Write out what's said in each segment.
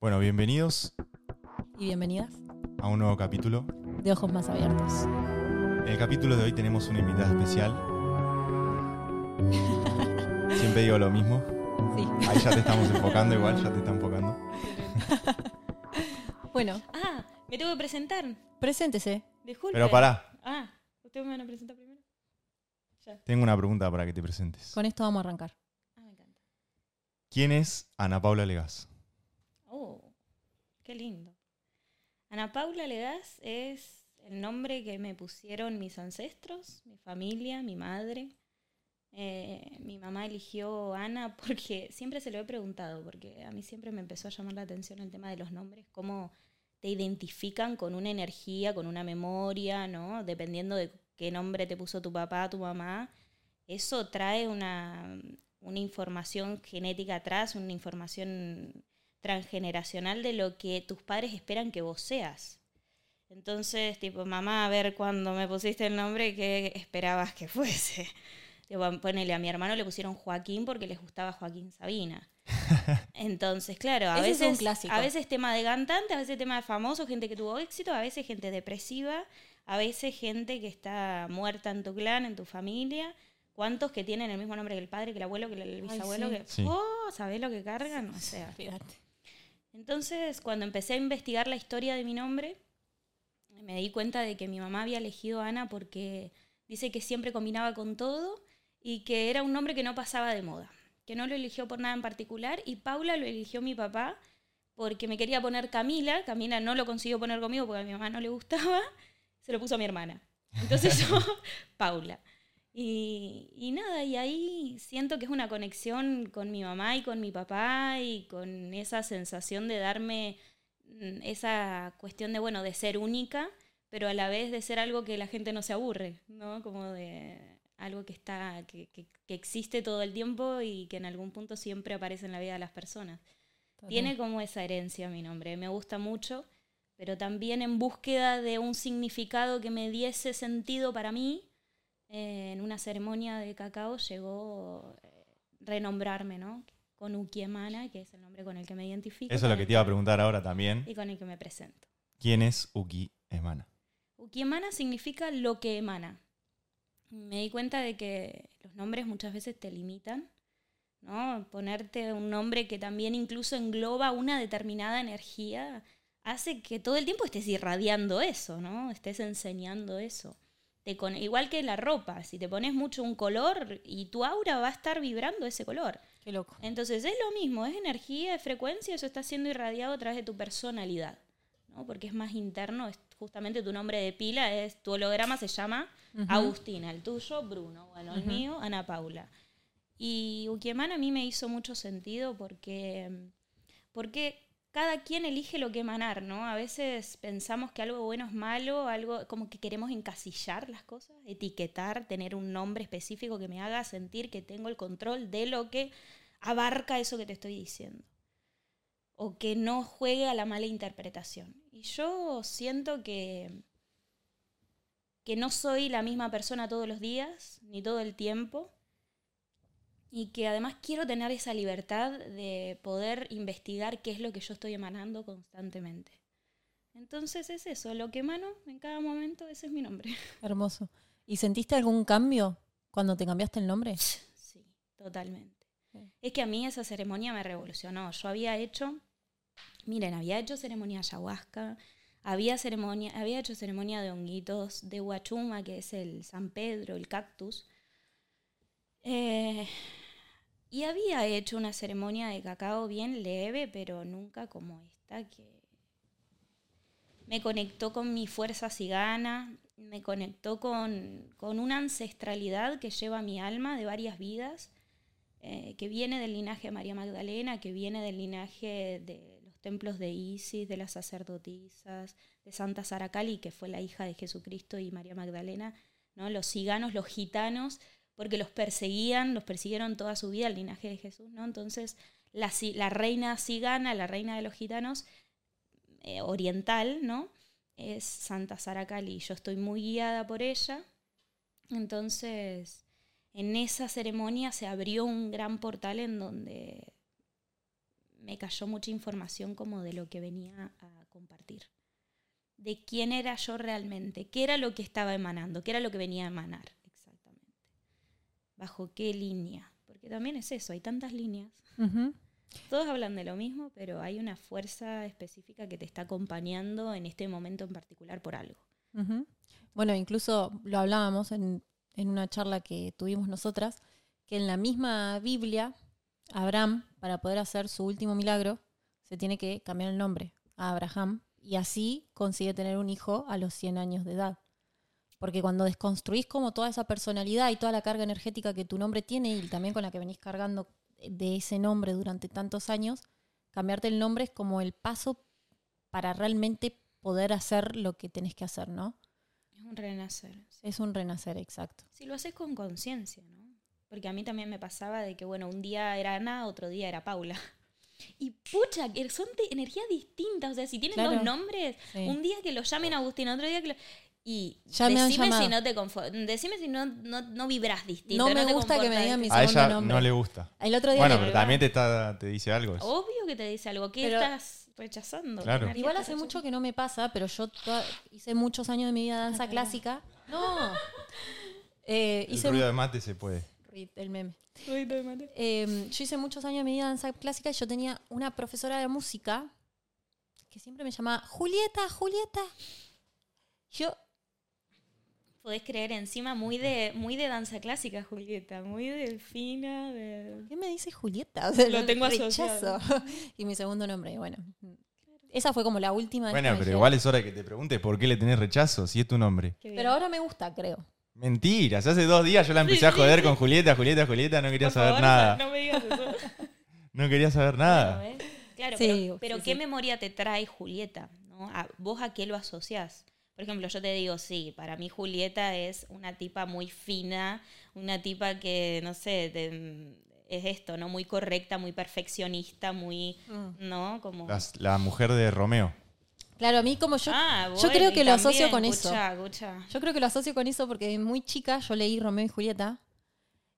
Bueno, bienvenidos Y bienvenidas a un nuevo capítulo. de Ojos Más Abiertos. En el capítulo de hoy tenemos una invitada especial. Siempre digo lo mismo. Sí. Ahí ya te estamos enfocando igual, ya te está enfocando. Bueno, Ah, me tengo que presentar. preséntese. Disculpe. Pero pará, Ah, ¿ustedes me van a presentar primero? Ya. tengo una pregunta para que te presentes. Con esto vamos a arrancar. Ah, me encanta. ¿Quién es Ana Paula Legaz? Oh, qué lindo. Ana Paula Legaz es el nombre que me pusieron mis ancestros, mi familia, mi madre. Eh, mi mamá eligió Ana porque siempre se lo he preguntado, porque a mí siempre me empezó a llamar la atención el tema de los nombres, cómo te identifican con una energía, con una memoria, ¿no? Dependiendo de qué nombre te puso tu papá, tu mamá, eso trae una, una información genética atrás, una información transgeneracional de lo que tus padres esperan que vos seas. Entonces, tipo, mamá, a ver cuando me pusiste el nombre, ¿qué esperabas que fuese? Tipo, ponele, a mi hermano le pusieron Joaquín porque les gustaba Joaquín Sabina. Entonces, claro, a Ese es veces, un clásico. a veces tema de cantante, a veces tema de famoso, gente que tuvo éxito, a veces gente depresiva, a veces gente que está muerta en tu clan, en tu familia. ¿Cuántos que tienen el mismo nombre que el padre, que el abuelo, que el bisabuelo? sí. Que, Sí. oh, ¿sabés lo que cargan? O sea, Fíjate. Entonces, cuando empecé a investigar la historia de mi nombre, me di cuenta de que mi mamá había elegido Ana porque dice que siempre combinaba con todo y que era un nombre que no pasaba de moda, que no lo eligió por nada en particular y Paula lo eligió mi papá porque me quería poner Camila, Camila no lo consiguió poner conmigo porque a mi mamá no le gustaba, se lo puso a mi hermana. Entonces yo, Paula. Y, y nada, y ahí siento que es una conexión con mi mamá y con mi papá y con esa sensación de darme mm, esa cuestión de, bueno, de ser única, pero a la vez de ser algo que la gente no se aburre, ¿no? Como de algo que está, que, que- que existe todo el tiempo y que en algún punto siempre aparece en la vida de las personas. Tiene como esa herencia mi nombre, me gusta mucho, pero también en búsqueda de un significado que me diese sentido para mí, eh, en una ceremonia de cacao llegó eh, renombrarme, ¿no? Con Ukiemana, que es el nombre con el que me identifico. Eso es lo que te iba a preguntar ahora también. Y con el que me presento. ¿Quién es Uki Emana? Ukiemana significa lo que emana. Me di cuenta de que los nombres muchas veces te limitan, ¿no? Ponerte un nombre que también incluso engloba una determinada energía hace que todo el tiempo estés irradiando eso, ¿no? Estés enseñando eso. Te con- igual que la ropa, si te pones mucho un color y tu aura va a estar vibrando ese color. Qué loco. Entonces es lo mismo, es energía, es frecuencia, eso está siendo irradiado a través de tu personalidad, ¿no? Porque es más interno, es justamente tu nombre de pila, es tu holograma se llama. Agustina, el tuyo Bruno, bueno, el mío Ana Paula. Y Ukiemana a mí me hizo mucho sentido porque, porque cada quien elige lo que emanar, ¿no? A veces pensamos que algo bueno es malo, algo como que queremos encasillar las cosas, etiquetar, tener un nombre específico que me haga sentir que tengo el control de lo que abarca eso que te estoy diciendo. O que no juegue a la mala interpretación. Y yo siento que, que no soy la misma persona todos los días, ni todo el tiempo, y que además quiero tener esa libertad de poder investigar qué es lo que yo estoy emanando constantemente. Entonces es eso, lo que emano en cada momento, ese es mi nombre. Hermoso. ¿Y sentiste algún cambio cuando te cambiaste el nombre? Sí, totalmente. Sí. Es que a mí esa ceremonia me revolucionó. Yo había hecho, miren, había hecho ceremonia ayahuasca, había, ceremonia, había hecho ceremonia de honguitos de Huachuma, que es el San Pedro, el cactus. Eh, y había hecho una ceremonia de cacao bien leve, pero nunca como esta que me conectó con mi fuerza cigana, me conectó con, con una ancestralidad que lleva mi alma de varias vidas, eh, que viene del linaje de María Magdalena, que viene del linaje de los templos de Isis, de las sacerdotisas, de Santa Sara Cali, que fue la hija de Jesucristo y María Magdalena, ¿no? los ciganos, los gitanos, porque los perseguían, los persiguieron toda su vida el linaje de Jesús, ¿no? Entonces, la, reina cigana, la reina de los gitanos, eh, oriental, ¿no? Es Santa Sara Cali. Yo estoy muy guiada por ella. Entonces, en esa ceremonia se abrió un gran portal en donde me cayó mucha información como de lo que venía a compartir. De quién era yo realmente, qué era lo que estaba emanando, qué era lo que venía a emanar. Bajo qué línea. Porque también es eso, hay tantas líneas. Todos hablan de lo mismo, pero hay una fuerza específica que te está acompañando en este momento en particular por algo. Bueno, incluso lo hablábamos en, en una charla que tuvimos nosotras, que en la misma Biblia, Abraham, para poder hacer su último milagro, se tiene que cambiar el nombre a Abraham y así consigue tener un hijo a los 100 años de edad. Porque cuando desconstruís como toda esa personalidad y toda la carga energética que tu nombre tiene y también con la que venís cargando de ese nombre durante tantos años, cambiarte el nombre es como el paso para realmente poder hacer lo que tenés que hacer, ¿no? Es un renacer. sí. Es un renacer, exacto. Si lo haces con conciencia, ¿no? Porque a mí también me pasaba de que, bueno, un día era Ana, otro día era Paula. Y pucha, que son energías distintas. O sea, si tienen Claro. dos nombres, Sí. un día que lo llamen Agustín, otro día que lo... Y Ya me han decime si no te decime si no, no, no vibras distinto. No me te gusta que me digan mi distinto. A segundo ella nombre. no le gusta. El otro día Bueno, pero también te, está, te dice algo. eso. Obvio que te dice algo. ¿Qué Pero- estás rechazando? Claro. ¿Qué energía Igual hace rechazando? mucho que no me pasa, pero yo toda- hice muchos años de mi vida danza Ah, clásica. No. Eh, El hice ruido de mate se puede. el meme. Uy, te maté. Eh, yo hice muchos años de mi vida danza clásica y yo tenía una profesora de música que siempre me llamaba Julieta, Julieta. Yo, Podés creer encima muy de, muy de danza clásica, Julieta. Muy de fina, de... ¿qué me dice Julieta? O sea, Lo tengo rechazo. asociado. y mi segundo nombre, bueno. Esa fue como la última vez Bueno, pero igual es hora de que te preguntes por qué le tenés rechazo, si es tu nombre. Pero ahora me gusta, creo. Mentiras, hace dos días yo la empecé a joder sí. con Julieta, Julieta, Julieta, no quería Por saber favor, nada. No me digas eso. No quería saber nada. Bueno, ¿ves? Claro, Sí, pero, pero sí, ¿qué sí. memoria te trae Julieta? ¿no? A- ¿Vos a qué lo asociás? Por ejemplo, yo te digo, sí, para mí Julieta es una tipa muy fina, una tipa que, no sé, te- es esto, ¿no? Muy correcta, muy perfeccionista, muy, ¿no? Como... La mujer de Romeo. Claro, a mí como yo, Ah, yo bueno, creo y que lo asocio con eso. escucha. Yo creo que lo asocio con eso porque muy chica yo leí Romeo y Julieta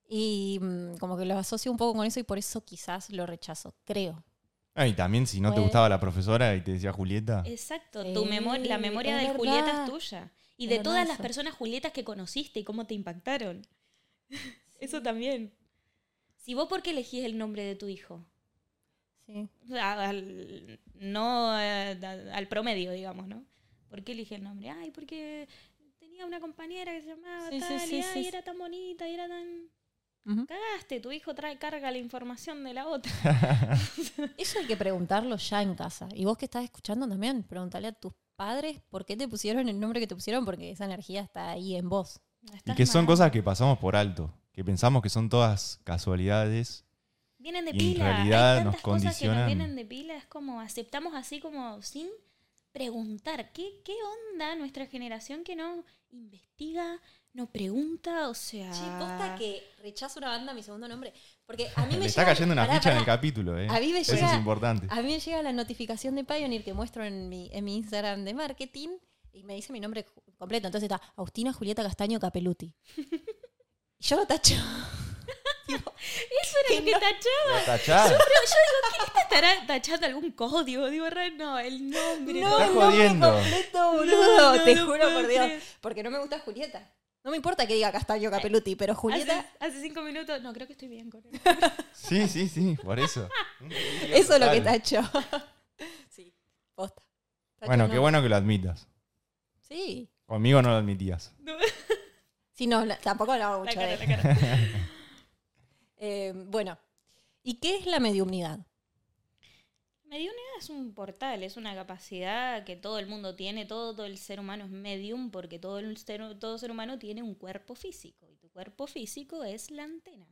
y mm, como que lo asocio un poco con eso y por eso quizás lo rechazo, creo. Ah, y también si no te gustaba la profesora y te decía Julieta. Exacto, tu memo- la memoria es de Julieta es tuya. Y Es de todas las personas Julietas que conociste y cómo te impactaron. Eso también. Si vos, ¿por qué elegís el nombre de tu hijo? Sí. A- Al, no eh, al promedio, digamos, ¿no? ¿Por qué elige el nombre? Ay, porque tenía una compañera que se llamaba Sí, tal sí, y sí, ay, sí. era tan bonita y era tan... Cagaste, tu hijo trae carga la información de la otra. Eso hay que preguntarlo ya en casa. Y vos que estás escuchando también, pregúntale a tus padres por qué te pusieron el nombre que te pusieron porque esa energía está ahí en vos. Y que son cosas que pasamos por alto. Que pensamos que son todas casualidades. Vienen de Y en pila. realidad Hay nos tantas cosas que nos vienen de pila. Es como aceptamos así como sin preguntar. ¿Qué, qué onda nuestra generación que no investiga, no pregunta? O sea... Che, posta que rechazo una banda mi segundo nombre. Porque a mí me Le está llega- cayendo una pará, ficha en el capítulo, ¿eh? A mí me Eso llega- es importante. A mí me llega la notificación de Pioneer que muestro en mi, en mi Instagram de marketing y me dice mi nombre completo. Entonces está Agustina Julieta Castaño Capeluti. Y yo lo tacho. Eso era lo que no- tachaba. ¿Lo tachás? ¿Estará tachando algún código? Digo, re, no, el nombre. No, nombre jodiendo. completo, boludo. No, no, te no juro por Dios. Porque no me gusta Julieta. No me importa que diga Castaño Capeluti, pero Hace, Julieta, hace cinco minutos. No, creo que estoy bien con él. Sí, sí, sí, por eso. eso es lo que Total. tacho. sí, posta. Tacho Bueno, no. qué bueno que lo admitas. Sí. Conmigo no lo admitías. No, Sí, no, tampoco lo hago la mucho. cara, eh. la cara. Eh, bueno, ¿y qué es la mediumnidad? Mediunidad es un portal, es una capacidad que todo el mundo tiene, todo, el ser humano es medium porque todo, el ser, todo ser humano tiene un cuerpo físico y tu cuerpo físico es la antena.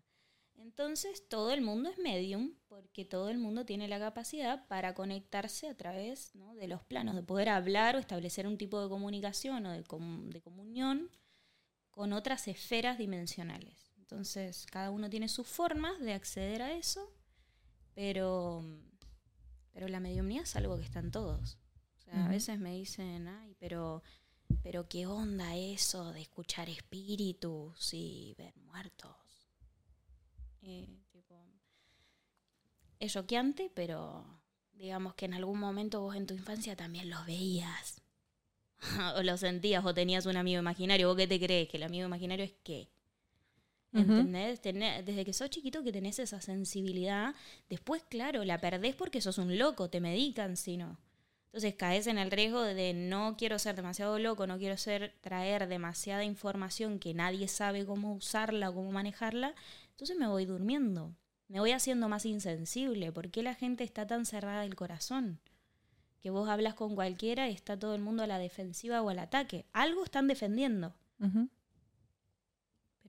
Entonces todo el mundo es medium porque todo el mundo tiene la capacidad para conectarse a través de los planos, de poder hablar o establecer un tipo de comunicación o de comunión con otras esferas dimensionales. Entonces cada uno tiene sus formas de acceder a eso, pero pero la mediumnidad es algo que está en todos. O sea, a veces me dicen, ay, pero, pero qué onda eso de escuchar espíritus y ver muertos. Y, tipo, es choqueante, pero digamos que en algún momento vos en tu infancia también los veías. o lo sentías, o tenías un amigo imaginario. ¿Vos qué te crees? ¿Que el amigo imaginario es qué? ¿Entendés? Tené- desde que sos chiquito que tenés esa sensibilidad, después, claro, la perdés porque sos un loco, te medican si no. Entonces caes en el riesgo de no quiero ser demasiado loco, no quiero ser traer demasiada información que nadie sabe cómo usarla o cómo manejarla, entonces me voy durmiendo, me voy haciendo más insensible. ¿Por qué la gente está tan cerrada del corazón? Que vos hablas con cualquiera y está todo el mundo a la defensiva o al ataque. Algo están defendiendo.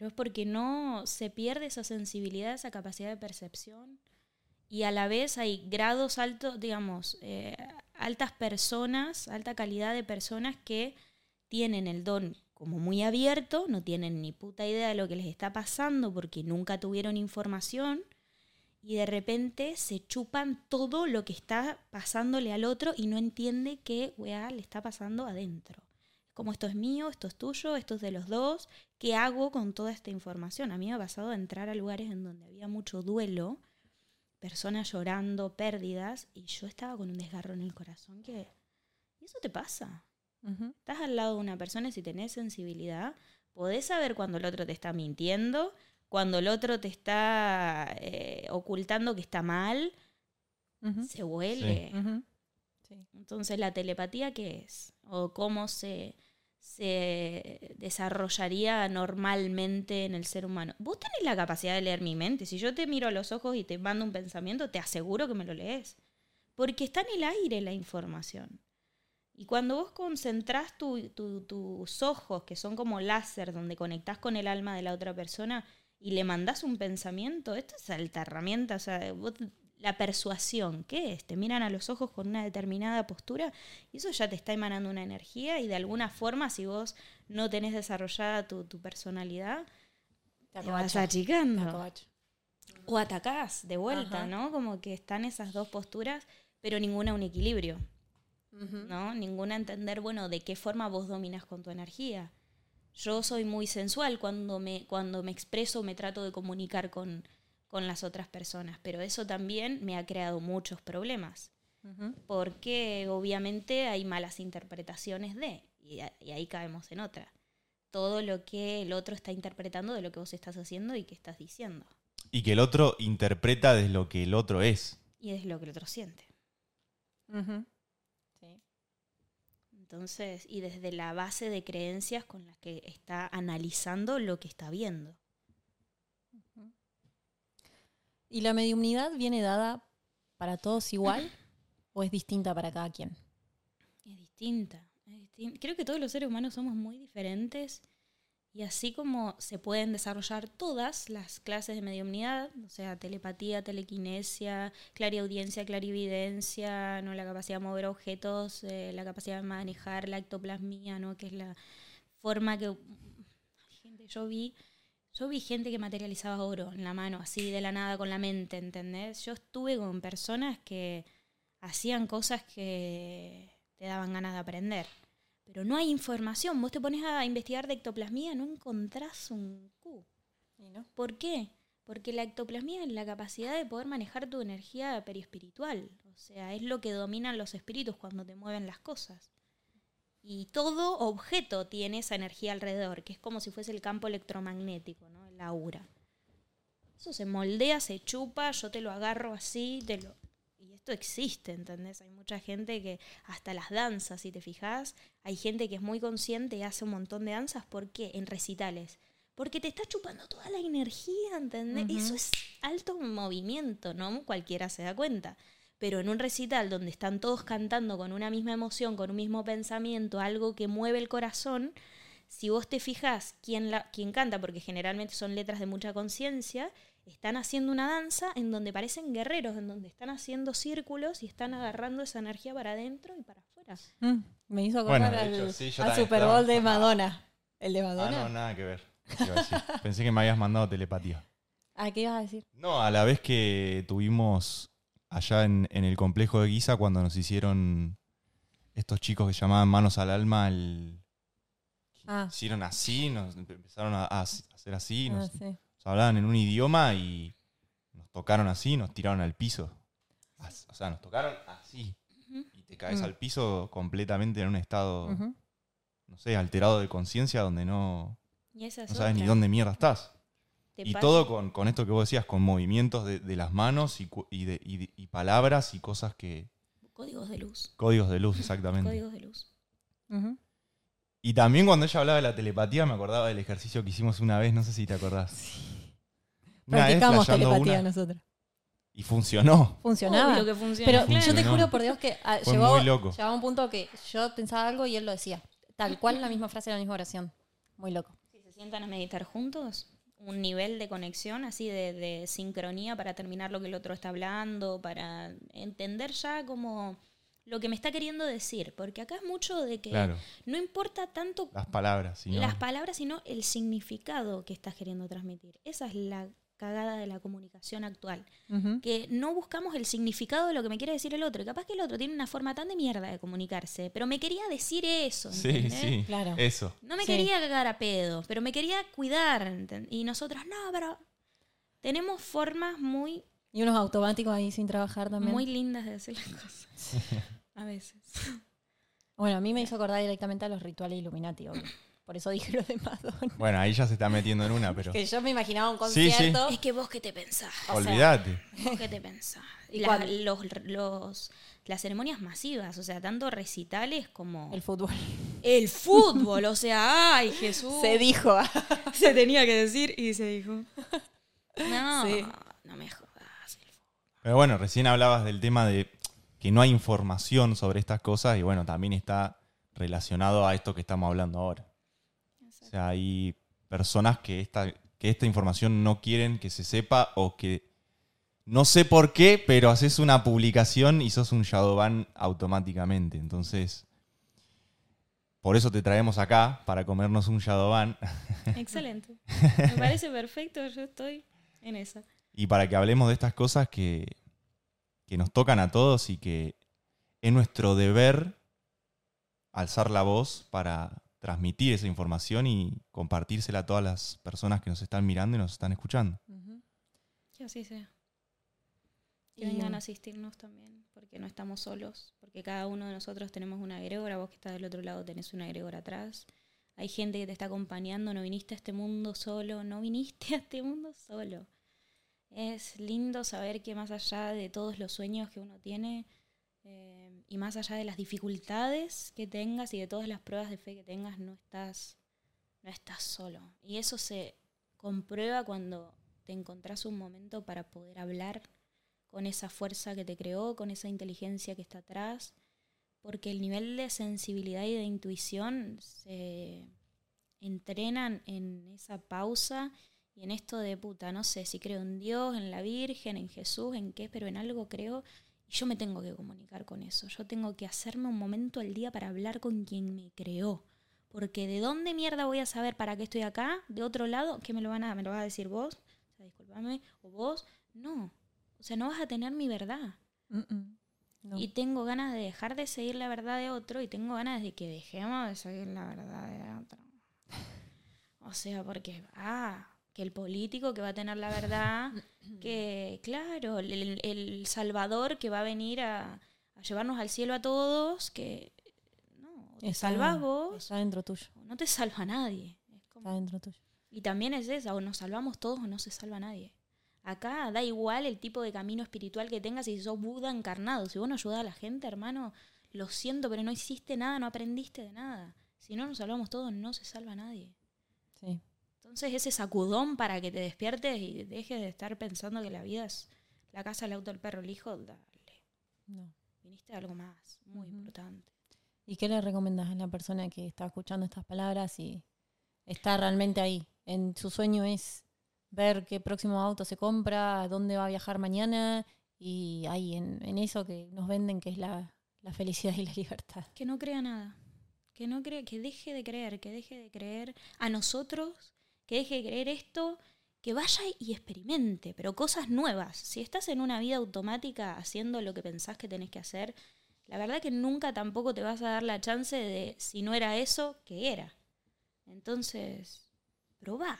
Pero es porque no se pierde esa sensibilidad, esa capacidad de percepción. Y a la vez hay grados altos, digamos, eh, altas personas, alta calidad de personas que tienen el don como muy abierto, no tienen ni puta idea de lo que les está pasando porque nunca tuvieron información y de repente se chupan todo lo que está pasándole al otro y no entiende qué weá le está pasando adentro. Como esto es mío, esto es tuyo, esto es de los dos, ¿qué hago con toda esta información? A mí me ha pasado entrar a lugares en donde había mucho duelo, personas llorando, pérdidas, y yo estaba con un desgarro en el corazón que... Y eso te pasa. Estás al lado de una persona y si tenés sensibilidad, podés saber cuando el otro te está mintiendo, cuando el otro te está eh, ocultando que está mal, se huele. Sí. Entonces, ¿la telepatía qué es? ¿O cómo se, se desarrollaría normalmente en el ser humano? Vos tenés la capacidad de leer mi mente. Si yo te miro a los ojos y te mando un pensamiento, te aseguro que me lo lees. Porque está en el aire la información. Y cuando vos concentrás tu- tu- tus ojos, que son como láser, donde conectás con el alma de la otra persona y le mandás un pensamiento, esto es alta herramienta. O sea, vos- la persuasión, ¿qué es? Te miran a los ojos con una determinada postura y eso ya te está emanando una energía y de alguna forma, si vos no tenés desarrollada tu, tu personalidad, Te te vas achicando. Te. O atacás de vuelta, Ajá. ¿no? Como que están esas dos posturas, pero ninguna un equilibrio. ¿no? Ninguna entender, bueno, de qué forma vos dominas con tu energía. Yo soy muy sensual cuando me, cuando me expreso, me trato de comunicar con, con las otras personas, pero eso también me ha creado muchos problemas, porque obviamente hay malas interpretaciones de, y, a- y ahí caemos en otra. Todo lo que el otro está interpretando de lo que vos estás haciendo y que estás diciendo, Y que el otro interpreta desde lo que el otro es. y es lo que el otro siente. Sí. Entonces, y desde la base de creencias con las que está analizando lo que está viendo. ¿Y la mediumnidad viene dada para todos igual o es distinta para cada quien? Es distinta. Creo que todos los seres humanos somos muy diferentes y así como se pueden desarrollar todas las clases de mediumnidad, o sea, telepatía, telequinesia, clariaudiencia, clarividencia, ¿no? la capacidad de mover objetos, eh, la capacidad de manejar la ectoplasmía, ¿no? que es la forma que gente, yo vi yo vi gente que materializaba oro en la mano, así de la nada con la mente, ¿entendés? Yo estuve con personas que hacían cosas que te daban ganas de aprender. Pero no hay información. Vos te pones a investigar de ectoplasmía, no encontrás un Q. ¿Por qué? Porque la ectoplasmía es la capacidad de poder manejar tu energía periespiritual. O sea, es lo que dominan los espíritus cuando te mueven las cosas. Y todo objeto tiene esa energía alrededor, que es como si fuese el campo electromagnético, ¿no? El aura. Eso se moldea, se chupa, yo te lo agarro así, te lo... Y esto existe, ¿entendés? Hay mucha gente que, hasta las danzas, si te fijas, hay gente que es muy consciente y hace un montón de danzas. ¿Por qué? En recitales. Porque te está chupando toda la energía, ¿entendés? Eso es alto movimiento, ¿no? Cualquiera se da cuenta. Pero en un recital donde están todos cantando con una misma emoción, con un mismo pensamiento, algo que mueve el corazón, si vos te fijas quién, la, quién canta, porque generalmente son letras de mucha conciencia, están haciendo una danza en donde parecen guerreros, en donde están haciendo círculos y están agarrando esa energía para adentro y para afuera. Mm, me hizo Bueno, acordar hecho, al, sí, Super Bowl de Madonna. ¿El de Ah, Madonna? no, nada que ver. ¿Qué iba a? Pensé que me habías mandado telepatía. Ah, ¿qué ibas a decir? No, a la vez que tuvimos allá en, en el complejo de Guisa cuando nos hicieron estos chicos que llamaban manos al alma, el, Ah, hicieron así, nos empezaron a, a hacer así, ah, nos, sí. nos hablaban en un idioma y nos tocaron así, nos tiraron al piso. as- o sea, nos tocaron así. Y te caes al piso completamente en un estado, no sé, alterado de conciencia donde no, no sabes ni dónde mierda estás. Te Y pasa- todo con, con esto que vos decías, con movimientos de, de las manos y, y de- y palabras y cosas que... Códigos de luz. Códigos de luz, exactamente. Códigos de luz. Y también cuando ella hablaba de la telepatía, me acordaba del ejercicio que hicimos una vez, no sé si te acordás. Una vez Practicamos flasheando telepatía una nosotros. y funcionó. Funcionaba. Obvio que funciona. Pero claro. yo te Funcionó. juro por Dios que ah, Fue llegó, loco. llegaba un punto que yo pensaba algo y él lo decía. Tal cual la misma frase, la misma oración. Muy loco. Si se sientan a meditar juntos, un nivel de conexión así de, de sincronía para terminar lo que el otro está hablando, para entender ya como lo que me está queriendo decir. Porque acá es mucho de que Claro, no importa tanto las palabras. Sino, las palabras, sino el significado que estás queriendo transmitir. Esa es la cagada de la comunicación actual. Que no buscamos el significado de lo que me quiere decir el otro. Y capaz que el otro tiene una forma tan de mierda de comunicarse, pero me quería decir eso. Sí, ¿entendés? sí, Claro. eso. No me Sí. quería cagar a pedo, pero me quería cuidar. ¿enten- Y nosotros, no, pero tenemos formas muy, Y unos automáticos ahí sin trabajar también. muy lindas de decir las cosas. A veces. Bueno, a mí me hizo acordar directamente a los rituales Illuminati, obvio. Por eso dije lo de Madonna. Bueno, ahí ya se está metiendo en una, pero Que yo me imaginaba un Sí, sí. concierto. Es que vos qué te pensás. o sea, olvídate. ¿Vos qué te pensás? ¿Y los, los- las ceremonias masivas, o sea, tanto recitales como El fútbol. el fútbol, o sea, ay Jesús. Se dijo. Se tenía que decir y se dijo. No, Sí. no me jodas. el fútbol. Pero bueno, recién hablabas del tema de que no hay información sobre estas cosas y bueno, también está relacionado a esto que estamos hablando ahora. O sea, hay personas que esta, que esta información no quieren que se sepa o que no sé por qué, pero haces una publicación y sos un shadowban automáticamente. Entonces, por eso te traemos acá, para comernos un shadowban Excelente. Me parece perfecto, yo estoy en esa. y para que hablemos de estas cosas que, que nos tocan a todos y que es nuestro deber alzar la voz para transmitir esa información y compartírsela a todas las personas que nos están mirando y nos están escuchando. Que así sea. Que Y, vengan a asistirnos también, porque no estamos solos, porque cada uno de nosotros tenemos una egregora, vos que estás del otro lado tenés una egregora atrás. Hay gente que te está acompañando, no viniste a este mundo solo, no viniste a este mundo solo. Es lindo saber que más allá de todos los sueños que uno tiene eh, y más allá de las dificultades que tengas y de todas las pruebas de fe que tengas, no estás, no estás solo. Y eso se comprueba cuando te encontrás un momento para poder hablar con esa fuerza que te creó, con esa inteligencia que está atrás, porque el nivel de sensibilidad y de intuición se entrenan en esa pausa y en esto de puta, no sé si creo en Dios, en la Virgen, en Jesús, en qué, pero en algo creo y yo me tengo que comunicar con eso. Yo tengo que hacerme un momento al día para hablar con quien me creó. Porque de dónde mierda voy a saber para qué estoy acá, de otro lado, que me lo van a, me lo vas a decir vos, o sea, disculpame, o vos, no. O sea, no vas a tener mi verdad. No. Y tengo ganas de dejar de seguir la verdad de otro y tengo ganas de que dejemos de seguir la verdad de otro. O sea, porque, ah, que el político que va a tener la verdad, que, claro, el, el- Salvador que va a venir a, a llevarnos al cielo a todos, que, no, te Está- salvas vos Está dentro tuyo. o no te salva nadie. Es como- Está dentro tuyo. y también es esa, o nos salvamos todos o no se salva nadie. Acá da igual el tipo de camino espiritual que tengas si sos Buda encarnado. Si vos no ayudás a la gente, hermano, lo siento, pero no hiciste nada, no aprendiste de nada. Si no nos salvamos todos, no se salva nadie. Sí. Entonces ese sacudón para que te despiertes y dejes de estar pensando que la vida es la casa, el auto, el perro, el hijo, dale. No. Viniste a algo más, muy importante. ¿Y qué le recomendás a la persona que está escuchando estas palabras y está realmente ahí? En su sueño es ver qué próximo auto se compra, dónde va a viajar mañana y ahí en, en eso que nos venden que es la, la felicidad y la libertad. Que no crea nada. Que no crea, que deje de creer, que deje de creer a nosotros, que deje de creer esto, que vaya y experimente, pero cosas nuevas. Si estás en una vida automática haciendo lo que pensás que tenés que hacer, la verdad que nunca tampoco te vas a dar la chance de, si no era eso, que era. Entonces, probá.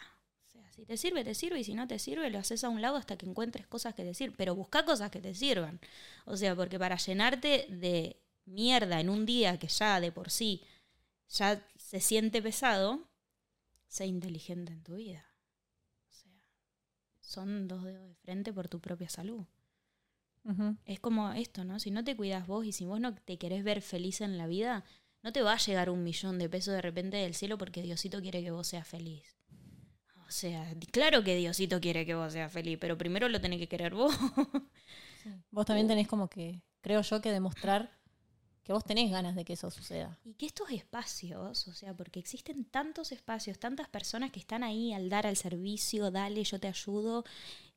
O sea, si te sirve, te sirve, y si no te sirve, lo haces a un lado hasta que encuentres cosas que te sirven. Pero busca cosas que te sirvan. O sea, porque para llenarte de mierda en un día que ya de por sí ya se siente pesado, sé inteligente en tu vida. O sea, son dos dedos de frente por tu propia salud. Es como esto, ¿no? Si no te cuidas vos y si vos no te querés ver feliz en la vida, no te va a llegar un millón de pesos de repente del cielo porque Diosito quiere que vos seas feliz. O sea, claro que Diosito quiere que vos seas feliz, pero primero lo tenés que querer vos. Vos también tenés como que, creo yo, que demostrar que vos tenés ganas de que eso suceda. Y que estos espacios, o sea, porque existen tantos espacios, tantas personas que están ahí al dar al servicio, dale, yo te ayudo.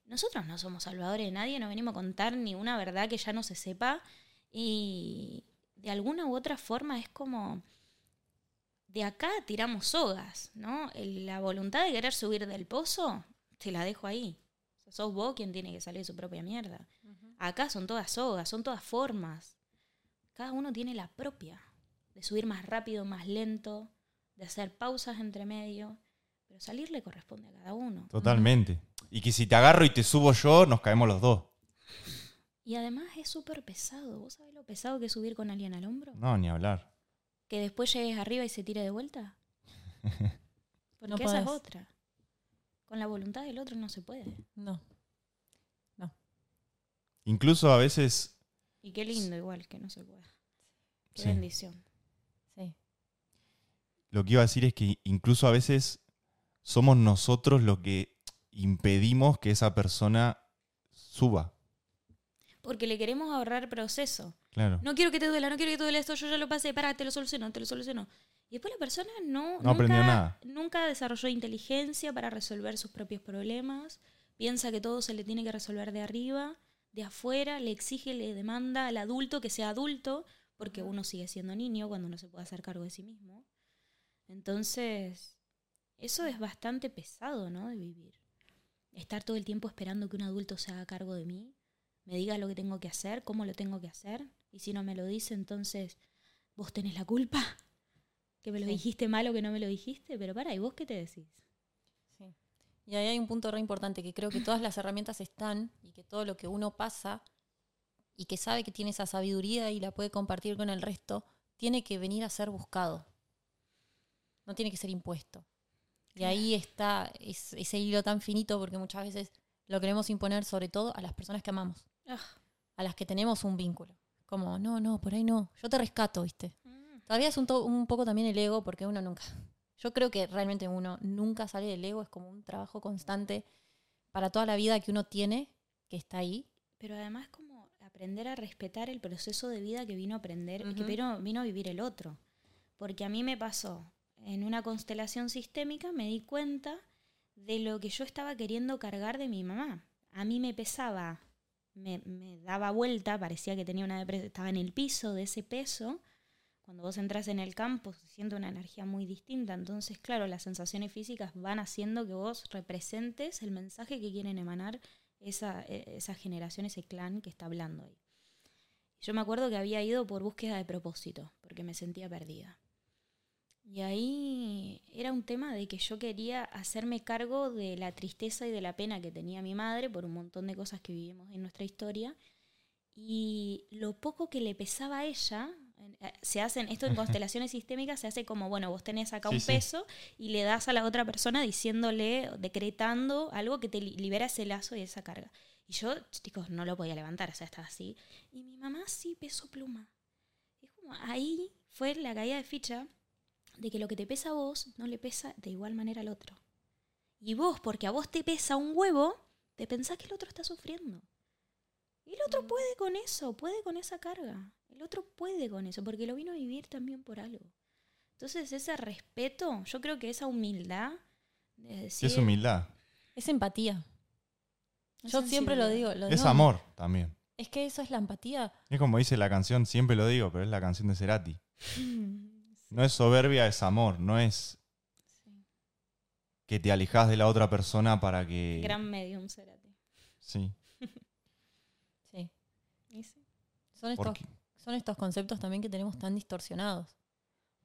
Nosotros no somos salvadores de nadie, no venimos a contar ni una verdad que ya no se sepa. Y de alguna u otra forma es como, de acá tiramos sogas, ¿no? La voluntad de querer subir del pozo, te la dejo ahí. O sea, sos vos quien tiene que salir de su propia mierda. Acá son todas sogas, son todas formas. Cada uno tiene la propia. De subir más rápido, más lento, de hacer pausas entre medio. Pero salir le corresponde a cada uno. Totalmente. Y que si te agarro y te subo yo, nos caemos los dos. Y además es súper pesado. ¿Vos sabés lo pesado que es subir con alguien al hombro? No, ni hablar. Que después llegues arriba y se tire de vuelta. Porque No esa es otra. Con la voluntad del otro no se puede. No. Incluso a veces, Y qué lindo igual que no se pueda. Qué Sí. bendición. Sí. lo que iba a decir es que incluso a veces somos nosotros los que impedimos que esa persona suba. Porque le queremos ahorrar proceso. Claro. No quiero que te duela, no quiero que te duela esto, yo ya lo pasé, pará, te lo soluciono, te lo soluciono. Y después la persona no, No aprendió nada. nunca desarrolló inteligencia para resolver sus propios problemas, piensa que todo se le tiene que resolver de arriba, de afuera, le exige, le demanda al adulto que sea adulto, porque uno sigue siendo niño cuando no se puede hacer cargo de sí mismo. Entonces, eso es bastante pesado, ¿no? De vivir. Estar todo el tiempo esperando que un adulto se haga cargo de mí, me diga lo que tengo que hacer, cómo lo tengo que hacer, y si no me lo dice, entonces vos tenés la culpa, que me lo Sí. dijiste mal o que no me lo dijiste, pero para, ¿y vos qué te decís? Y ahí hay un punto re importante, que creo que todas las herramientas están y que todo lo que uno pasa y que sabe que tiene esa sabiduría y la puede compartir con el resto, tiene que venir a ser buscado. No tiene que ser impuesto. Y ahí está es- ese hilo tan finito porque muchas veces lo queremos imponer sobre todo a las personas que amamos, Ah, a las que tenemos un vínculo. Como, no, no, por ahí no, yo te rescato, ¿viste? Todavía es un, un poco también el ego, porque uno nunca. Yo creo que realmente uno nunca sale del ego, es como un trabajo constante para toda la vida que uno tiene, que está ahí. Pero además como aprender a respetar el proceso de vida que vino a aprender, que Ujú. vino, vino a vivir el otro. Porque a mí me pasó, en una constelación sistémica me di cuenta de lo que yo estaba queriendo cargar de mi mamá. A mí me pesaba, me, me daba vuelta, parecía que tenía una depresión, estaba en el piso de ese peso. Cuando vos entras en el campo se una energía muy distinta. Entonces, claro, las sensaciones físicas van haciendo que vos representes el mensaje que quieren emanar esa, eh, esa generación, ese clan que está hablando ahí. Yo me acuerdo que había ido por búsqueda de propósito, porque me sentía perdida. Y ahí era un tema de que yo quería hacerme cargo de la tristeza y de la pena que tenía mi madre por un montón de cosas que vivimos en nuestra historia. Y lo poco que le pesaba a ella, se hacen, esto en constelaciones sistémicas se hace como, bueno, vos tenés acá Sí, un sí. peso y le das a la otra persona diciéndole, decretando algo que te li- libera ese lazo y esa carga. Y yo, chicos, no lo podía levantar, o sea, estaba así. Y mi mamá sí pesó pluma. Es como, ahí fue la caída de ficha de que lo que te pesa a vos no le pesa de igual manera al otro. Y vos, porque a vos te pesa un huevo, te pensás que el otro está sufriendo. Y el otro puede con eso, puede con esa carga. El otro puede con eso, porque lo vino a vivir también por algo. Entonces, ese respeto, yo creo que esa humildad de Sí, decir... es humildad. Es empatía. es Yo siempre lo digo. Lo Es digo- amor también. Es que eso es la empatía. Es como dice la canción, siempre lo digo, pero es la canción de Cerati. No es soberbia, es amor. No es sí. que te alejas de la otra persona para que... Gran medium, Cerati. Sí. Sí. Y sí. Son estos, Porque, son estos conceptos también que tenemos tan distorsionados.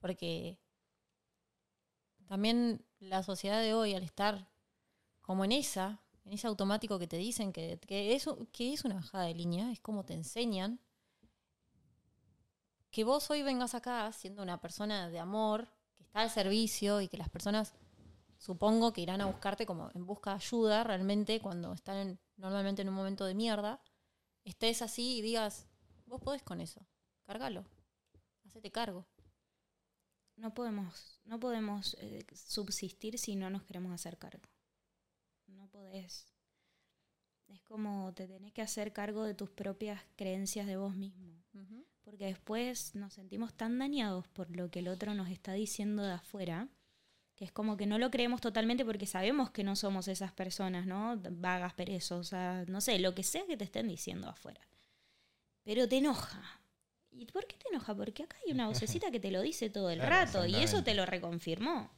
Porque también la sociedad de hoy, al estar como en esa, en ese automático que te dicen que, que, es, que es una bajada de línea, es como te enseñan que vos hoy vengas acá siendo una persona de amor, que está al servicio y que las personas supongo que irán a buscarte como en busca de ayuda realmente cuando están en- normalmente en un momento de mierda, estés así y digas, vos podés con eso, cárgalo, hacete cargo. No podemos, no podemos eh, subsistir si no nos queremos hacer cargo. No podés. Es como te tenés que hacer cargo de tus propias creencias de vos mismo. Porque después nos sentimos tan dañados por lo que el otro nos está diciendo de afuera, que es como que no lo creemos totalmente porque sabemos que no somos esas personas, ¿no? Vagas, perezosas, no sé, lo que sea que te estén diciendo afuera. Pero te enoja. ¿Y por qué te enoja? Porque acá hay una vocecita que te lo dice todo el Claro, rato y eso te lo reconfirmó.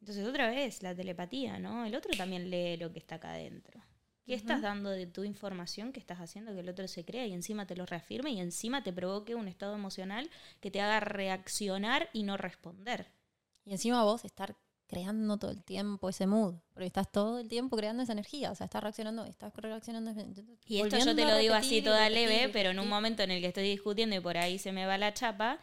Entonces otra vez, la telepatía, ¿no? El otro también lee lo que está acá adentro. ¿Qué estás dando de tu información que estás haciendo que el otro se crea y encima te lo reafirme y encima te provoque un estado emocional que te haga reaccionar y no responder? Y encima vos estar creando todo el tiempo ese mood, porque estás todo el tiempo creando esa energía, o sea, estás reaccionando, estás reaccionando. Y esto yo te lo digo así toda leve, pero en un momento en el que estoy discutiendo y por ahí se me va la chapa,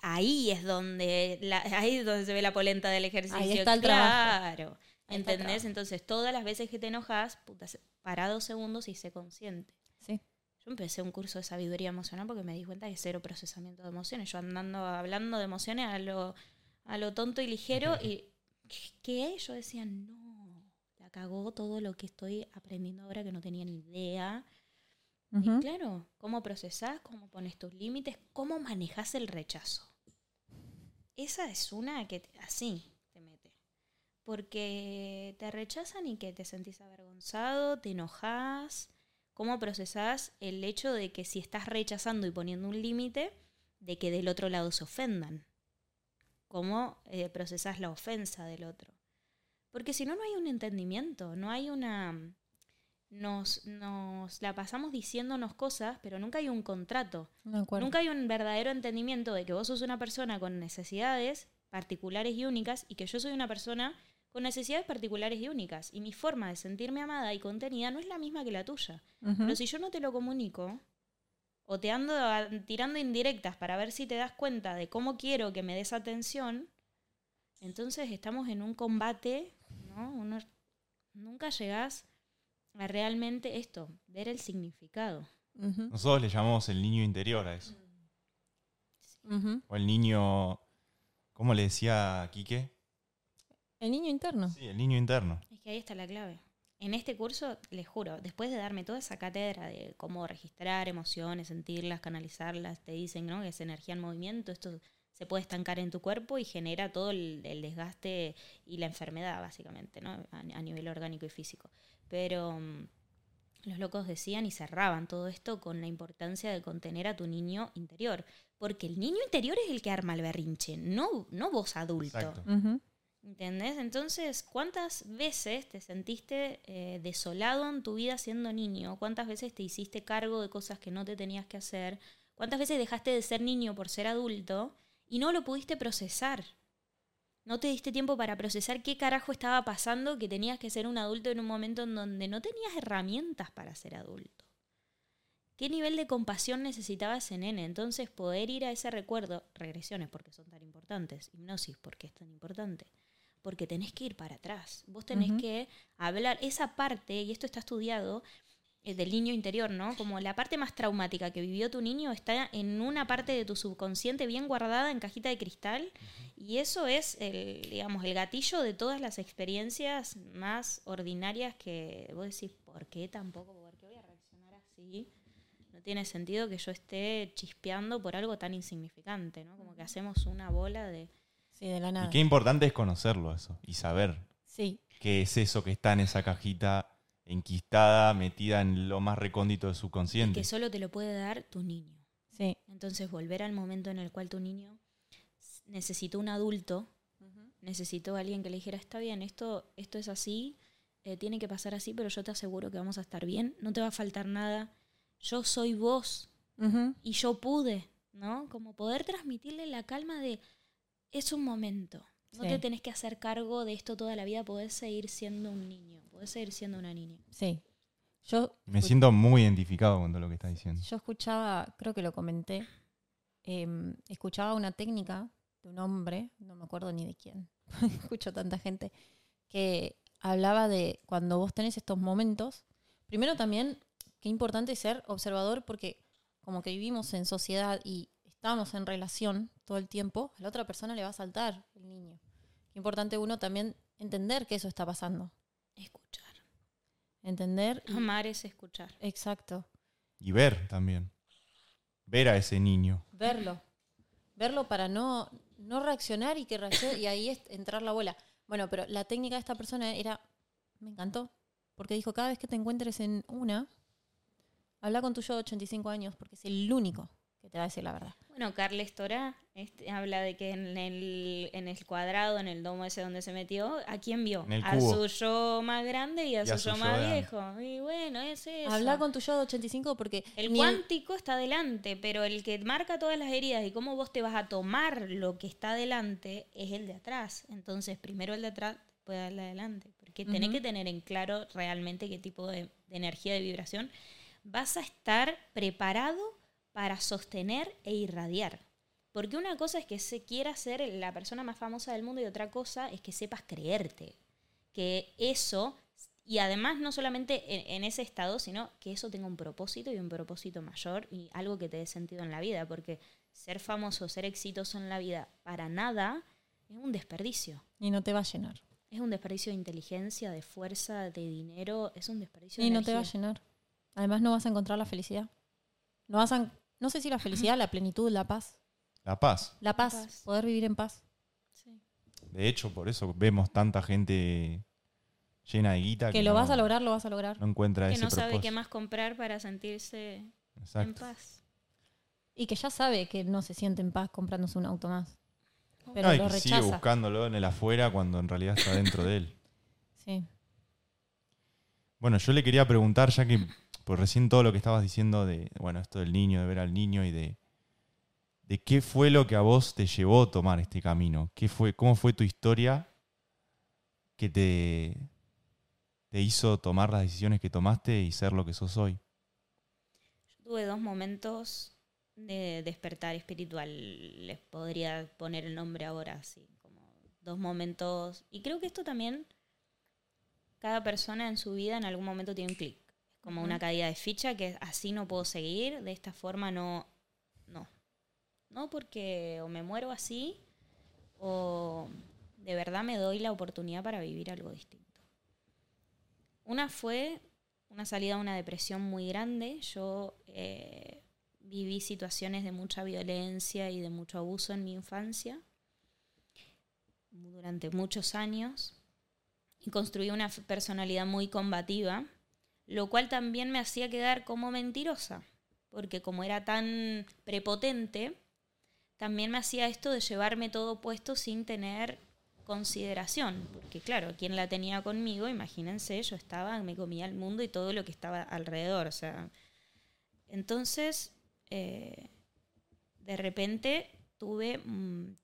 ahí es donde la- ahí es donde se ve la polenta del ejercicio. Ahí está el trabajo. claro. Está el ¿Entendés? trabajo. Entonces, todas las veces que te enojas, puta, para dos segundos y sé consciente. Sí. Yo empecé un curso de sabiduría emocional porque me di cuenta que cero procesamiento de emociones. Yo andando hablando de emociones a lo, a lo tonto y ligero y ¿qué? Yo decía, no, la cagó todo lo que estoy aprendiendo ahora que no tenía ni idea. Y claro, cómo procesás, cómo pones tus límites, cómo manejas el rechazo. Esa es una que te- así te mete. Porque te rechazan y que te sentís avergonzado, te enojas. ¿Cómo procesás el hecho de que si estás rechazando y poniendo un límite, de que del otro lado se ofendan? ¿Cómo eh, procesás la ofensa del otro? Porque si no, no hay un entendimiento, no hay una nos, nos la pasamos diciéndonos cosas, pero nunca hay un contrato. Nunca hay un verdadero entendimiento de que vos sos una persona con necesidades particulares y únicas y que yo soy una persona con necesidades particulares y únicas. Y mi forma de sentirme amada y contenida no es la misma que la tuya. Pero si yo no te lo comunico, o te ando a- tirando indirectas para ver si te das cuenta de cómo quiero que me des atención, entonces estamos en un combate, ¿no? Uno- nunca llegás a realmente esto, ver el significado. Nosotros le llamamos el niño interior a eso. O el niño, ¿cómo le decía Quique? El niño interno. Sí, el niño interno. Es que ahí está la clave. En este curso, les juro, después de darme toda esa cátedra de cómo registrar emociones, sentirlas, canalizarlas, te dicen ¿no? que es energía en movimiento, esto se puede estancar en tu cuerpo y genera todo el, el desgaste y la enfermedad, básicamente, ¿no? a, a nivel orgánico y físico. Pero mm, los locos decían y cerraban todo esto con la importancia de contener a tu niño interior. Porque el niño interior es el que arma el berrinche, no, no vos adulto. Exacto. ¿Entendés? Entonces, ¿cuántas veces te sentiste eh, desolado en tu vida siendo niño? ¿Cuántas veces te hiciste cargo de cosas que no te tenías que hacer? ¿Cuántas veces dejaste de ser niño por ser adulto y no lo pudiste procesar? No te diste tiempo para procesar qué carajo estaba pasando que tenías que ser un adulto en un momento en donde no tenías herramientas para ser adulto. ¿Qué nivel de compasión necesitaba ese nene? Entonces, poder ir a ese recuerdo, regresiones, porque son tan importantes, hipnosis, porque es tan importante, porque tenés que ir para atrás. Vos tenés que hablar esa parte, y esto está estudiado, eh, del niño interior, ¿no? Como la parte más traumática que vivió tu niño está en una parte de tu subconsciente bien guardada en cajita de cristal, y eso es el, digamos, el gatillo de todas las experiencias más ordinarias que vos decís, ¿por qué tampoco? ¿Por qué voy a reaccionar así? No tiene sentido que yo esté chispeando por algo tan insignificante, ¿no? Como que hacemos una bola de... Sí, de la nada. Y qué importante es conocerlo eso y saber Sí, qué es eso que está en esa cajita enquistada, metida en lo más recóndito del subconsciente. que solo te lo puede dar tu niño. sí. Entonces volver al momento en el cual tu niño necesitó un adulto, necesitó a alguien que le dijera, está bien, esto, esto es así, eh, tiene que pasar así, pero yo te aseguro que vamos a estar bien, no te va a faltar nada, yo soy vos y yo pude, ¿no? Como poder transmitirle la calma de, es un momento, No Sí. te tenés que hacer cargo de esto toda la vida, podés seguir siendo un niño, podés seguir siendo una niña. Sí. Yo, Me siento muy identificado con todo lo que estás diciendo. yo escuchaba, creo que lo comenté, em, escuchaba una técnica de un hombre, no me acuerdo ni de quién, escucho tanta gente, que hablaba de cuando vos tenés estos momentos, primero también, qué importante ser observador porque como que vivimos en sociedad y estamos en relación todo el tiempo, a la otra persona le va a saltar el niño. Qué importante uno también entender que eso está pasando. Escuchar. Entender. y- Amar es escuchar. exacto. Y ver también. Ver a ese niño. Verlo. Verlo para no, no reaccionar y que reaccione y ahí es entrar la bola. Bueno, pero la técnica de esta persona era. Me encantó. Porque dijo: cada vez que te encuentres en una, habla con tu yo de 85 años, porque es el único que te va a decir la verdad. Bueno, Carles Torá este, habla de que en el, en el cuadrado, en el domo ese donde se metió, ¿a quién vio? A su yo más grande y a, Y su, a su yo yo más viejo. Y bueno, es eso. Habla con tu yo de 85 porque. El cuántico está adelante, pero el que marca todas las heridas y cómo vos te vas a tomar lo que está adelante es el de atrás. Entonces, primero el de atrás, después el de adelante. Porque tenés que tener en claro realmente qué tipo de, de energía de vibración vas a estar preparado para sostener e irradiar. Porque una cosa es que se quiera ser la persona más famosa del mundo y otra cosa es que sepas creerte. Que eso, y además no solamente en, en ese estado, sino que eso tenga un propósito y un propósito mayor y algo que te dé sentido en la vida. Porque ser famoso, ser exitoso en la vida para nada es un desperdicio. Y no te va a llenar. Es un desperdicio de inteligencia, de fuerza, de dinero, es un desperdicio de Y no te va a llenar. Además, no vas a encontrar la felicidad. No vas a. No sé si la felicidad, la plenitud, la paz. La paz. La paz, paz. poder vivir en paz. Sí. De hecho, por eso vemos tanta gente llena de guita Que lo no- vas a lograr, lo vas a lograr. No encuentra Que ese no sabe propósito. qué más comprar para sentirse en Exacto. paz. Y que ya sabe que no se siente en paz comprándose un auto más. Pero No, y lo que sigue rechaza. buscándolo en el afuera cuando en realidad está dentro de él. Sí. Bueno, yo le quería preguntar, ya que por recién todo lo que estabas diciendo de, bueno, esto del niño, de ver al niño y de, de qué fue lo que a vos te llevó a tomar este camino. ¿Qué fue, ¿Cómo fue tu historia que te, te hizo tomar las decisiones que tomaste y ser lo que sos hoy? Yo tuve dos momentos de despertar espiritual. Les podría poner el nombre ahora, así, como dos momentos. Y creo que esto también, cada persona en su vida en algún momento tiene un clic. Como una caída de ficha que así no puedo seguir, de esta forma no. No. No, porque o me muero así o de verdad me doy la oportunidad para vivir algo distinto. Una fue una salida a una depresión muy grande. Yo eh, viví situaciones de mucha violencia y de mucho abuso en mi infancia durante muchos años y construí una personalidad muy combativa, lo cual también me hacía quedar como mentirosa, porque como era tan prepotente, también me hacía esto de llevarme todo puesto sin tener consideración, porque claro, quien la tenía conmigo, imagínense, yo estaba, me comía el mundo y todo lo que estaba alrededor, o sea, entonces, eh, de repente tuve mm,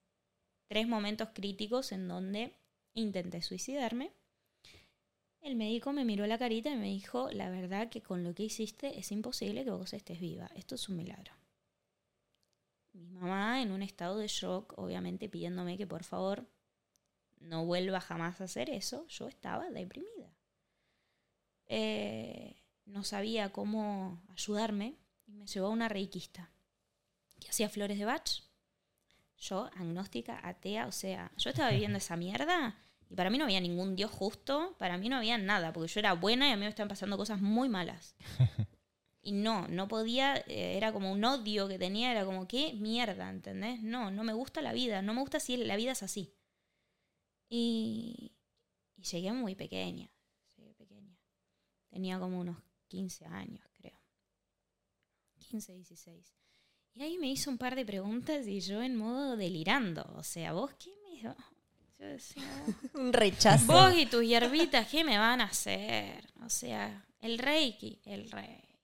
tres momentos críticos en donde intenté suicidarme. El médico me miró la carita y me dijo, la verdad que con lo que hiciste es imposible que vos estés viva, esto es un milagro. Mi mamá en un estado de shock, obviamente pidiéndome que por favor no vuelva jamás a hacer eso, yo estaba deprimida. Eh, no sabía cómo ayudarme y me llevó a una reikista que hacía flores de Bach. Yo, agnóstica, atea, o sea, yo estaba viviendo esa mierda y para mí no había ningún Dios justo, para mí no había nada, porque yo era buena y a mí me estaban pasando cosas muy malas. Y no, no podía, eh, era como un odio que tenía, era como, ¿qué mierda? ¿Entendés? No, no me gusta la vida, no me gusta si la vida es así. Y, y llegué muy pequeña, llegué pequeña. Tenía como unos 15 años, creo. 15, 16. Y ahí me hizo un par de preguntas y yo en modo delirando. O sea, ¿vos qué me...? Yo decía, Un rechazo. Vos y tus hierbitas, ¿qué me van a hacer? O sea, el reiki, el reiki.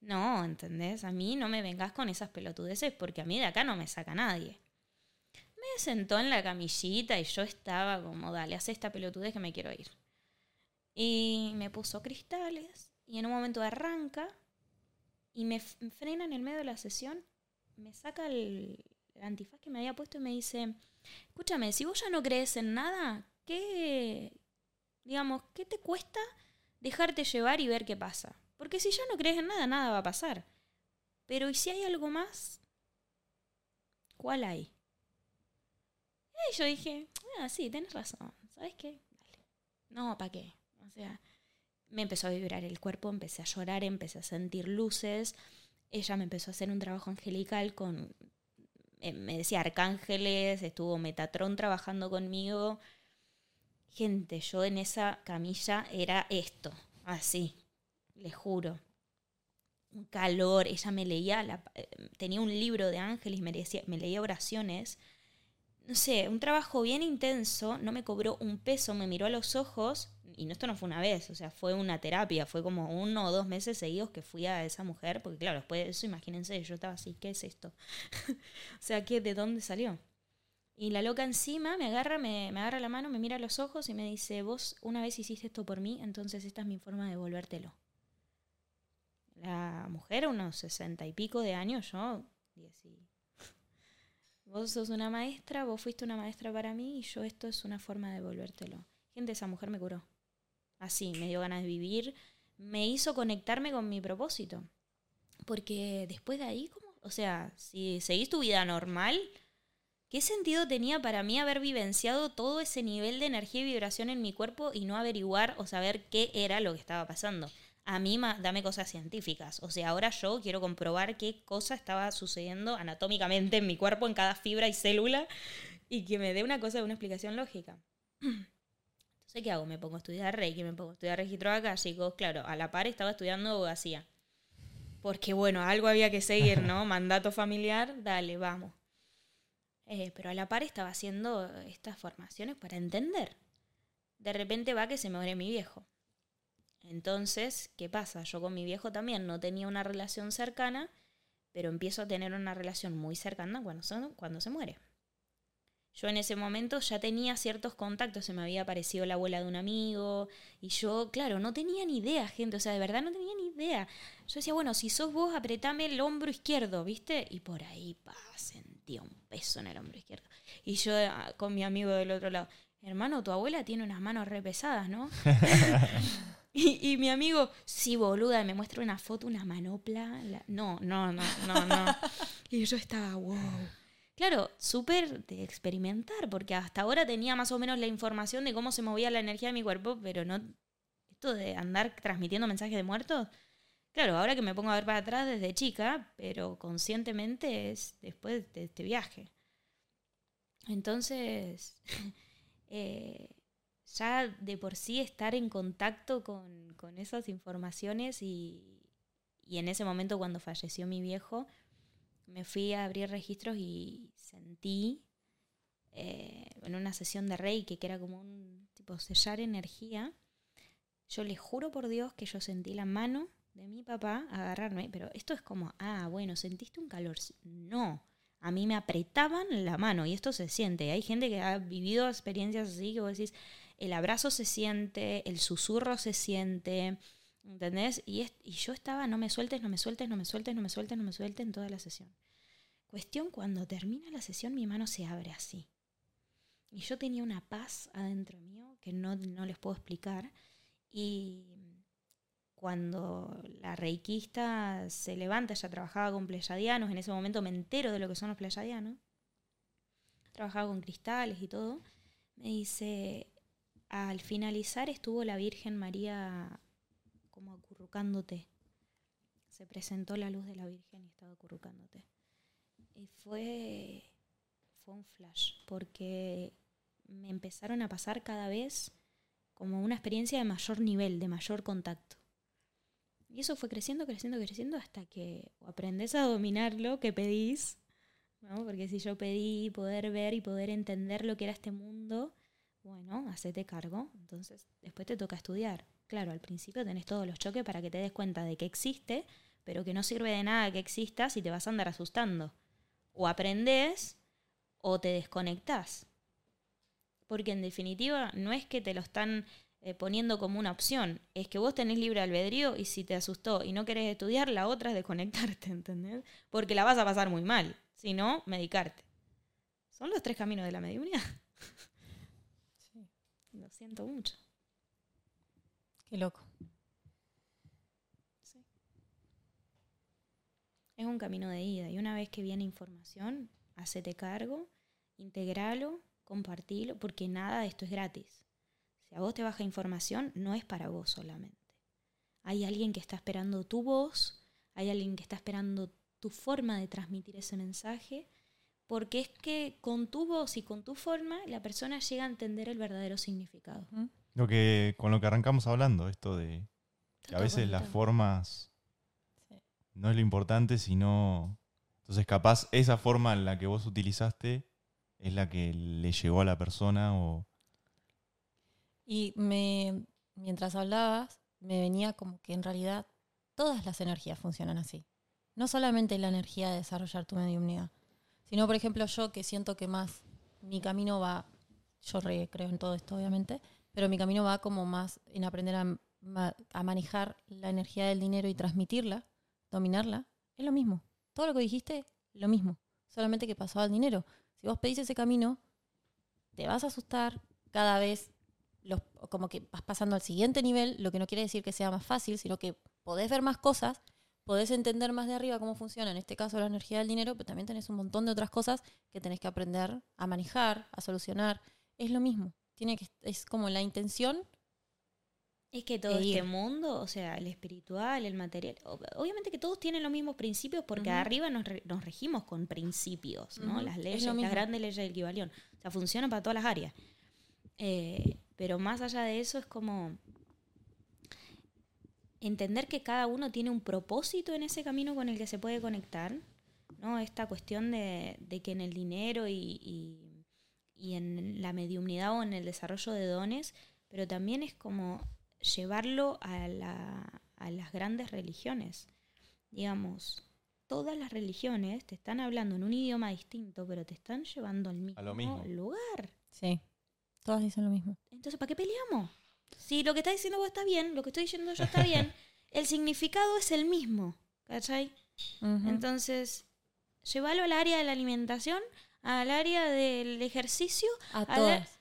No, ¿entendés? A mí no me vengas con esas pelotudeces porque a mí de acá no me saca nadie. Me sentó en la camillita y yo estaba como, dale, haz esta pelotudez que me quiero ir. Y me puso cristales y en un momento arranca y me frena en el medio de la sesión, me saca el, el antifaz que me había puesto y me dice, escúchame, si vos ya no crees en nada, ¿qué, digamos, qué te cuesta dejarte llevar y ver qué pasa? Porque si ya no crees en nada, nada va a pasar. Pero ¿y si hay algo más? ¿Cuál hay? Y yo dije, ah, sí, tienes razón. ¿Sabes qué? Dale. No, ¿para qué? O sea, me empezó a vibrar el cuerpo, empecé a llorar, empecé a sentir luces. Ella me empezó a hacer un trabajo angelical con me decía arcángeles, estuvo Metatron trabajando conmigo. Gente, yo en esa camilla era esto, así, les juro. Un calor, ella me leía, eh, tenía un libro de ángeles, me, decía, me leía oraciones. No sé, un trabajo bien intenso, no me cobró un peso, me miró a los ojos y esto no fue una vez, o sea, fue una terapia, fue como uno o dos meses seguidos que fui a esa mujer, porque claro, después de eso, imagínense, yo estaba así, ¿qué es esto? o sea, ¿qué, ¿de dónde salió? Y la loca encima me agarra, me, agarra la mano, me mira a los ojos y me dice, vos una vez hiciste esto por mí, entonces esta es mi forma de devolvértelo. La mujer, unos sesenta y pico de años, yo, diez Vos sos una maestra, vos fuiste una maestra para mí y yo esto es una forma de devolvértelo. Gente, esa mujer me curó así, me dio ganas de vivir, me hizo conectarme con mi propósito. Porque después de ahí, como, o sea, si seguís tu vida normal, ¿qué sentido tenía para mí haber vivenciado todo ese nivel de energía y vibración en mi cuerpo y no averiguar o saber qué era lo que estaba pasando? A mí dame cosas científicas. O sea, ahora yo quiero comprobar qué cosa estaba sucediendo anatómicamente en mi cuerpo, en cada fibra y célula, y que me dé una cosa, una explicación lógica. sé ¿qué hago? Me pongo a estudiar Reiki, me pongo a estudiar registro acá, chicos. Claro, a la par estaba estudiando abogacía. Porque bueno, algo había que seguir, ¿no? Mandato familiar, dale, vamos. Eh, pero a la par estaba haciendo estas formaciones para entender. De repente va que se me muere mi viejo. Entonces, ¿qué pasa? Yo con mi viejo también no tenía una relación cercana, pero empiezo a tener una relación muy cercana cuando, cuando se muere. Yo en ese momento ya tenía ciertos contactos, se me había aparecido la abuela de un amigo y yo, claro, no tenía ni idea, gente, o sea, de verdad no tenía ni idea. Yo decía, bueno, si sos vos, apretame el hombro izquierdo, ¿viste? Y por ahí, pa, sentía un peso en el hombro izquierdo. Y yo ah, con mi amigo del otro lado, hermano, tu abuela tiene unas manos re pesadas, ¿no? y, mi amigo, sí, boluda, me muestra una foto, una manopla. No, no, no, no, no. y yo estaba, wow claro, súper de experimentar, porque hasta ahora tenía más o menos la información de cómo se movía la energía de mi cuerpo, pero no esto de andar transmitiendo mensajes de muertos. Claro, ahora que me pongo a ver para atrás desde chica, pero conscientemente es después de este viaje. Entonces, eh, ya de por sí estar en contacto con, con esas informaciones y, y en ese momento cuando falleció mi viejo, me fui a abrir registros y sentí eh, en una sesión de Reiki, que era como un tipo sellar energía, yo le juro por Dios que yo sentí la mano de mi papá agarrarme, pero esto es como, ah, bueno, ¿sentiste un calor? No, a mí me apretaban la mano y esto se siente. Hay gente que ha vivido experiencias así que vos decís, el abrazo se siente, el susurro se siente, ¿Entendés? Y, y yo estaba, no me sueltes, no me sueltes, no me sueltes, no me sueltes, no me sueltes en toda la sesión. Cuestión, cuando termina la sesión mi mano se abre así. Y yo tenía una paz adentro mío que no, no les puedo explicar. Y cuando la reikista se levanta, ella trabajaba con pleyadianos, en ese momento me entero de lo que son los pleyadianos. Trabajaba con cristales y todo. Me dice, al finalizar estuvo la Virgen María como acurrucándote. Se presentó la luz de la Virgen y estaba acurrucándote. Y fue, fue un flash, porque me empezaron a pasar cada vez como una experiencia de mayor nivel, de mayor contacto. Y eso fue creciendo, creciendo, creciendo hasta que aprendes a dominar lo que pedís, ¿no? Porque si yo pedí poder ver y poder entender lo que era este mundo, bueno, hacete cargo, entonces después te toca estudiar. Claro, al principio tenés todos los choques para que te des cuenta de que existe, pero que no sirve de nada que exista si te vas a andar asustando. O aprendés o te desconectás. Porque en definitiva no es que te lo están eh, poniendo como una opción, es que vos tenés libre albedrío y si te asustó y no querés estudiar, la otra es desconectarte, ¿entendés? Porque la vas a pasar muy mal, si no, medicarte. Son los tres caminos de la mediunidad. Lo siento mucho. Qué loco. Es un camino de ida y una vez que viene información, hacete cargo, integralo, compartilo, porque nada de esto es gratis. Si a vos te baja información, no es para vos solamente. Hay alguien que está esperando tu voz, hay alguien que está esperando tu forma de transmitir ese mensaje, porque es que con tu voz y con tu forma la persona llega a entender el verdadero significado. Lo que, con lo que arrancamos hablando, esto de que a veces las formas no es lo importante, sino... Entonces capaz esa forma en la que vos utilizaste es la que le llegó a la persona o... Y me, mientras hablabas, me venía como que en realidad todas las energías funcionan así. No solamente la energía de desarrollar tu mediunidad, sino, por ejemplo, yo que siento que más mi camino va, yo creo en todo esto, obviamente, pero mi camino va como más en aprender a, manejar la energía del dinero y transmitirla dominarla, es lo mismo. Todo lo que dijiste, lo mismo. Solamente que pasó al dinero. Si vos pedís ese camino, te vas a asustar cada vez, los, como que vas pasando al siguiente nivel, lo que no quiere decir que sea más fácil, sino que podés ver más cosas, podés entender más de arriba cómo funciona, en este caso la energía del dinero, pero también tenés un montón de otras cosas que tenés que aprender a manejar, a solucionar. Es lo mismo. Tiene que, es como la intención es que todo este mundo, o sea, el espiritual, el material, obviamente que todos tienen los mismos principios porque arriba nos, regimos con principios, ¿no? Las leyes, las grandes leyes del Kibalión. O sea, funcionan para todas las áreas. Eh, pero más allá de eso es como entender que cada uno tiene un propósito en ese camino con el que se puede conectar, ¿no? Esta cuestión de, que en el dinero y, y en la mediumnidad o en el desarrollo de dones, pero también es como llevarlo a, la, a las grandes religiones. Digamos, todas las religiones te están hablando en un idioma distinto, pero te están llevando al mismo, lugar. Sí, todas dicen lo mismo. Entonces, ¿para qué peleamos? Si lo que está diciendo vos está bien, lo que estoy diciendo yo está bien, el significado es el mismo, ¿cachai? Entonces, llévalo al área de la alimentación, al área del ejercicio, a todas.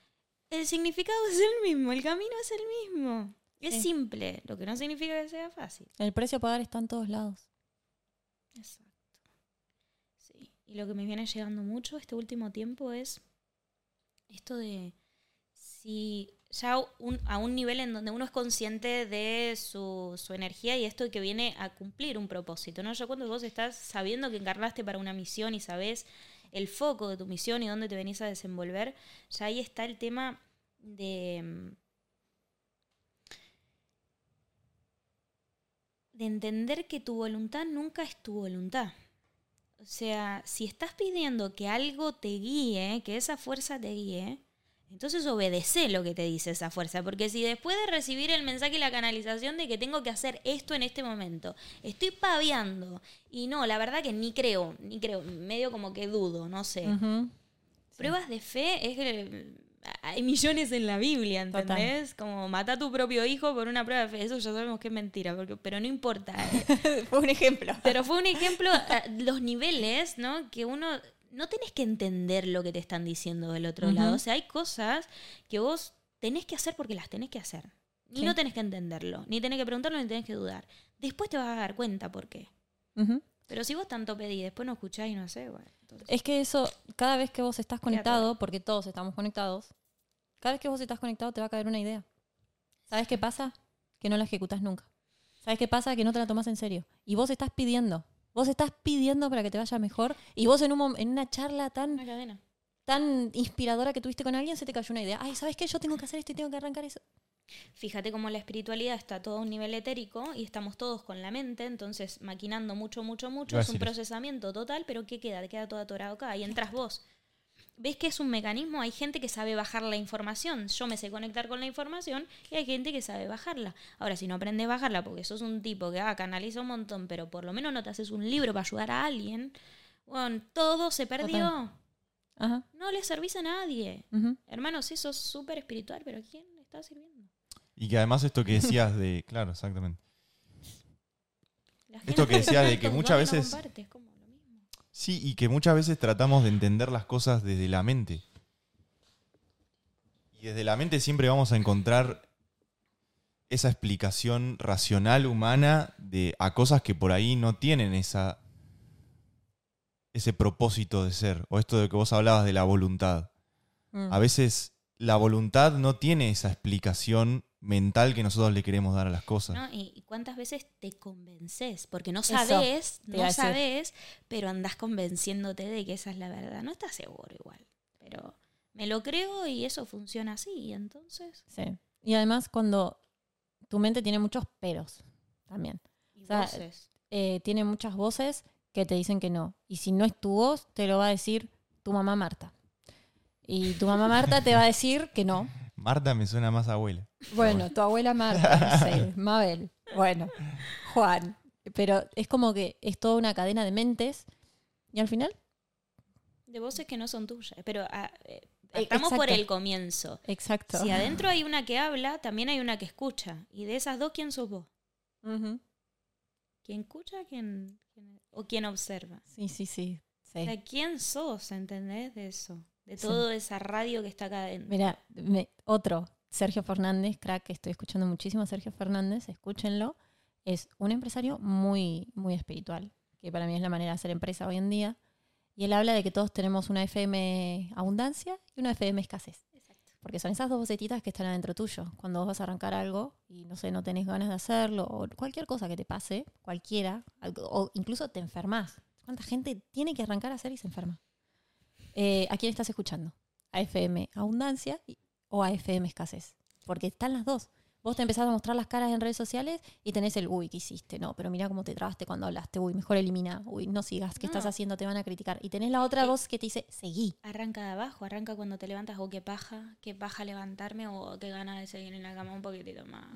El significado es el mismo, el camino es el mismo. Es simple, lo que no significa que sea fácil. El precio a pagar está en todos lados. Exacto. Sí. Y lo que me viene llegando mucho este último tiempo es esto de si ya a un nivel en donde uno es consciente de su, su, energía y esto que viene a cumplir un propósito, ¿no? Ya cuando vos estás sabiendo que encarnaste para una misión y sabes el foco de tu misión y dónde te venís a desenvolver, ya ahí está el tema de de entender que tu voluntad nunca es tu voluntad. O sea, si estás pidiendo que algo te guíe, que esa fuerza te guíe, entonces obedece lo que te dice esa fuerza. Porque si después de recibir el mensaje y la canalización de que tengo que hacer esto en este momento, estoy paviando y no, la verdad que ni creo, ni creo, medio como que dudo, no sé. Pruebas de fe es hay millones en la Biblia, ¿entendés? Como mata a tu propio hijo por una prueba de fe. Eso ya sabemos que es mentira, porque, pero no importa. fue un ejemplo. Pero fue un ejemplo, los niveles, ¿no? Que uno no tenés que entender lo que te están diciendo del otro lado. O sea, hay cosas que vos tenés que hacer porque las tenés que hacer. Y no tenés que entenderlo, ni tenés que preguntarlo, ni tenés que dudar. Después te vas a dar cuenta por qué. Pero si vos tanto pedís, después no escuchás y no sé, bueno. Es que eso, cada vez que vos estás conectado, porque todos estamos conectados, cada vez que vos estás conectado te va a caer una idea. ¿Sabes qué pasa? Que no la ejecutas nunca. ¿Sabes qué pasa? Que no te la tomas en serio. Y vos estás pidiendo. Vos estás pidiendo para que te vaya mejor. Y vos en, un, en una charla tan, tan inspiradora que tuviste con alguien, se te cayó una idea. Ay, ¿sabes qué? Yo tengo que hacer esto y tengo que arrancar eso. Fíjate cómo la espiritualidad está todo a un nivel etérico y estamos todos con la mente, entonces maquinando mucho, mucho, mucho. Es un procesamiento total, pero ¿qué queda? Queda todo atorado acá. Y entras vos ves que es un mecanismo, hay gente que sabe bajar la información, yo me sé conectar con la información y hay gente que sabe bajarla. Ahora, si no aprendes a bajarla porque sos un tipo que ah, canaliza un montón, pero por lo menos no te haces un libro para ayudar a alguien, bueno, todo se perdió. Ajá. No le servís a nadie. ujú. Hermano, sí, sos súper espiritual, pero ¿a quién le estás sirviendo? Y que además esto que decías de. Claro, exactamente. Esto que decías de que muchas no veces- comparte, es como lo mismo. Sí, y que muchas veces tratamos de entender las cosas desde la mente. Y desde la mente siempre vamos a encontrar esa explicación racional humana de a cosas que por ahí no tienen esa ese propósito de ser o esto de que vos hablabas de la voluntad. Mm. A veces la voluntad no tiene esa explicación mental que nosotros le queremos dar a las cosas. ¿no? ¿Y cuántas veces te convences? Porque no sabes, no sabes, pero andás convenciéndote de que esa es la verdad. No estás seguro igual, pero me lo creo y eso funciona así. Y entonces, Sí. Y además cuando tu mente tiene muchos peros también. y O sea, voces. Eh, tiene muchas voces que te dicen que no. Y si no es tu voz, te lo va a decir tu mamá Marta. Y tu mamá Marta te va a decir que no. Marta me suena más a abuela. Bueno, tu abuela Marta, no sé, Mabel. Bueno, Juan. Pero es como que es toda una cadena de mentes. Y al final, De voces que no son tuyas. Pero ah, eh, E- estamos por el comienzo. exacto. Si adentro hay una que habla, también hay una que escucha. Y de esas dos, ¿quién sos vos? ¿Quién escucha quién, quién- o quién observa? Sí, sí, sí. sí. O sea, ¿quién sos? ¿Entendés de eso? De Sí. toda esa radio que está acá adentro. Mira, me- otro, Sergio Fernández, crack, que estoy escuchando muchísimo a Sergio Fernández, escúchenlo. Es un empresario muy, muy espiritual, que para mí es la manera de hacer empresa hoy en día. Y él habla de que todos tenemos una FM abundancia y una FM escasez. Exacto. Porque son esas dos vocetitas que están adentro tuyo. Cuando vos vas a arrancar algo y no sé, no tenés ganas de hacerlo, o cualquier cosa que te pase, cualquiera, o incluso te enfermas. ¿Cuánta gente tiene que arrancar a hacer y se enferma? Eh, ¿A quién estás escuchando? ¿A FM abundancia o a FM escasez? Porque están las dos. Vos te empezás a mostrar las caras en redes sociales y tenés el, uy, ¿qué hiciste? No, pero mira cómo te trabaste cuando hablaste. Uy, mejor elimina. Uy, no sigas. ¿Qué estás haciendo? Te van a criticar. Y tenés la otra Eh, voz que te dice, seguí. Arranca de abajo, arranca cuando te levantas, o qué paja, qué paja levantarme, o qué ganas de seguir en la cama un poquitito más.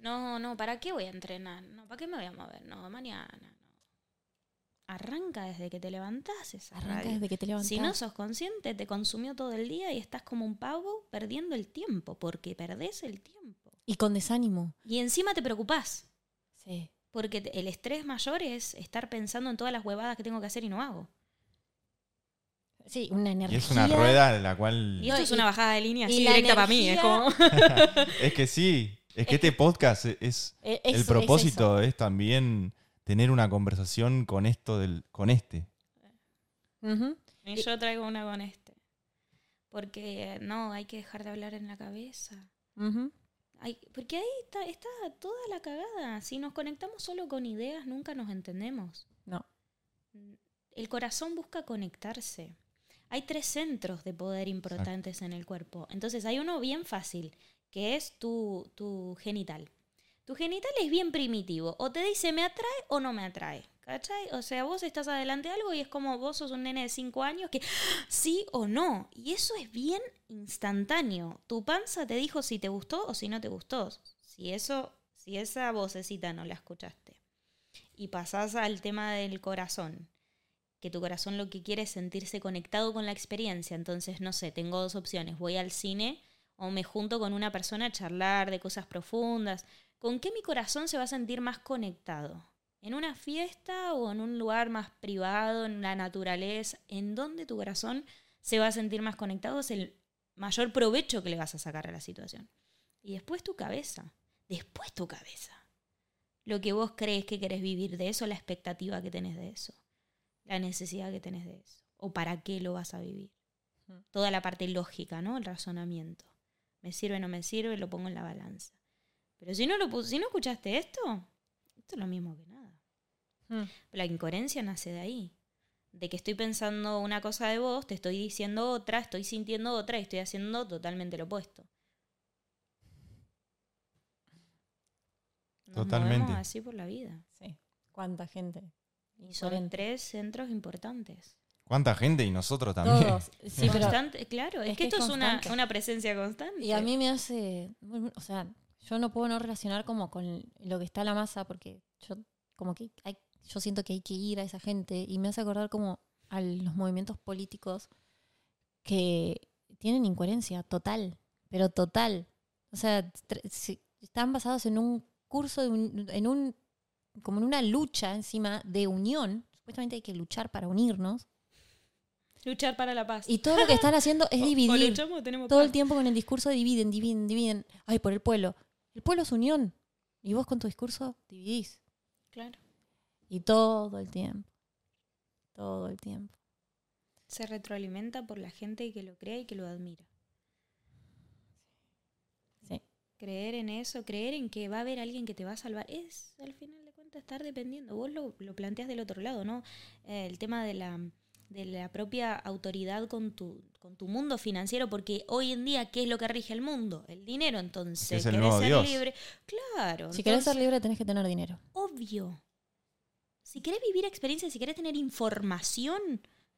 No, no, ¿para qué voy a entrenar? No, ¿para qué me voy a mover? No, mañana. Arranca desde que te levantás esa Arranca radio. desde que te levantás. Si no sos consciente, te consumió todo el día y estás como un pavo perdiendo el tiempo, porque perdés el tiempo. Y con desánimo. Y encima te preocupás, Sí. porque el estrés mayor es estar pensando en todas las huevadas que tengo que hacer y no hago. Sí, una Y energía. es una rueda en la cual... Y esto es y- una bajada de línea y así la directa para mí. Es como. Es que sí, es que este podcast es... Eh, El propósito es es, también tener una conversación con esto del, con este. y yo traigo una con este. Porque no, hay que dejar de hablar en la cabeza. Hay- porque ahí está, está toda la cagada. Si nos conectamos solo con ideas, nunca nos entendemos. No. El corazón busca conectarse. Hay tres centros de poder importantes en el cuerpo. Entonces hay uno bien fácil, que es tu, tu genital. Tu genital es bien primitivo. O te dice me atrae o no me atrae. ¿Cachai? O sea, vos estás adelante de algo y es como vos sos un nene de 5 años que sí o no. Y eso es bien instantáneo. Tu panza te dijo si te gustó o si no te gustó. Si eso, si esa vocecita no la escuchaste. Y pasás al tema del corazón. Que tu corazón lo que quiere es sentirse conectado con la experiencia. Entonces, no sé, tengo dos opciones. Voy al cine o me junto con una persona a charlar de cosas profundas. ¿Con qué mi corazón se va a sentir más conectado? ¿En una fiesta o en un lugar más privado, en la naturaleza? ¿En dónde tu corazón se va a sentir más conectado? Es el mayor provecho que le vas a sacar a la situación. Y después tu cabeza. Después tu cabeza. Lo que vos crees que querés vivir de eso, la expectativa que tenés de eso. La necesidad que tenés de eso. O para qué lo vas a vivir. Ujú. Toda la parte lógica, ¿no? El razonamiento. ¿Me sirve, no me sirve? Lo pongo en la balanza. Pero si no, lo, si no escuchaste esto, esto es lo mismo que nada. Mm. La incoherencia nace de ahí. De que estoy pensando una cosa de vos, te estoy diciendo otra, estoy sintiendo otra y estoy haciendo totalmente lo opuesto. Nos Totalmente. así por la vida. Sí. ¿Cuánta gente? Y son Incoherente. tres centros importantes. ¿Cuánta gente? Y nosotros también. Todos. Sí, pero, claro, es, es que, que esto es es una, una presencia constante. y a mí me hace. O sea, yo no puedo no relacionar como con lo que está la masa porque yo, como que hay, yo siento que hay que ir a esa gente y me hace acordar como a los movimientos políticos que tienen incoherencia total, pero total. O sea, si- están basados en un curso, de un- en un, como en una lucha encima de unión. Supuestamente hay que luchar para unirnos. Luchar para la paz. Y todo lo que están haciendo es O- o dividir. luchamos Todo el tiempo con el discurso de dividen, dividen, dividen. Ay, por el pueblo. El pueblo es unión. Y vos con tu discurso dividís. Claro. Y todo el tiempo. Todo el tiempo. Se retroalimenta por la gente que lo cree y que lo admira. Sí. Creer en eso, creer en que va a haber alguien que te va a salvar, es al final de cuentas estar dependiendo. Vos lo, lo planteas del otro lado, ¿no? Eh, el tema de la, de la propia autoridad con tu, con tu mundo financiero, porque hoy en día, ¿qué es lo que rige el mundo? El dinero, entonces. Es el ¿querés nuevo ser Dios. libre? Claro. Si querés ser entonces, libre tenés que tener dinero. Obvio. Si querés vivir experiencias, si querés tener información,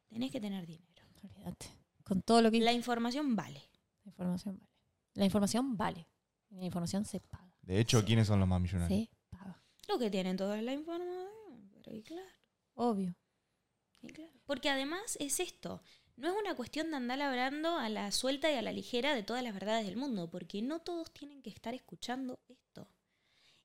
tenés que tener dinero. Olvídate. Con todo lo que... La información vale. La información vale. La información vale. La información se paga. De hecho, Sí. ¿quiénes son los más millonarios? Se paga. Lo que tienen toda la información. Pero y claro, Obvio. Porque además es esto. No es una cuestión de andar hablando a la suelta y a la ligera de todas las verdades del mundo, porque no todos tienen que estar escuchando esto.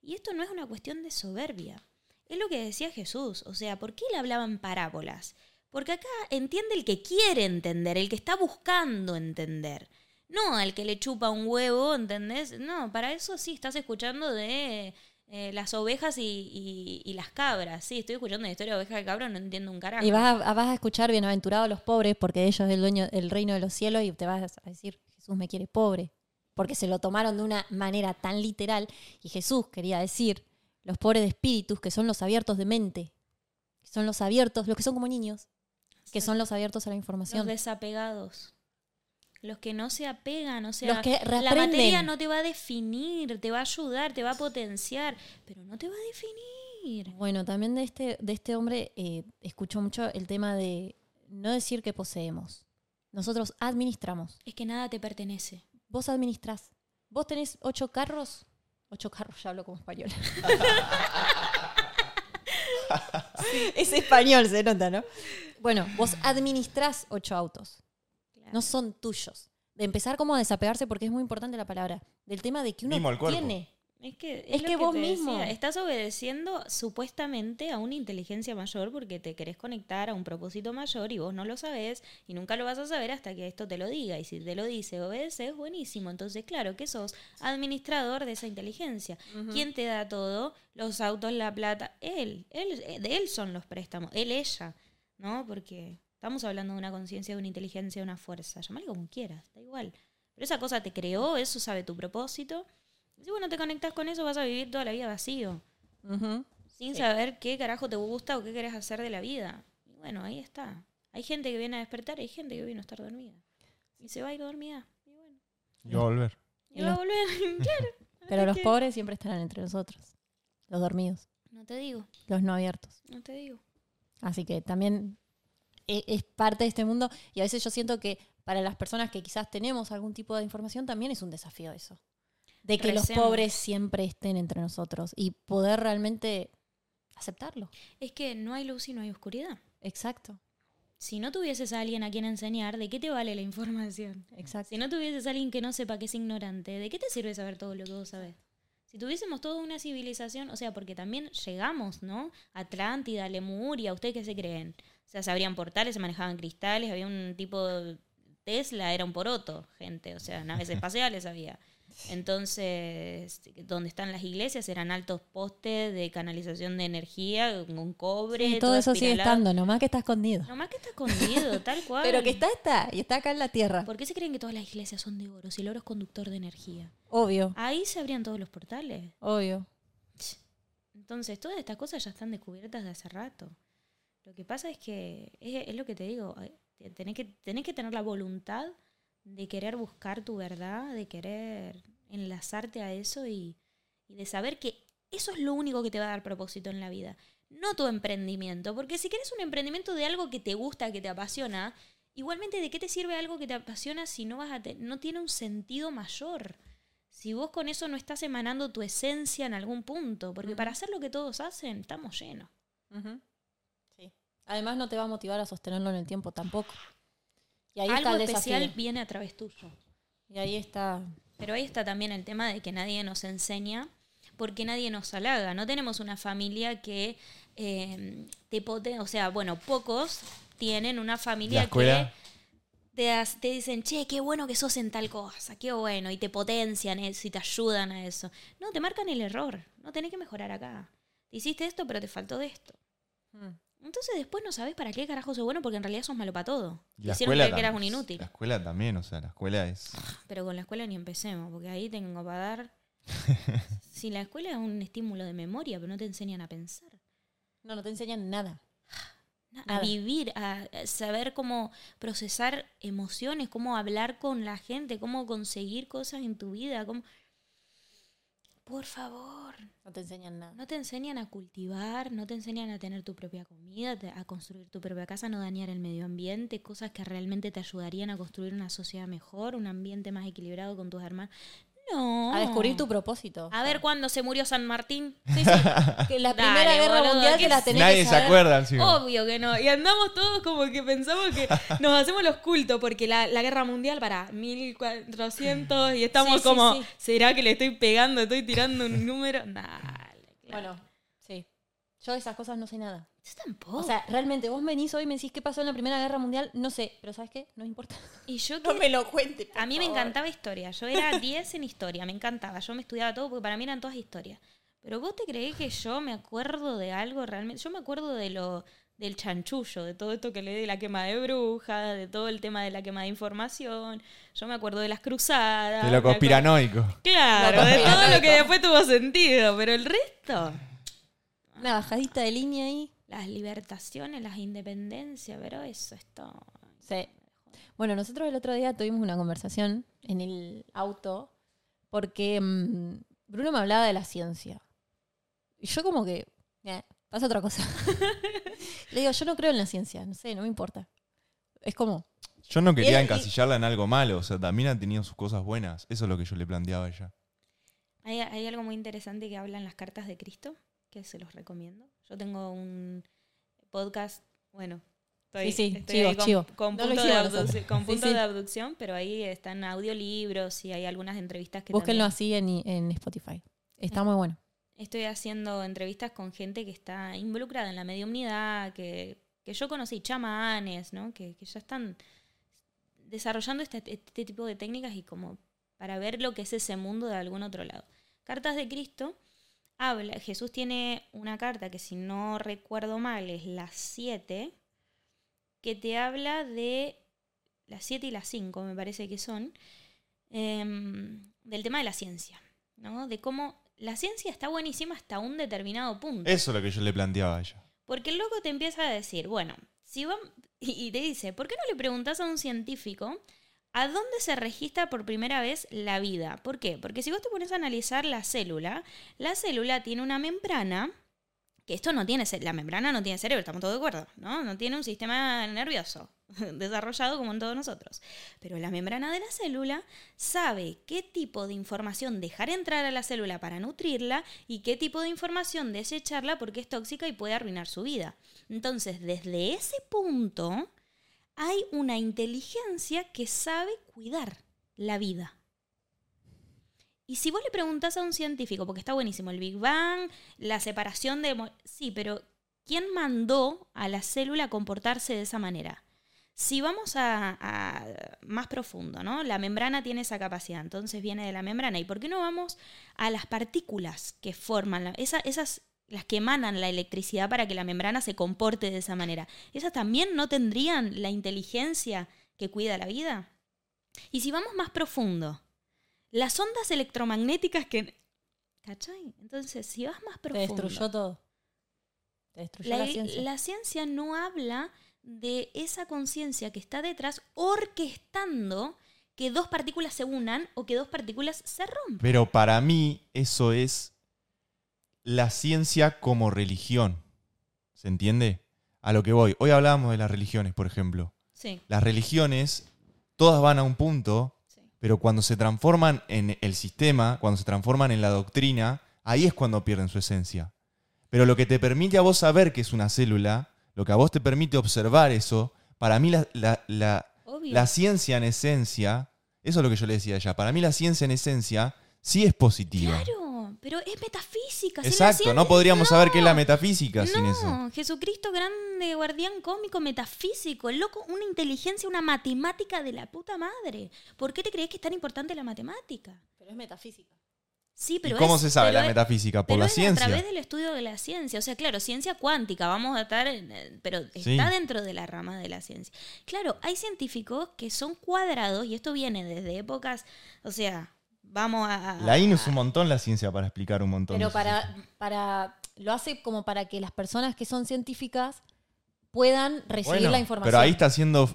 Y esto no es una cuestión de soberbia. Es lo que decía Jesús. O sea, ¿por qué le hablaban parábolas? Porque acá entiende el que quiere entender, el que está buscando entender. No al que le chupa un huevo, ¿entendés? No, para eso sí estás escuchando de eh, las ovejas y, y- y las cabras. Sí, estoy escuchando la historia de ovejas y cabras, no entiendo un carajo. Y vas a, vas a escuchar bienaventurados los pobres porque ellos es el dueño del reino de los cielos y te vas a decir, Jesús me quiere pobre. Porque se lo tomaron de una manera tan literal y Jesús quería decir, los pobres de espíritus, que son los abiertos de mente, que son los abiertos, los que son como niños, que son los abiertos a la Los información. desapegados. Los que no se apegan, o sea, Los que la materia no te va a definir, te va a ayudar, te va a potenciar, pero no te va a definir. Bueno, también de este, de este hombre eh, escucho mucho el tema de no decir que poseemos. Nosotros administramos. Es que nada te pertenece. Vos administrás. Vos tenés ocho carros. Ocho carros, ya hablo como español. Es español, se nota, ¿no? Bueno, vos administrás ocho autos. Claro. No son tuyos. De empezar como a desapegarse, porque es muy importante la palabra. Del tema de que uno Mismo el cuerpo. tiene. Es que, Es lo que vos te mismo. decía, estás obedeciendo supuestamente a una inteligencia mayor porque te querés conectar a un propósito mayor y vos no lo sabés y nunca lo vas a saber hasta que esto te lo diga. Y si te lo dice, obedeces, buenísimo. Entonces, claro que sos administrador de esa inteligencia. ¿Quién te da todo? Los autos, la plata. Él. él. eh, De él son los préstamos. Él, ella. ¿No? Porque estamos hablando de una conciencia, de una inteligencia, de una fuerza. Llamale como quieras, da igual. Pero esa cosa te creó, eso sabe tu propósito. Y si vos no te conectas con eso, vas a vivir toda la vida vacío. Sin Sí. saber qué carajo te gusta o qué querés hacer de la vida. Y bueno, ahí está. Hay gente que viene a despertar y hay gente que viene a estar dormida. Y se va a ir dormida. Y bueno. Y va a volver. Y va a volver. claro. Pero los que- pobres siempre estarán entre nosotros. Los dormidos. No te digo, Los no abiertos. no te digo. Así que también es parte de este mundo y a veces yo siento que para las personas que quizás tenemos algún tipo de información también es un desafío eso. De que los pobres siempre estén entre nosotros y poder realmente aceptarlo. Es que no hay luz y no hay oscuridad. Exacto, Si no tuvieses a alguien a quien enseñar, ¿de qué te vale la información? exacto. Si no tuvieses a alguien que no sepa que es ignorante, ¿de qué te sirve saber todo lo que vos sabés? Si tuviésemos toda una civilización, o sea, porque también llegamos, ¿no? Atlántida, Lemuria, ¿ustedes qué se creen? O sea, se abrían portales, se manejaban cristales, había un tipo Tesla, era un poroto, gente, o sea, naves espaciales había. Entonces, donde están las iglesias eran altos postes de canalización de energía con cobre. Sí, todo eso sigue estando, nomás que está escondido. Nomás que está escondido, tal cual. Pero que está, está, y está acá en la tierra. ¿Por qué se creen que todas las iglesias son de oro si el oro es conductor de energía? Obvio, Ahí se abrían todos los portales. obvio. Entonces, todas estas cosas ya están descubiertas de hace rato. Lo que pasa es que, es, es lo que te digo, eh, tenés que, tenés que tener la voluntad de querer buscar tu verdad, de querer enlazarte a eso y, y de saber que eso es lo único que te va a dar propósito en la vida. No tu emprendimiento, porque si quieres un emprendimiento de algo que te gusta, que te apasiona, igualmente de qué te sirve algo que te apasiona si no vas a no tiene un sentido mayor. Si vos con eso no estás emanando tu esencia en algún punto, porque para hacer lo que todos hacen, estamos llenos. Además no te va a motivar a sostenerlo en el tiempo tampoco. Y ahí algo está el especial desafío. viene a través tuyo. Y ahí está. Pero ahí está también el tema de que nadie nos enseña porque nadie nos halaga. No tenemos una familia que eh, te pote, o sea, bueno, pocos tienen una familia que te, dicen, che, qué bueno que sos en tal cosa, qué bueno, y te potencian eso y te ayudan a eso. No, te marcan el error, no tenés que mejorar acá. Te hiciste esto, pero te faltó de esto. Mm. Entonces después no sabes para qué carajo sos bueno porque en realidad sos malo para todo. Y la hicieron escuela que eras un inútil. La escuela también, o sea, la escuela es... Pero con la escuela ni empecemos, porque ahí tengo para dar. si la escuela es un estímulo de memoria, pero no te enseñan a pensar, No, no te enseñan nada. a Nada. vivir, a a saber cómo procesar emociones, cómo hablar con la gente, cómo conseguir cosas en tu vida. Cómo... Por favor, No te enseñan nada. no te enseñan a cultivar, no te enseñan a tener tu propia comida, a construir tu propia casa, no dañar el medio ambiente, cosas que realmente te ayudarían a construir una sociedad mejor, un ambiente más equilibrado con tus hermanos. No. A descubrir tu propósito. A ver cuándo se murió San Martín. Sí, sí. Que la Dale, primera guerra boludo, mundial ¿qué te la tenés Nadie que se acuerda encima. Obvio que no. Y andamos todos como que pensamos que nos hacemos los cultos porque la, la guerra mundial para 1400 y estamos Sí, sí, como, sí. ¿será que le estoy pegando? ¿Estoy tirando un número? Dale. claro. Bueno, sí. Yo de esas cosas no sé nada. Yo tampoco. O sea, realmente, vos venís hoy y me decís qué pasó en la Primera Guerra Mundial, no sé, pero ¿sabes qué? No me importa. y yo No que- me lo cuente. por A mí me favor. encantaba historia. Yo era 10 en historia, me encantaba. Yo me estudiaba todo porque para mí eran todas historias. Pero vos te creés que yo me acuerdo de algo realmente. Yo me acuerdo de lo del chanchullo, de todo esto que le de la quema de brujas, de todo el tema de la quema de información. Yo me acuerdo de las cruzadas. De lo conspiranoico. Claro, Lo de todo lo que después tuvo sentido. Pero el resto, Una bajadita de línea ahí. Las libertaciones, las independencias, pero eso es todo. Sí. Bueno, nosotros el otro día tuvimos una conversación en el auto porque mm, Bruno me hablaba de la ciencia. Y yo como que, eh, pasa otra cosa. Le digo, yo no creo en la ciencia, no sé, no me importa. Es como, Yo no quería Él- encasillarla en algo malo, o sea, también ha tenido sus cosas buenas. Eso es lo que yo le planteaba a ella. Hay, hay algo muy interesante que hablan las cartas de Cristo, que se los recomiendo. Yo tengo un podcast, bueno, estoy, Sí, sí, estoy chivo, ahí con, chivo. con No lo punto, de, con punto sí. abducción, pero ahí están audiolibros y hay algunas entrevistas que búsquenlo también- así en, en Spotify. Está muy bueno. Estoy haciendo entrevistas con gente que está involucrada en la mediumnidad, que, que yo conocí, chamanes, ¿no? Que, que ya están desarrollando este, este tipo de técnicas y como para ver lo que es ese mundo de algún otro lado. Cartas de Cristo habla, Jesús tiene una carta que si no recuerdo mal es la 7, que te habla de las 7 y las 5, me parece que son, em, del tema de la ciencia, ¿no? De cómo la ciencia está buenísima hasta un determinado punto. Eso es lo que yo le planteaba a ella. Porque el loco te empieza a decir, bueno, si vam- y y te dice, ¿por qué no le preguntas a un científico a dónde se registra por primera vez la vida? ¿Por qué? Porque si vos te pones a analizar la célula, la célula tiene una membrana, que esto no tiene, la membrana no tiene cerebro, estamos todos de acuerdo, ¿no? No tiene un sistema nervioso desarrollado como en todos nosotros. Pero la membrana de la célula sabe qué tipo de información dejar entrar a la célula para nutrirla y qué tipo de información desecharla porque es tóxica y puede arruinar su vida. Entonces, desde ese punto, hay una inteligencia que sabe cuidar la vida. Y si vos le preguntás a un científico, porque está buenísimo, el Big Bang, la separación de... Sí, pero ¿quién mandó a la célula a comportarse de esa manera? Si vamos a, a más profundo, ¿no? La membrana tiene esa capacidad, entonces viene de la membrana. ¿Y por qué no vamos a las partículas que forman, la- esa- esas, las que emanan la electricidad para que la membrana se comporte de esa manera? ¿Esas también no tendrían la inteligencia que cuida la vida? Y si vamos más profundo, las ondas electromagnéticas que... ¿Cachai? Entonces, si vas más Te profundo... destruyó todo. Te destruyó La, la, ciencia. la ciencia no habla de esa conciencia que está detrás orquestando que dos partículas se unan o que dos partículas se rompan. Pero para mí eso es la ciencia como religión. ¿Se entiende? A lo que voy. Hoy hablábamos de las religiones, por ejemplo. Sí, Las religiones, todas van a un punto, sí. pero cuando se transforman en el sistema, cuando se transforman en la doctrina, ahí es cuando pierden su esencia. Pero lo que te permite a vos saber que es una célula, lo que a vos te permite observar eso, para mí la, la- la-. La ciencia en esencia, eso es lo que yo le decía a ella, para mí la ciencia en esencia sí es positiva. Claro, pero es metafísica. si Exacto, ciencia- no podríamos saber qué es la No, metafísica sin no, eso. Jesucristo grande, guardián cómico, metafísico, loco, una inteligencia, una matemática de la puta madre. ¿Por qué te crees que es tan importante la matemática? Pero es metafísica. Sí, ¿Y pero cómo es- se sabe la es- metafísica? Por la es ciencia. A través del estudio de la ciencia. O sea, claro, ciencia cuántica, vamos a estar. en- pero Sí. está dentro de la rama de la ciencia. Claro, hay científicos que son cuadrados, y esto viene desde épocas. O sea, vamos a. a- La INU es un montón la ciencia para explicar un montón. Pero de para, para. Lo hace como para que las personas que son científicas puedan recibir Bueno, la información. Pero ahí está siendo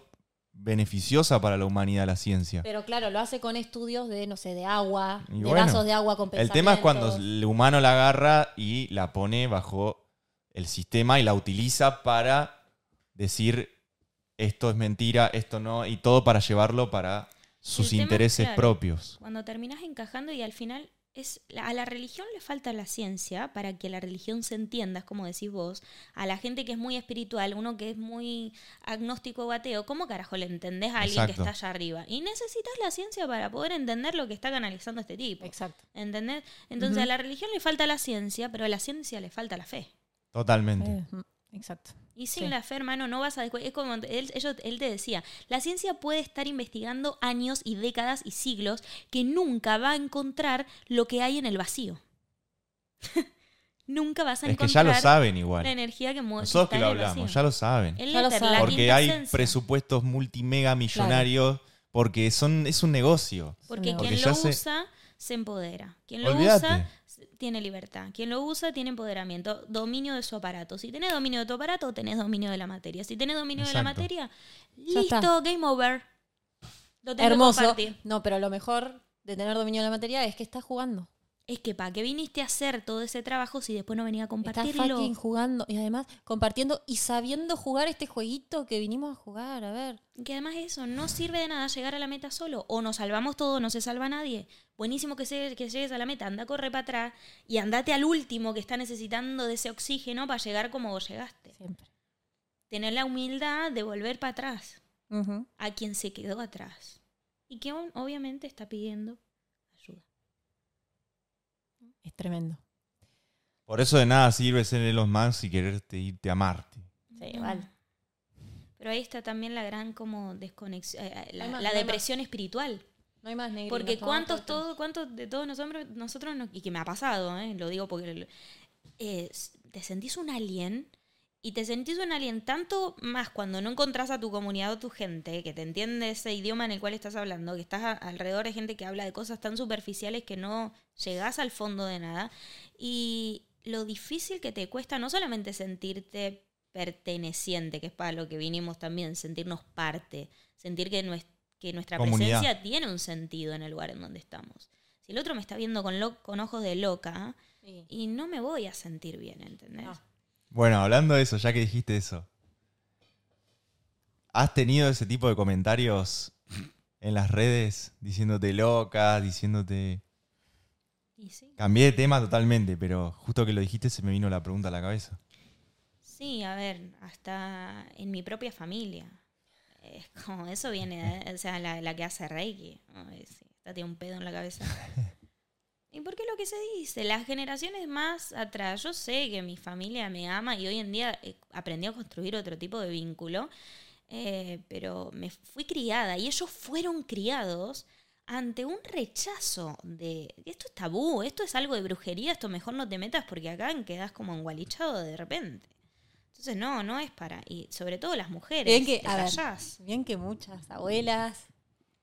beneficiosa para la humanidad la ciencia. Pero claro, lo hace con estudios de, no sé, de agua, Y de bueno, vasos de agua con El tema es cuando el humano la agarra y la pone bajo el sistema y la utiliza para decir esto es mentira, esto no, y todo para llevarlo para sus intereses claro. propios. Cuando terminas encajando y al final es a la religión le falta la ciencia para que la religión se entienda, es como decís vos, a la gente que es muy espiritual, uno que es muy agnóstico o ateo, ¿cómo carajo le entendés a alguien Exacto. que está allá arriba? Y necesitas la ciencia para poder entender lo que está canalizando este tipo. Exacto. ¿Entendés? Entonces a la religión le falta la ciencia, pero a la ciencia le falta la fe. Totalmente. Exacto. Y sin Sí. la fe, hermano, no vas a descubrir. Es como él, ellos- él te decía: la ciencia puede estar investigando años y décadas y siglos que nunca va a encontrar lo que hay en el vacío. nunca vas a Es que ya encontrar lo saben la igual. energía que mueve. Nosotros que lo hablamos, ya lo saben. Ya lo saben. la Porque hay esencia. presupuestos multimega millonarios, porque son, es un negocio. Porque Porque quien lo se- usa se empodera. Quien lo Olvídate. usa tiene libertad. Quien lo usa tiene empoderamiento, dominio de su aparato. Si tenés dominio de tu aparato, tenés dominio de la materia. Si tenés dominio de la materia, listo, está. game over. Lo Hermoso. No, pero lo mejor de tener dominio de la materia es que estás jugando. Es que para qué viniste a hacer todo ese trabajo si después no venía a Estás compartirlo. fucking jugando. Y además compartiendo y sabiendo jugar este jueguito que vinimos a jugar. A ver. Que además eso, no sirve de nada llegar a la meta solo. O nos salvamos todos, no se salva nadie. Buenísimo que, se- que llegues a la meta, anda, corre para atrás y andate al último que está necesitando de ese oxígeno para llegar como vos llegaste. Siempre. Tener la humildad de volver para atrás a quien se quedó atrás. Y que aún, obviamente está pidiendo. Es tremendo. Por eso de nada sirve ser Elon Musk y quererte irte a Marte. Sí, vale. Pero ahí está también la gran como desconexión, eh, la, más, la no depresión espiritual. No hay más negro. Porque cuántos, todo, cuántos de todos nosotros, nosotros no- y que me ha pasado, ¿eh? lo digo porque eh, te sentís un alien y te sentís un alien tanto más cuando no encontrás a tu comunidad o tu gente que te entiende ese idioma en el cual estás hablando, que estás a- alrededor de gente que habla de cosas tan superficiales que no llegás al fondo de nada y lo difícil que te cuesta no solamente sentirte perteneciente, que es para lo que vinimos también, sentirnos parte, sentir que, nues- que nuestra Comunidad. presencia tiene un sentido en el lugar en donde estamos. Si el otro me está viendo con, lo- con ojos de loca Sí. y no me voy a sentir bien, ¿entendés? No. Bueno, hablando de eso, ya que dijiste eso, ¿has tenido ese tipo de comentarios en las redes diciéndote loca, diciéndote... Y sí. Cambié de tema totalmente, pero justo que lo dijiste se me vino la pregunta a la cabeza. Sí, a ver, hasta en mi propia familia. Es como, eso viene, de- o sea, la, la que hace Reiki. Ay, sí, esta tiene un pedo en la cabeza. ¿Y por qué lo que se dice? Las generaciones más atrás, yo sé que mi familia me ama y hoy en día eh, aprendí a construir otro tipo de vínculo, eh, pero me fui criada y ellos fueron criados ante un rechazo de esto es tabú, esto es algo de brujería, esto mejor no te metas porque acá quedas como engualichado de repente. Entonces no, no es para, y sobre todo las mujeres, Bien que, a ver, bien que muchas abuelas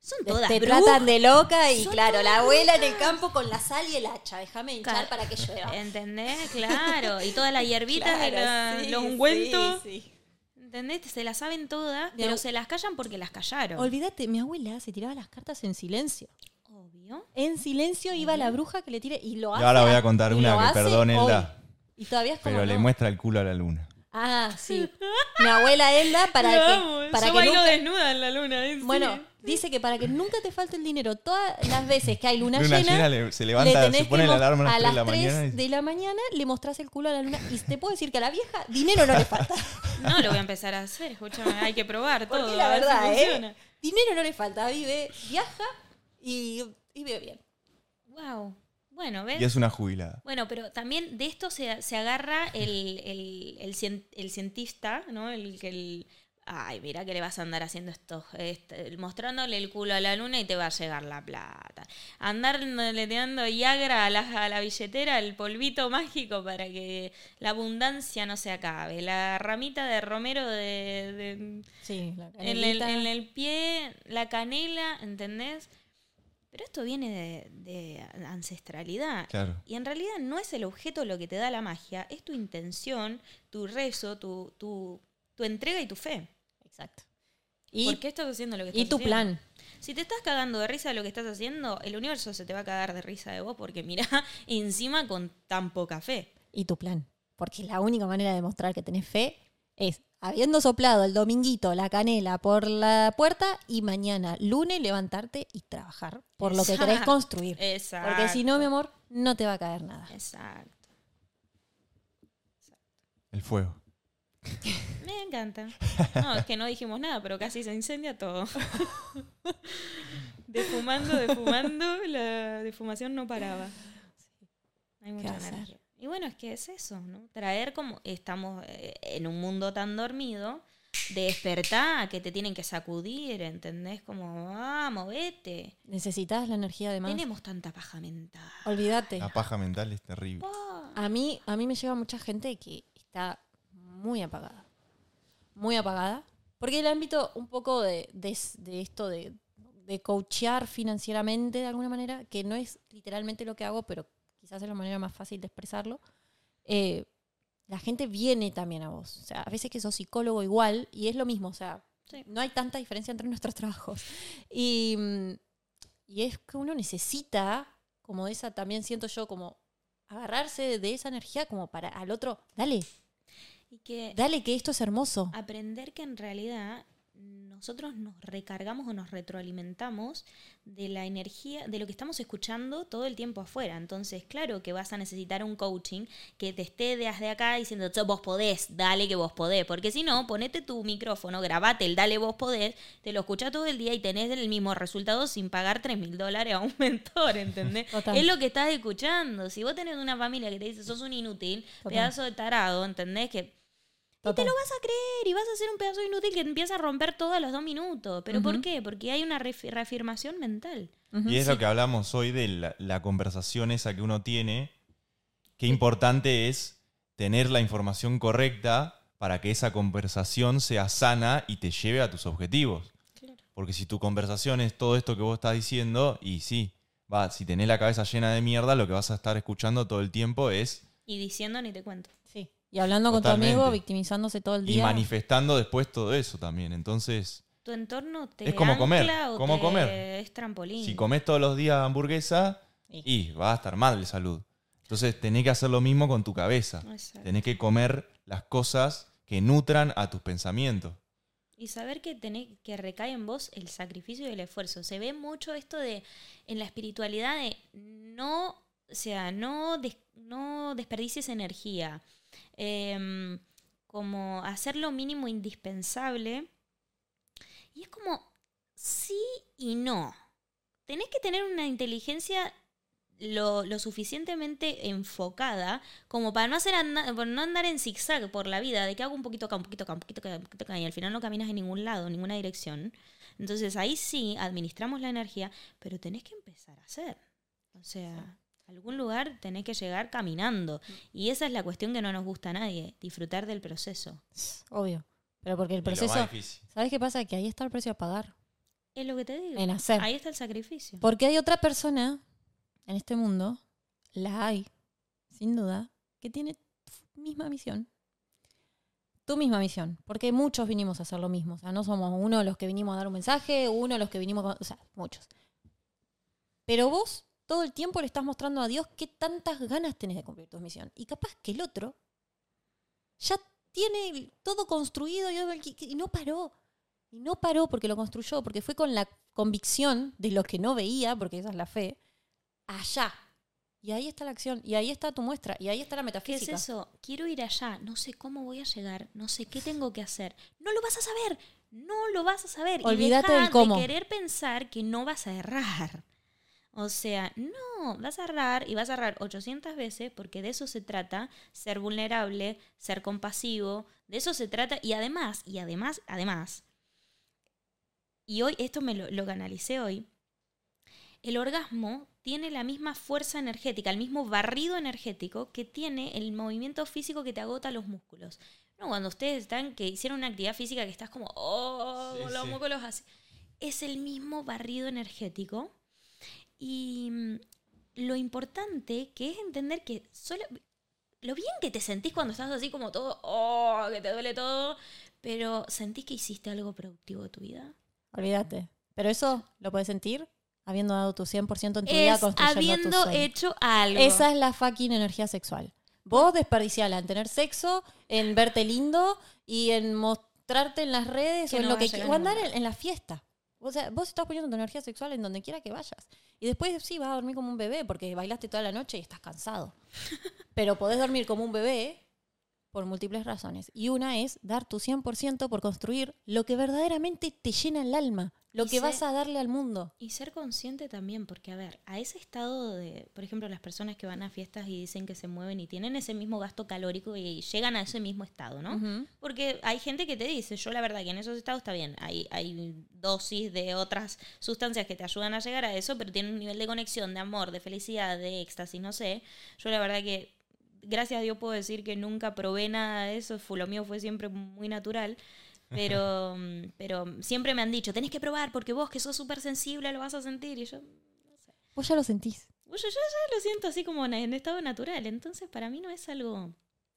son todas te brujas. tratan de loca y Son claro, la abuela en el campo con la sal y el hacha, déjame hinchar Claro. para que llueva. ¿Entendés? Claro. Y todas las hierbitas de Claro, la- sí, los ungüentos. sí, sí. ¿Entendés? Se las saben todas, pero se las callan porque las callaron. Olvídate, mi abuela se tiraba las cartas en silencio. Obvio. En silencio iba la bruja que le tire y lo Y hace. ahora voy a contar y una lo que hace perdón, hoy. Elda, Y todavía es como pero le no. muestra el culo a la luna. Ah, sí. Mi abuela Elda para que para Yo que bailo nunca- desnuda en la luna. Bueno, Sí. Dice que para que nunca te falte el dinero, todas las veces que hay luna, Luna llena, llena le- se le levanta, tenés se pone que la alarma a las 3 de la 3 mañana. y- de la mañana le mostrás el culo a la luna y te puedo decir que a la vieja dinero no le falta. No, lo voy a empezar a hacer. Escúchame, hay que probar Porque todo. la a ver si verdad, ¿eh? funciona. dinero no le falta, vive, viaja y, y vive bien. Wow. Bueno, ¿ves? Y es una jubilada. Bueno, pero también de esto se, se agarra el, el, el, el cientista, ¿no? El que el. Ay, mira que le vas a andar haciendo esto, este, mostrándole el culo a la luna y te va a llegar la plata. Andar leteando Viagra a la, a la billetera, el polvito mágico para que la abundancia no se acabe. La ramita de romero de- de, Sí, la en el, en el pie, la canela, ¿entendés? Pero esto viene de, de ancestralidad. Claro. Y en realidad no es el objeto lo que te da la magia, es tu intención, tu rezo, tu, tu, tu entrega y tu fe. Exacto. ¿Y ¿Por qué estás haciendo lo que estás y tu haciendo? plan. Si te estás cagando de risa de lo que estás haciendo, el universo se te va a cagar de risa de vos porque mira, encima con tan poca fe. Y tu plan. Porque la única manera de demostrar que tenés fe es habiendo soplado el dominguito la canela por la puerta y mañana, lunes, levantarte y trabajar por lo que querés construir. Exacto. Porque si no, mi amor, no te va a caer nada. Exacto. El fuego. Me encanta. No, es que no dijimos nada, pero casi se incendia todo. Defumando, defumando, la defumación no paraba. Hay mucha energía. Y bueno, es que es eso, ¿no? Traer como estamos eh, en un mundo tan dormido, de despertar, que te tienen que sacudir, ¿entendés? Como, ah, movete. Necesitas la energía de más. Tenemos tanta paja mental. Olvídate. La paja mental es terrible. Ah, A mí, a mí me llega mucha gente que está muy apagada. Muy apagada. Porque el ámbito un poco de, de- de esto de, de coachear financieramente de alguna manera, que no es literalmente lo que hago, pero quizás es la manera más fácil de expresarlo, eh, la gente viene también a vos. O sea, a veces que sos psicólogo igual y es lo mismo. O sea, Sí. no hay tanta diferencia entre nuestros trabajos. Y, y es que uno necesita, como esa, también siento yo, como agarrarse de esa energía como para al otro, dale, y que dale que esto es hermoso. aprender que en realidad nosotros nos recargamos o nos retroalimentamos de la energía, de lo que estamos escuchando todo el tiempo afuera. Entonces, claro que vas a necesitar un coaching que te esté desde acá diciendo, "Che, vos podés, dale que vos podés. Porque si no, ponete tu micrófono, grabate el dale vos podés, te lo escuchás todo el día y tenés el mismo resultado sin pagar 3 mil dólares a un mentor, ¿entendés? Total. Es lo que estás escuchando. Si vos tenés una familia que te dice, sos un inútil, Total. pedazo de tarado, ¿entendés? Que y te lo vas a creer y vas a ser un pedazo inútil que empieza a romper todos los dos minutos. ¿Pero por qué? Porque hay una reafirmación mental. Y es lo que hablamos hoy de la, la conversación esa que uno tiene. Qué importante es tener la información correcta para que esa conversación sea sana y te lleve a tus objetivos. Claro. Porque si tu conversación es todo esto que vos estás diciendo, y sí, va, si tenés la cabeza llena de mierda, lo que vas a estar escuchando todo el tiempo es Y diciendo ni te cuento. Y hablando con tu amigo, victimizándose todo el y día. manifestando después todo eso también. Entonces, Tu entorno te Es como comer, o como te- comer. es trampolín. si comes todos los días hamburguesa, Sí. y va a estar mal de salud. Entonces tenés que hacer lo mismo con tu cabeza. Exacto. Tenés que comer las cosas que nutran a tus pensamientos. Y saber que tenés, que recae en vos el sacrificio y el esfuerzo. Se ve mucho esto de en la espiritualidad de no, o sea, no, des- no desperdicies energía. Em, como hacer lo mínimo indispensable. Y es como sí y no. Tenés que tener una inteligencia lo, lo suficientemente enfocada como para no hacer no andar en zigzag por la vida, de que hago un poquito acá, un poquito acá, un poquito acá, un poquito acá, y al final no caminas en ningún lado, en ninguna dirección. Entonces ahí sí administramos la energía, pero tenés que empezar a hacer. O sea, algún lugar tenés que llegar caminando. Y esa es la cuestión que no nos gusta a nadie, disfrutar del proceso. Obvio. Pero porque el proceso. ¿Sabes qué pasa? Que ahí está el precio a pagar. Es lo que te digo. En hacer. Ahí está el sacrificio. Porque hay otra persona en este mundo, la hay, sin duda, que tiene tu misma misión. Tu misma misión. Porque muchos vinimos a hacer lo mismo. O sea, no somos uno de los que vinimos a dar un mensaje, uno de los que vinimos. con- o sea, muchos. Pero vos todo el tiempo le estás mostrando a Dios qué tantas ganas tenés de cumplir tu misión. Y capaz que el otro ya tiene todo construido y no paró. Y no paró porque lo construyó, porque fue con la convicción de lo que no veía, porque esa es la fe, allá. Y ahí está la acción, y ahí está tu muestra, y ahí está la ¿Qué metafísica. es eso? Quiero ir allá, no sé cómo voy a llegar, no sé qué tengo que hacer. No lo vas a saber, no lo vas a saber. Olvídate y deja del cómo. de querer pensar que no vas a errar. O sea, no, vas a errar y vas a errar 800 veces porque de eso se trata, ser vulnerable, ser compasivo, de eso se trata y además, y además, además, y hoy esto me lo, lo canalicé hoy, el orgasmo tiene la misma fuerza energética, el mismo barrido energético que tiene el movimiento físico que te agota los músculos. No, cuando ustedes están, que hicieron una actividad física que estás como, oh, Sí, los sí. músculos así. Es el mismo barrido energético. Y mm, lo importante que es entender que solo, lo bien que te sentís cuando estás así como todo, oh, que te duele todo, pero sentís que hiciste algo productivo de tu vida. Olvídate. Pero eso lo puedes sentir habiendo dado tu 100% en tu vida construyendo habiendo hecho algo. Esa es la fucking energía sexual. Vos desperdiciala en tener sexo, en verte lindo y en mostrarte en las redes Que o en no lo que llegar o andar en la fiesta. O sea, vos estás poniendo tu energía sexual en donde quiera que vayas. Y después sí vas a dormir como un bebé porque bailaste toda la noche y estás cansado. Pero podés dormir como un bebé por múltiples razones. Y una es dar tu 100% por construir lo que verdaderamente te llena el alma, lo que sé- vas a darle al mundo. Y ser consciente también, porque a ver, a ese estado de, por ejemplo, las personas que van a fiestas y dicen que se mueven y tienen ese mismo gasto calórico y llegan a ese mismo estado, ¿no? Ujú. Porque hay gente que te dice, yo la verdad que en esos estados está bien, hay, hay dosis de otras sustancias que te ayudan a llegar a eso, pero tienen un nivel de conexión, de amor, de felicidad, de éxtasis, no sé. Yo la verdad que, gracias a Dios puedo decir que nunca probé nada de eso, lo mío fue siempre muy natural. Pero, mm, pero siempre me han dicho, tenés que probar porque vos que sos súper sensible lo vas a sentir. Y yo, Vos ya lo sentís. yo, yo ya lo siento así como en- estado natural. Entonces para mí no es algo...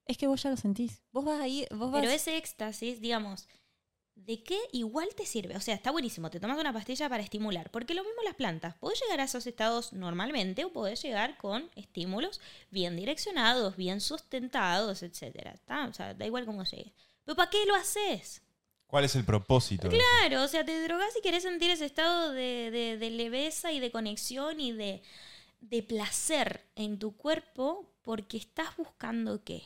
Es que vos ya lo sentís. Vos vas ahí, vos vas... Pero ese éxtasis, digamos, ¿de qué igual te sirve? O sea, está buenísimo, te tomas una pastilla para estimular, porque lo mismo las plantas, podés llegar a esos estados normalmente o podés llegar con estímulos bien direccionados, bien sustentados, etcétera. ¿está? O sea, da igual cómo llegues. Pero ¿para qué lo haces? ¿Cuál es el propósito? Claro, o sea, te drogas y querés sentir ese estado de, de- de leveza y de conexión y de, de placer en tu cuerpo porque estás buscando qué.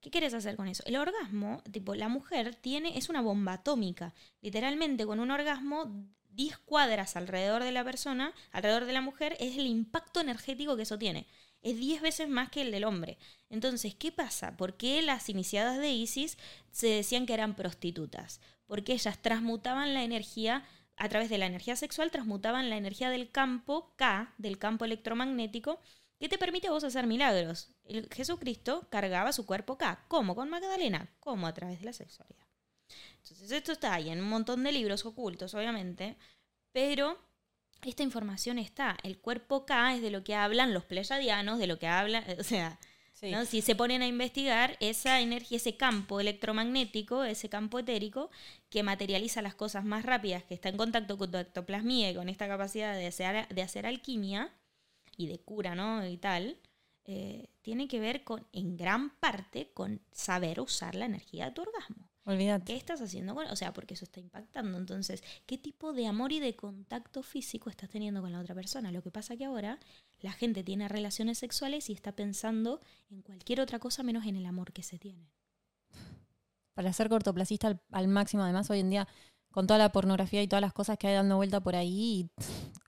¿Qué quieres hacer con eso? El orgasmo, tipo, la mujer tiene, es una bomba atómica. Literalmente, con un orgasmo, 10 cuadras alrededor de la persona, alrededor de la mujer, es el impacto energético que eso tiene. Es 10 veces más que el del hombre. Entonces, ¿qué pasa? ¿Por qué las iniciadas de ISIS se decían que eran prostitutas? Porque ellas transmutaban la energía, a través de la energía sexual, transmutaban la energía del campo K, del campo electromagnético, que te permite a vos hacer milagros. El Jesucristo cargaba su cuerpo K. ¿Cómo? Con Magdalena. ¿Cómo? A través de la sexualidad. Entonces, esto está ahí en un montón de libros ocultos, obviamente, pero esta información está. El cuerpo K es de lo que hablan los pleyadianos, de lo que hablan, o sea, Sí. ¿no? si se ponen a investigar esa energía, ese campo electromagnético, ese campo etérico, que materializa las cosas más rápidas, que está en contacto con tu ectoplasmía y con esta capacidad de hacer, de hacer alquimia y de cura, ¿no? Y tal, eh, tiene que ver con, en gran parte, con saber usar la energía de tu orgasmo. Olvídate. ¿Qué estás haciendo con O sea, porque eso está impactando. Entonces, ¿qué tipo de amor y de contacto físico estás teniendo con la otra persona? Lo que pasa que ahora la gente tiene relaciones sexuales y está pensando en cualquier otra cosa menos en el amor que se tiene. Para ser cortoplacista al, al máximo, además, hoy en día, con toda la pornografía y todas las cosas que hay dando vuelta por ahí,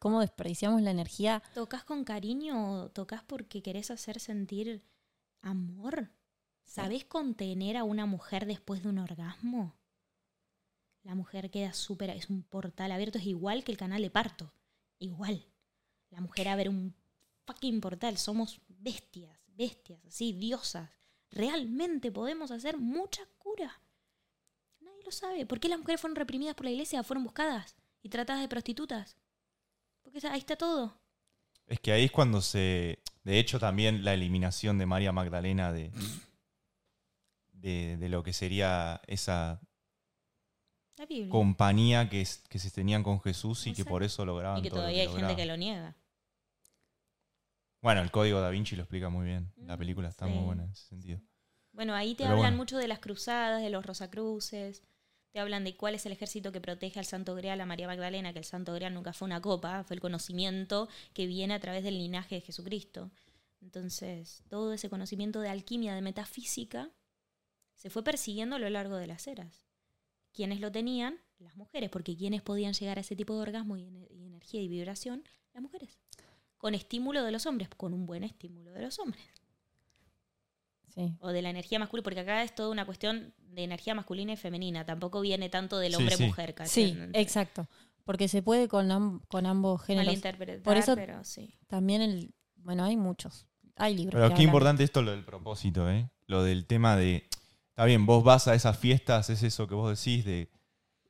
cómo desperdiciamos la energía. ¿Tocas con cariño o tocas porque querés hacer sentir amor? ¿Sabés contener a una mujer después de un orgasmo? La mujer queda súper, es un portal abierto, es igual que el canal de parto. Igual. La mujer abre un fucking portal. Somos bestias, bestias, así, diosas. Realmente podemos hacer mucha cura. Nadie lo sabe. ¿Por qué las mujeres fueron reprimidas por la iglesia? Fueron buscadas y tratadas de prostitutas. Porque ahí está todo. Es que ahí es cuando se. De hecho, también la eliminación de María Magdalena de. De, de lo que sería esa compañía que, es- que se tenían con Jesús y que por eso lograban y que todo lo todavía hay gente que lo niega. Bueno, el código da Vinci lo explica muy bien. La Mm, película está sí. muy buena en ese sentido. Bueno, ahí te Pero hablan bueno. mucho de las cruzadas, de los rosacruces, te hablan de cuál es el ejército que protege al Santo Grial, a María Magdalena, que el Santo Grial nunca fue una copa, fue el conocimiento que viene a través del linaje de Jesucristo. Entonces, todo ese conocimiento de alquimia, de metafísica, se fue persiguiendo a lo largo de las eras. ¿Quiénes lo tenían? Las mujeres, porque ¿quiénes podían llegar a ese tipo de orgasmo y, y energía y vibración? Las mujeres. Con estímulo de los hombres, con un buen estímulo de los hombres. Sí. O de la energía masculina, porque acá es toda una cuestión de energía masculina y femenina, tampoco viene tanto del Sí, hombre-mujer. Sí, exacto. Porque se puede con, am- con ambos géneros. Malinterpretar, Por eso- pero sí. También el. Bueno, hay muchos. Hay libros. Pero que qué hablan. importante esto lo del propósito, ¿eh? Lo del tema de. Está bien, vos vas a esas fiestas, es eso que vos decís, de.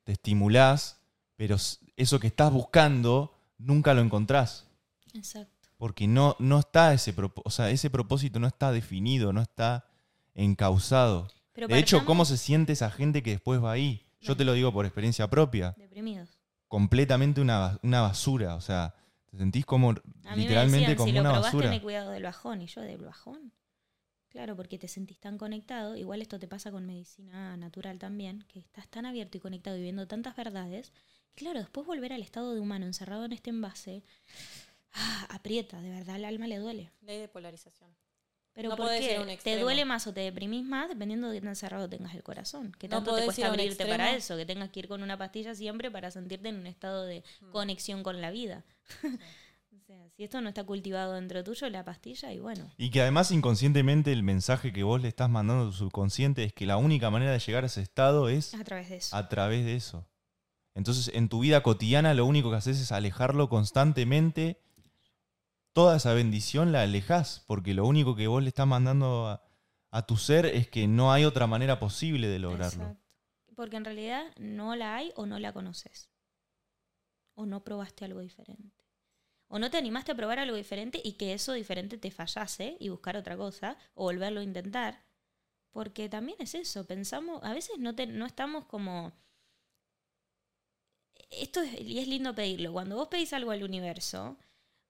Te estimulás, pero eso que estás buscando nunca lo encontrás. Exacto. Porque no, no está ese propósito. O sea, ese propósito no está definido, no está encausado. Pero De hecho, ¿cómo se siente esa gente que después va ahí? Yo te lo digo por experiencia propia. Deprimidos. Completamente una, una basura. O sea, te sentís como A mí me literalmente decían, como si lo una probaste, basura. cuidado del bajón. Y yo, ¿del bajón? Claro, porque te sentís tan conectado. Igual esto te pasa con medicina natural también, que estás tan abierto y conectado y viendo tantas verdades. Claro, después volver al estado de humano encerrado en este envase, ah, aprieta, de verdad, al alma le duele. Ley de polarización. Pero No ¿por podés qué? ir a un ¿Te duele más o te deprimís más dependiendo de qué tan cerrado tengas el corazón? Que No tanto te cuesta abrirte para eso? Que tengas que ir con una pastilla siempre para sentirte en un estado de Mm. conexión con la vida. o sea, si esto no está cultivado dentro tuyo, la pastilla, y bueno. Y que además inconscientemente el mensaje que vos le estás mandando a tu subconsciente es que la única manera de llegar a ese estado es A través de eso. a través de eso. Entonces, en tu vida cotidiana lo único que haces es alejarlo constantemente. Toda esa bendición la alejas, porque lo único que vos le estás mandando a, a tu ser es que no hay otra manera posible de lograrlo. Exacto. Porque en realidad no la hay o no la conoces. O no probaste algo diferente. O no te animaste a probar algo diferente y que eso diferente te fallase y buscar otra cosa o volverlo a intentar. Porque también es eso, pensamos, a veces no, te- no estamos como... Esto es, y es lindo pedirlo, cuando vos pedís algo al universo,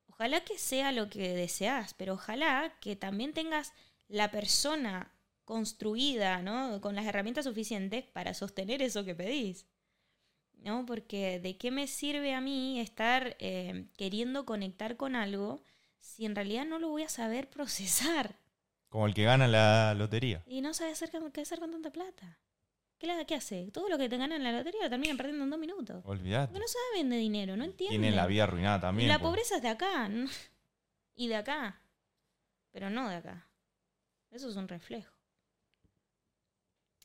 ojalá que sea lo que deseas, pero ojalá que también tengas la persona construida, ¿no? Con las herramientas suficientes para sostener eso que pedís. ¿No? Porque de qué me sirve a mí estar eh, queriendo conectar con algo si en realidad no lo voy a saber procesar Como el que gana la lotería. y no sabe hacer qué hacer con tanta plata. ¿Qué, la- qué hace? Todo lo que te ganan en la lotería lo terminan perdiendo en dos minutos. Olvidate. Porque no saben de dinero, no entienden. Tienen la vida arruinada Y también. la pues. pobreza es de acá. Y de acá. Pero no de acá. Eso es un reflejo.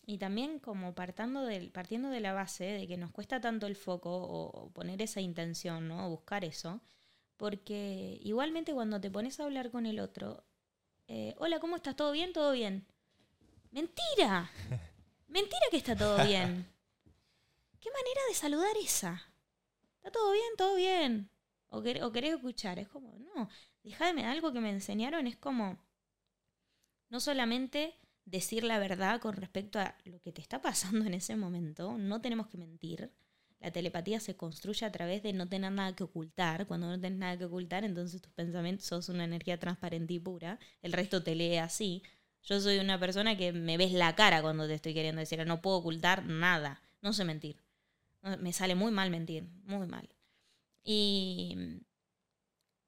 Y también como partando del, partiendo de la base de que nos cuesta tanto el foco o, o poner esa intención, ¿no? O buscar eso. Porque igualmente cuando te pones a hablar con el otro, eh, hola, ¿cómo estás? ¿Todo bien? ¿Todo bien? Mentira. Mentira que está todo bien. ¿Qué manera de saludar esa? ¿Está todo bien? ¿Todo bien? O, quer- o querés escuchar. Es como, no, déjame algo que me enseñaron. Es como, no solamente decir la verdad con respecto a lo que te está pasando en ese momento, no tenemos que mentir. La telepatía se construye a través de no tener nada que ocultar. Cuando no tenés nada que ocultar, entonces tus pensamientos sos una energía transparente y pura. El resto te lee así. Yo soy una persona que me ves la cara cuando te estoy queriendo decir, no puedo ocultar nada. No sé mentir. Me sale muy mal mentir, muy mal. Y,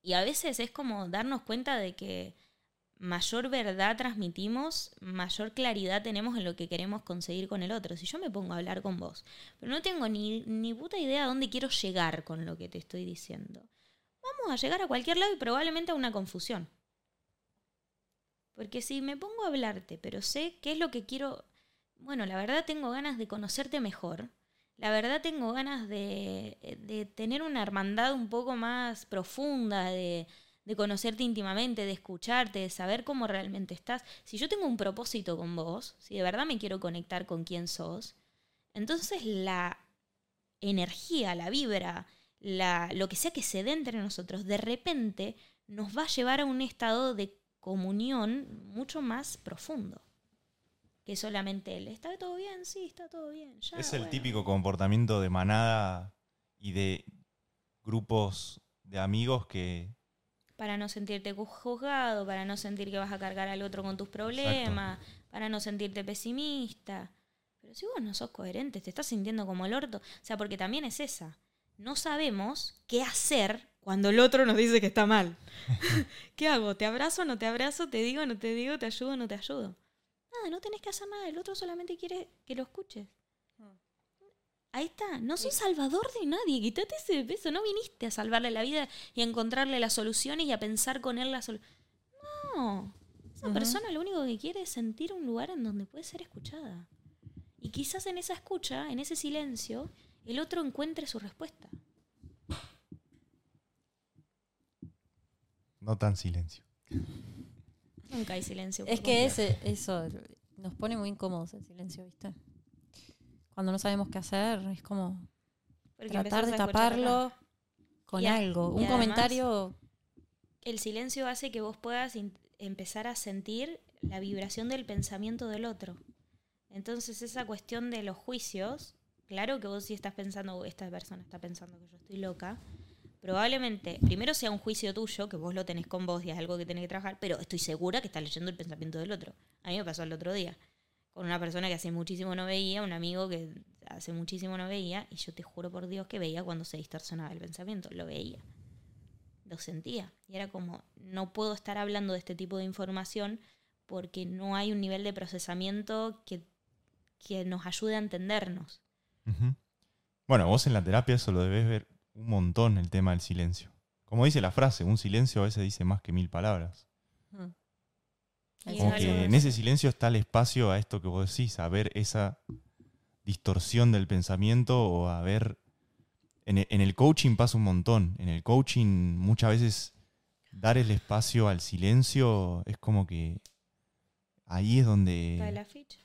y a veces es como darnos cuenta de que mayor verdad transmitimos, mayor claridad tenemos en lo que queremos conseguir con el otro. Si yo me pongo a hablar con vos, pero no tengo ni, ni puta idea a dónde quiero llegar con lo que te estoy diciendo, vamos a llegar a cualquier lado y probablemente a una confusión. Porque si me pongo a hablarte, pero sé qué es lo que quiero, bueno, la verdad tengo ganas de conocerte mejor. La verdad tengo ganas de, de tener una hermandad un poco más profunda, de, de conocerte íntimamente, de escucharte, de saber cómo realmente estás. Si yo tengo un propósito con vos, si de verdad me quiero conectar con quién sos, entonces la energía, la vibra, la, lo que sea que se dé entre nosotros, de repente nos va a llevar a un estado de comunión mucho más profundo. Que solamente él. ¿Está todo bien? Sí, está todo bien. Ya, es el bueno. típico comportamiento de manada y de grupos de amigos que Para no sentirte ju- juzgado, para no sentir que vas a cargar al otro con tus problemas, para no sentirte pesimista. pero si vos no sos coherente, te estás sintiendo como el orto. O sea, porque también es esa. No sabemos qué hacer cuando el otro nos dice que está mal. ¿Qué hago? ¿Te abrazo? ¿No te abrazo? ¿Te digo? ¿No te digo? ¿Te ayudo? ¿No te ayudo? Nada, no tenés que hacer nada. El otro solamente quiere que lo escuches. Ahí está, no sos salvador de nadie, quítate ese peso, no viniste a salvarle la vida y a encontrarle las soluciones y a pensar con él la solución. No, esa persona lo único que quiere es sentir un lugar en donde puede ser escuchada. Y quizás en esa escucha, en ese silencio, el otro encuentre su respuesta. No tan silencio. Nunca hay silencio. Es que ese, eso nos pone muy incómodos el silencio, ¿viste? Cuando no sabemos qué hacer, es como Porque tratar de taparlo con Y algo. y Un además- comentario. el silencio hace que vos puedas empezar a sentir la vibración del pensamiento del otro. Entonces esa cuestión de los juicios, claro que vos sí estás pensando, "Oh, esta persona está pensando que yo estoy loca, probablemente primero sea un juicio tuyo, que vos lo tenés con vos y es algo que tenés que trabajar, pero estoy segura que estás leyendo el pensamiento del otro. A mí me pasó el otro día, con una persona que hace muchísimo no veía, un amigo que hace muchísimo no veía, y yo te juro por Dios que veía cuando se distorsionaba el pensamiento, lo veía lo sentía. Y era como, no puedo estar hablando de este tipo de información porque no hay un nivel de procesamiento que, que nos ayude a entendernos. Bueno, vos en la terapia eso lo debes ver un montón, el tema del silencio. Como dice la frase, un silencio a veces dice más que mil palabras. Y Como que en ese silencio está el espacio a esto que vos decís, a ver esa distorsión del pensamiento o a ver... En e- en el coaching pasa un montón. En el coaching muchas veces dar el espacio al silencio es como que ahí es donde... Cae la ficha.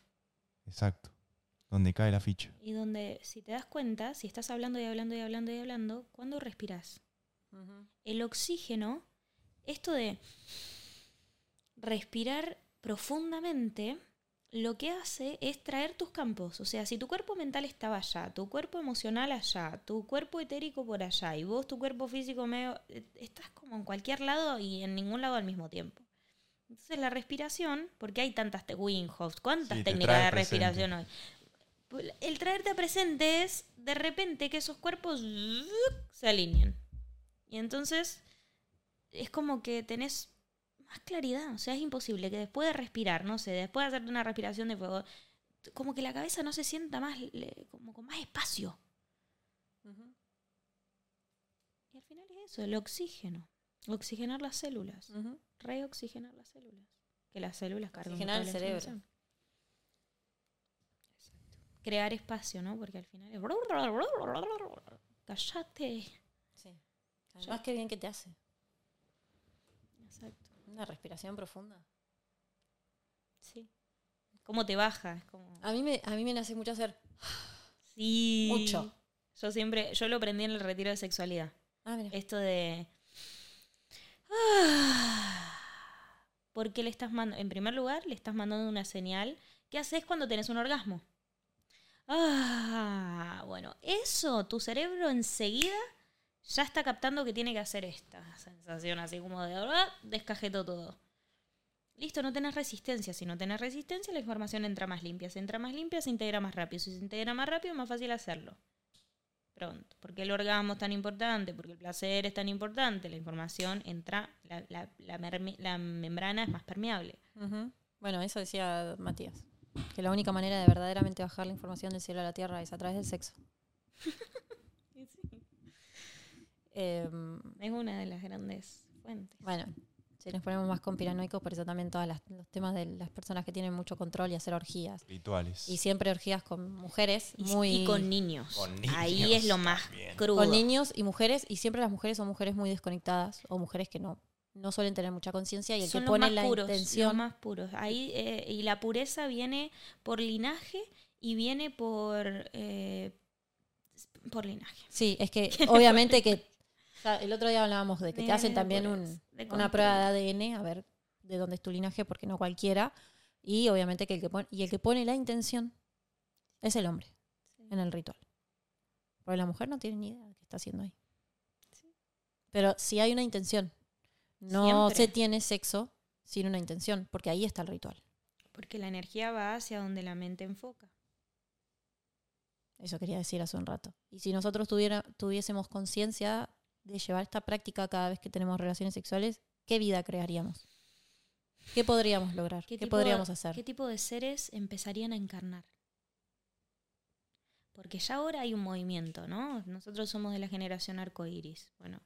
Exacto. Donde cae la ficha. Y donde, si te das cuenta, si estás hablando y hablando y hablando y hablando, ¿cuándo respiras? El oxígeno, esto de respirar profundamente, lo que hace es traer tus campos. O sea, si tu cuerpo mental estaba allá, tu cuerpo emocional allá, tu cuerpo etérico por allá, y vos tu cuerpo físico medio... eh, Estás como en cualquier lado y en ningún lado al mismo tiempo. Entonces la respiración, porque hay tantas te Wim Hof, ¿cuántas Sí, técnicas de presente. respiración hay? El traerte presente es de repente que esos cuerpos se alineen. Y entonces es como que tenés más claridad. O sea, es imposible que después de respirar, no sé, después de hacerte una respiración de fuego, como que la cabeza no se sienta más, le- como con más espacio. Y al final es eso, el oxígeno. Oxigenar las células. Reoxigenar las células. Que las células cargan Oxigenar el cerebro. Exacto. Crear espacio, ¿no? Porque al final es... Callate. Sí. Además, qué bien que te hace. Una respiración profunda. Sí. ¿Cómo te baja? Es como... A mí me, a mí me nace mucho hacer. Sí. Mucho. Yo siempre, yo lo aprendí en el retiro de sexualidad. Ah, mira. Esto de... Ah, Porque le estás mandando, en primer lugar, le estás mandando una señal. ¿Qué haces cuando tenés un orgasmo? Ah, bueno, eso, tu cerebro enseguida ya está captando que tiene que hacer esta sensación así como de ah, descajetó todo. Listo, no tenés resistencia. Si no tenés resistencia, la información entra más limpia. Si entra más limpia, se integra más rápido. Si se integra más rápido, es más fácil hacerlo. Pronto. Porque el orgasmo es tan importante, porque el placer es tan importante, la información entra, la, la- la merme- la membrana es más permeable. Bueno, eso decía Matías. Que la única manera de verdaderamente bajar la información del cielo a la tierra es a través del sexo. Em, Es una de las grandes fuentes. bueno, si nos ponemos más conspiranoicos, por eso también todos los temas de las personas que tienen mucho control y hacer orgías. Rituales. Y siempre orgías con mujeres Y, muy... y con niños. Con niños Ahí es lo más también. crudo. con niños y mujeres, y siempre las mujeres son mujeres muy desconectadas o mujeres que no, no suelen tener mucha conciencia y el Son que los pone más la puros, intención... los más puros. Ahí, eh, y la pureza viene por linaje y viene por, eh, por linaje. Sí, es que obviamente que el otro día hablábamos de que te hacen también un- una prueba de ADN a ver de dónde es tu linaje, porque no cualquiera. Y obviamente que el que pone, y el que pone la intención es el hombre en el ritual. Porque la mujer no tiene ni idea de qué está haciendo ahí. Pero si hay una intención, no Siempre. se tiene sexo sin una intención, porque ahí está el ritual. Porque la energía va hacia donde la mente enfoca. Eso quería decir hace un rato. Y si nosotros tuviera, tuviésemos conciencia de llevar esta práctica cada vez que tenemos relaciones sexuales, ¿qué vida crearíamos? ¿Qué podríamos lograr? ¿Qué, tipo- podríamos hacer? ¿Qué tipo de seres empezarían a encarnar? Porque ya ahora hay un movimiento, ¿no? Nosotros somos de la generación arcoíris. Bueno,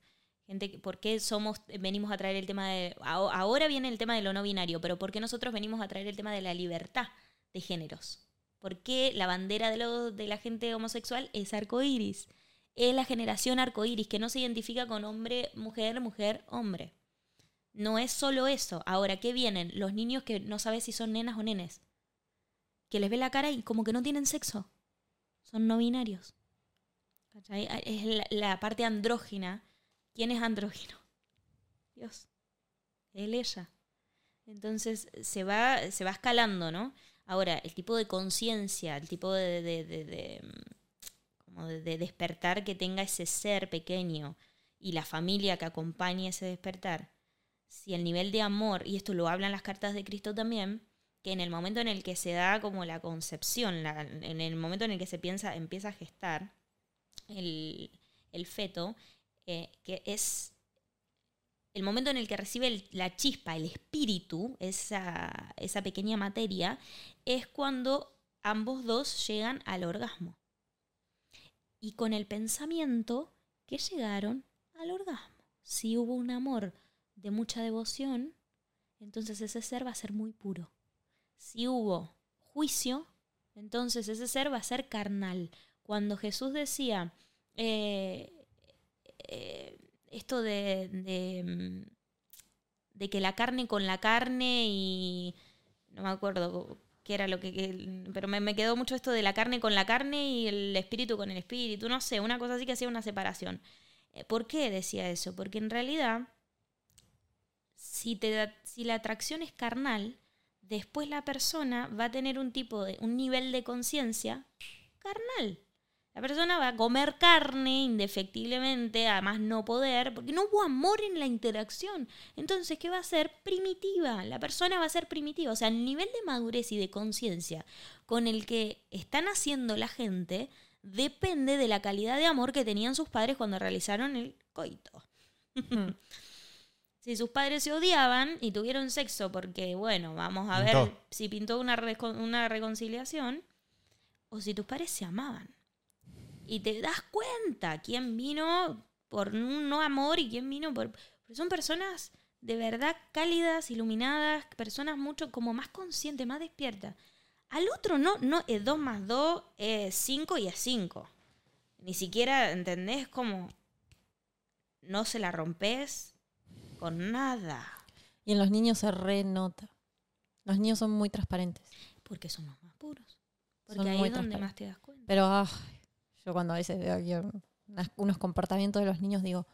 gente, que- ¿por qué somos, venimos a traer el tema de. aho- Ahora viene el tema de lo no binario, pero ¿por qué nosotros venimos a traer el tema de la libertad de géneros? ¿Por qué la bandera de, lo- de la gente homosexual es arcoíris? Es la generación arcoíris, que no se identifica con hombre, mujer, mujer, hombre. No es solo eso. Ahora, ¿qué vienen? Los niños que no sabes si son nenas o nenes. Que les ve la cara y como que no tienen sexo. Son no binarios. ¿Cachai? Es la, parte andrógina. ¿Quién es andrógino? Dios. Él, ella. Entonces se va, se va escalando, ¿no? Ahora, el tipo de conciencia, el tipo de, mm, de- de despertar que tenga ese ser pequeño y la familia que acompañe ese despertar, si el nivel de amor, y esto lo hablan las cartas de Cristo también, que en el momento en el que se da como la concepción, en el momento en el que se piensa, empieza a gestar el, el feto, eh, que es el momento en el que recibe la chispa, el espíritu, esa, esa pequeña materia, es cuando ambos dos llegan al orgasmo. Y con el pensamiento que llegaron al orgasmo. Si hubo un amor de mucha devoción, entonces ese ser va a ser muy puro. Si hubo juicio, entonces ese ser va a ser carnal. Cuando Jesús decía eh, eh, esto de, mm, de que la carne con la carne y no me acuerdo qué era lo que, que- pero me, me quedó mucho esto de la carne con la carne y el espíritu con el espíritu, no sé, una cosa así que hacía una separación. Eh, ¿Por qué decía eso? Porque en realidad, si, te si la atracción es carnal, después la persona va a tener un tipo de, un nivel de conciencia carnal. La persona va a comer carne indefectiblemente, además no poder, porque no hubo amor en la interacción. Entonces, ¿qué va a ser? Primitiva. La persona va a ser primitiva. O sea, el nivel de madurez y de conciencia con el que están haciendo la gente depende de la calidad de amor que tenían sus padres cuando realizaron el coito. Mm. Si sus padres se odiaban y tuvieron sexo porque, bueno, vamos a Pintó. ver si pintó una, una reconciliación, o si tus padres se amaban. Y te das cuenta quién vino por un no amor y quién vino por... porque son personas de verdad cálidas, iluminadas, personas mucho como más conscientes, más despiertas. Al otro no, no es 2 más 2 es 5 y es 5. Ni siquiera, ¿entendés? Como no se la rompes con nada. Y en los niños se renota. Los niños son muy transparentes. Porque son los más puros. Porque Son ahí es donde más te das cuenta. Pero ay, yo cuando a veces veo aquí unos comportamientos de los niños digo,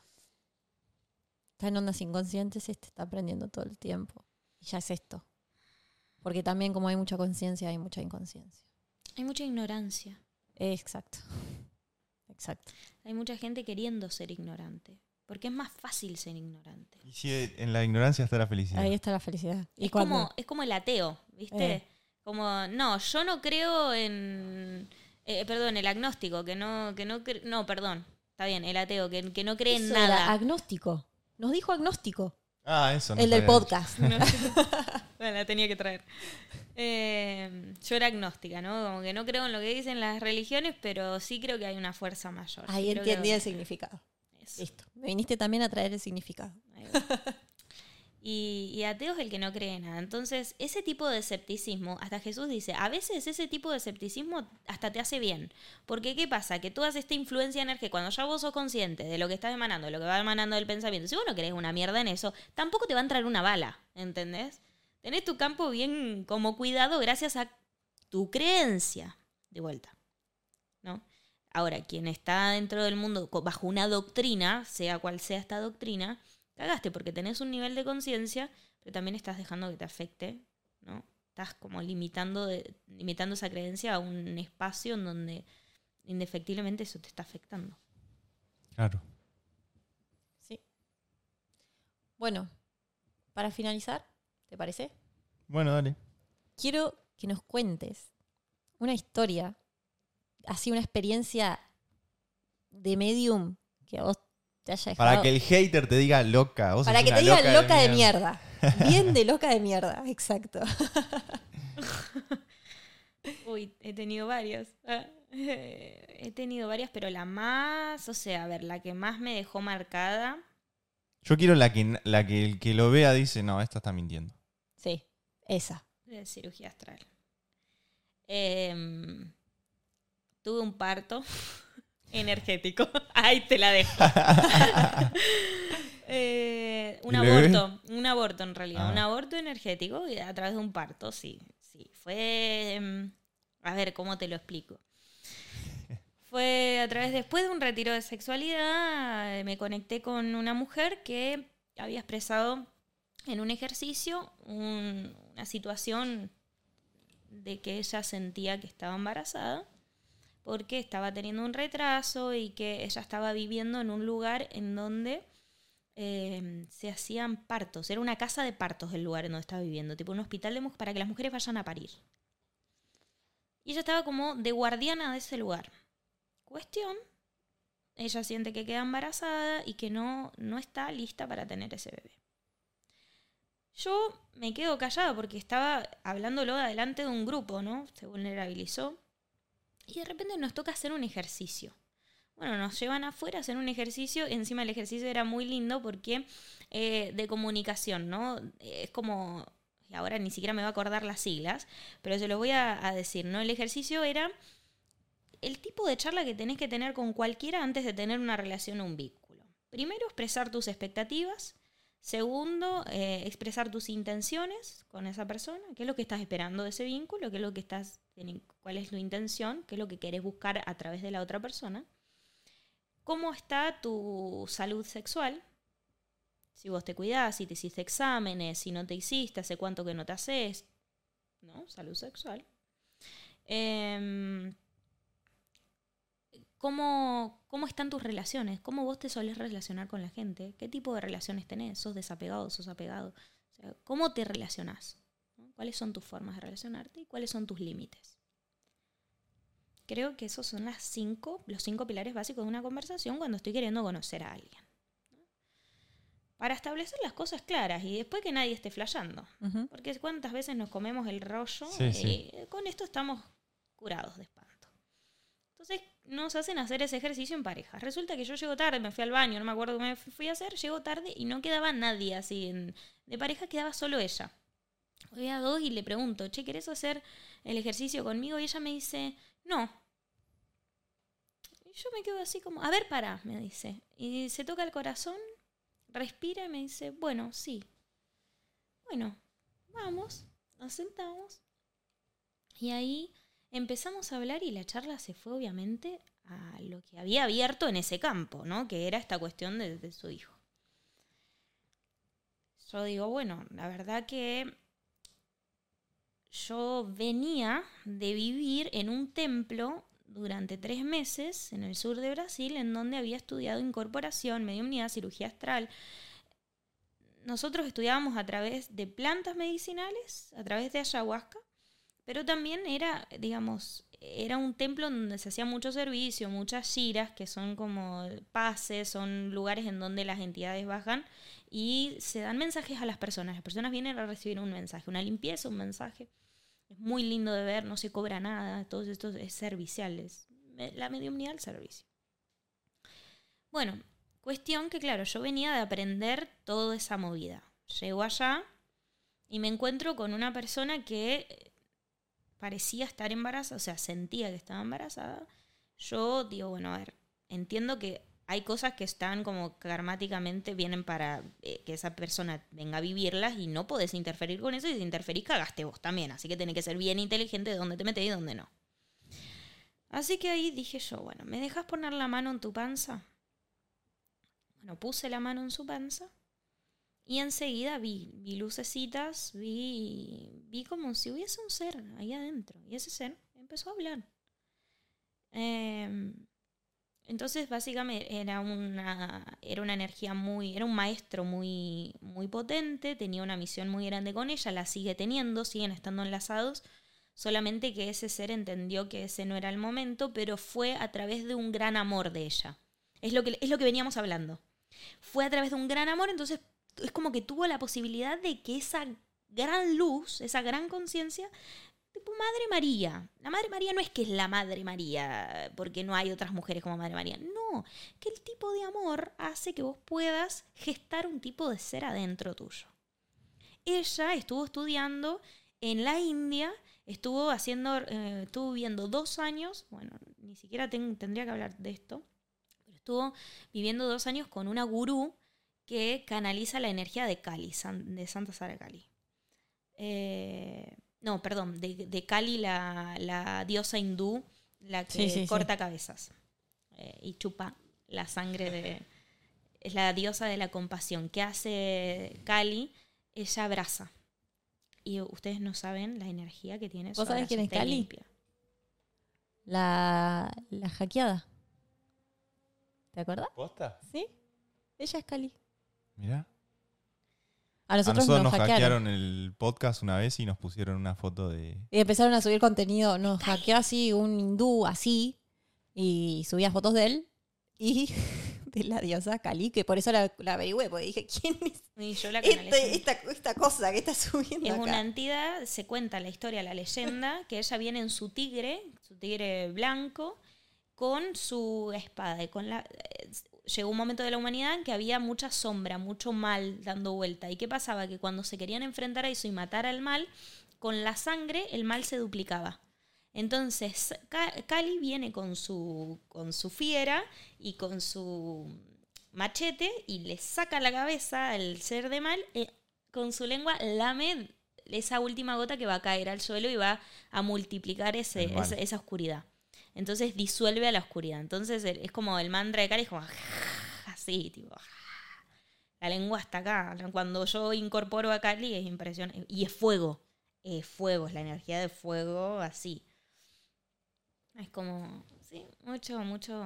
está en ondas inconscientes, este está aprendiendo todo el tiempo. Y ya es esto. Porque también como hay mucha conciencia, hay mucha inconsciencia. Hay mucha ignorancia. Exacto. Exacto. Hay mucha gente queriendo ser ignorante. Porque es más fácil ser ignorante. Y si en la ignorancia está la felicidad. Ahí está la felicidad. Y Es cuando- como, es como el ateo, ¿viste? Eh. Como, no, yo no creo en. Eh, perdón, el agnóstico, que no, que no cre- No, perdón. Está bien, el ateo, que, que no cree en Eso era nada. agnóstico. Nos dijo agnóstico. Ah, eso no el del sabía. podcast. Bueno, la tenía que traer. Eh, yo era agnóstica, ¿no? Como que no creo en lo que dicen las religiones, pero sí creo que hay una fuerza mayor. Sí Ahí creo que- entendí el significado. Eso. Listo. Me viniste también a traer el significado. Ahí va. Y, y ateo es el que no cree en nada. Entonces, ese tipo de escepticismo, hasta Jesús dice, a veces ese tipo de escepticismo hasta te hace bien. Porque, ¿qué pasa? Que toda esta influencia energética, cuando ya vos sos consciente de lo que estás emanando, de lo que va emanando del pensamiento, si vos no crees una mierda en eso, tampoco te va a entrar una bala, ¿entendés? Tenés tu campo bien como cuidado gracias a tu creencia. De vuelta, ¿no? Ahora, quien está dentro del mundo bajo una doctrina, sea cual sea esta doctrina, cagaste porque tenés un nivel de conciencia, pero también estás dejando que te afecte, ¿no? Estás como limitando, de- limitando esa creencia a un espacio en donde indefectiblemente eso te está afectando. Claro. Sí. Bueno, para finalizar, ¿te parece? Bueno, dale. Quiero que nos cuentes una historia así una experiencia de medium que a vos te haya dejado. Para que el hater te diga loca. vos Para sos que te una digan loca de mierda. Bien de loca de mierda, exacto. Uy, he tenido varias. He tenido varias, pero la más, o sea, a ver, la que más me dejó marcada. Yo quiero la que, la que el que lo vea dice, no, esta está mintiendo. Sí, esa. de cirugía astral. Em, tuve un parto energético. Ahí te la dejo. Eh, un aborto, un aborto en realidad, Ah. un aborto energético a través de un parto, sí, sí. Fue, em, a ver, ¿cómo te lo explico? Fue a través, después de un retiro de sexualidad, eh, me conecté con una mujer que había expresado en un ejercicio un- una situación de que ella sentía que estaba embarazada porque estaba teniendo un retraso y que ella estaba viviendo en un lugar en donde eh, se hacían partos. Era una casa de partos el lugar en donde estaba viviendo, tipo un hospital de para que las mujeres vayan a parir. Y ella estaba como de guardiana de ese lugar. Cuestión, ella siente que queda embarazada y que no, no está lista para tener ese bebé. Yo me quedo callada porque estaba hablándolo adelante de un grupo, ¿no? Se vulnerabilizó. Y de repente nos toca hacer un ejercicio. Bueno, nos llevan afuera a hacer un ejercicio. Encima el ejercicio era muy lindo porque eh, de comunicación, ¿no? Es como, ahora ni siquiera me va a acordar las siglas, pero se lo voy a, a decir, ¿no? El ejercicio era el tipo de charla que tenés que tener con cualquiera antes de tener una relación o un vínculo. Primero, expresar tus expectativas. Segundo, eh, expresar tus intenciones con esa persona. ¿Qué es lo que estás esperando de ese vínculo? ¿Qué es lo que estás, ¿Cuál es tu intención? ¿Qué es lo que querés buscar a través de la otra persona? ¿Cómo está tu salud sexual? Si vos te cuidás, si te hiciste exámenes, si no te hiciste, hace cuánto que no te haces. ¿No? Salud sexual. Em, ¿Cómo, ¿Cómo están tus relaciones? ¿Cómo vos te solés relacionar con la gente? ¿Qué tipo de relaciones tenés? ¿Sos desapegado? ¿Sos apegado? O sea, ¿Cómo te relacionás? ¿Cuáles son tus formas de relacionarte y cuáles son tus límites? Creo que esos son las cinco, los cinco pilares básicos de una conversación cuando estoy queriendo conocer a alguien. ¿no? Para establecer las cosas claras y después que nadie esté flayando. Porque cuántas veces nos comemos el rollo Sí, y sí. con esto estamos curados de espanto. Entonces nos hacen hacer ese ejercicio en pareja. Resulta que yo llego tarde, me fui al baño, no me acuerdo qué me fui a hacer, llego tarde y no quedaba nadie así en- de pareja, quedaba solo ella. Voy a dos y le pregunto, che, ¿querés hacer el ejercicio conmigo? Y ella me dice, no. Y yo me quedo así como, a ver, para, me dice. Y se toca el corazón, respira y me dice, bueno, sí. Bueno, vamos, nos sentamos. Y ahí empezamos a hablar y la charla se fue obviamente a lo que había abierto en ese campo, ¿no? Que era esta cuestión de, su hijo. Yo digo, bueno, la verdad que yo venía de vivir en un templo durante tres meses en el sur de Brasil, en donde había estudiado incorporación, mediunidad, cirugía astral. Nosotros estudiábamos a través de plantas medicinales, a través de ayahuasca, pero también era, digamos, era un templo donde se hacía mucho servicio, muchas giras, que son como pases, son lugares en donde las entidades bajan y se dan mensajes a las personas. Las personas vienen a recibir un mensaje, una limpieza, un mensaje. Es muy lindo de ver, no se cobra nada, todo esto es servicial, es la mediumnidad al servicio. Bueno, cuestión que claro, yo venía de aprender toda esa movida. Llego allá y me encuentro con una persona que parecía estar embarazada, o sea, sentía que estaba embarazada. Yo digo, bueno, a ver, entiendo que hay cosas que están como karmáticamente, vienen para eh, que esa persona venga a vivirlas y no podés interferir con eso y si interferís cagaste vos también. Así que tenés que ser bien inteligente de dónde te metés y dónde no. Así que ahí dije yo, bueno, ¿me dejas poner la mano en tu panza? Bueno, puse la mano en su panza y enseguida vi, vi lucecitas, vi, vi como si hubiese un ser ahí adentro. Y ese ser empezó a hablar. Em, entonces, básicamente, era una, era una energía muy, era un maestro muy, muy potente, tenía una misión muy grande con ella, la sigue teniendo, siguen estando enlazados. solamente que ese ser entendió que ese no era el momento, pero fue a través de un gran amor de ella. Es lo que, es lo que veníamos hablando. Fue a través de un gran amor, entonces es como que tuvo la posibilidad de que esa gran luz, esa gran conciencia, tipo Madre María. La Madre María no es que es la Madre María porque no hay otras mujeres como Madre María. No, que el tipo de amor hace que vos puedas gestar un tipo de ser adentro tuyo. Ella estuvo estudiando en la India, estuvo haciendo, eh, estuvo viviendo dos años, bueno, ni siquiera tendría que hablar de esto, pero estuvo viviendo dos años con una gurú que canaliza la energía de Kali, de Santa Sara Kali. Eh, no, perdón, de, Kali, la, diosa hindú, la que corta cabezas eh, y chupa la sangre de... Es la diosa de la compasión. ¿Qué hace Kali? Ella abraza. Y ustedes no saben la energía que tiene. ¿Vos sabés quién es Kali? La, la hackeada. ¿Te acuerdas? ¿Posta? Sí. Ella es Cali. Mira. A nosotros, nos, hackearon. el podcast una vez y nos pusieron una foto de. Y empezaron a subir contenido. Nos hackeó así un hindú así. Y subía fotos de él. Y de la diosa Kali, que por eso la, la averigüé, porque dije, ¿quién es y yo la este, esta, esta, cosa que está subiendo? Es una entidad, se cuenta la historia, la leyenda, que ella viene en su tigre, su tigre blanco, con su espada. Y con la, llegó un momento de la humanidad en que había mucha sombra, mucho mal dando vuelta. ¿Y qué pasaba? Que cuando se querían enfrentar a eso y matar al mal, con la sangre el mal se duplicaba. Entonces, Cali viene con su, con su fiera y con su machete y le saca la cabeza al ser de mal, y eh, con su lengua lame esa última gota que va a caer al suelo y va a multiplicar ese, esa oscuridad. Entonces disuelve a la oscuridad. Entonces es como el mantra de Kali, es como así, tipo. La lengua está acá. Cuando yo incorporo a Kali es impresionante. Y es fuego. Es fuego, es la energía de fuego así. Es como, sí, mucho, mucho.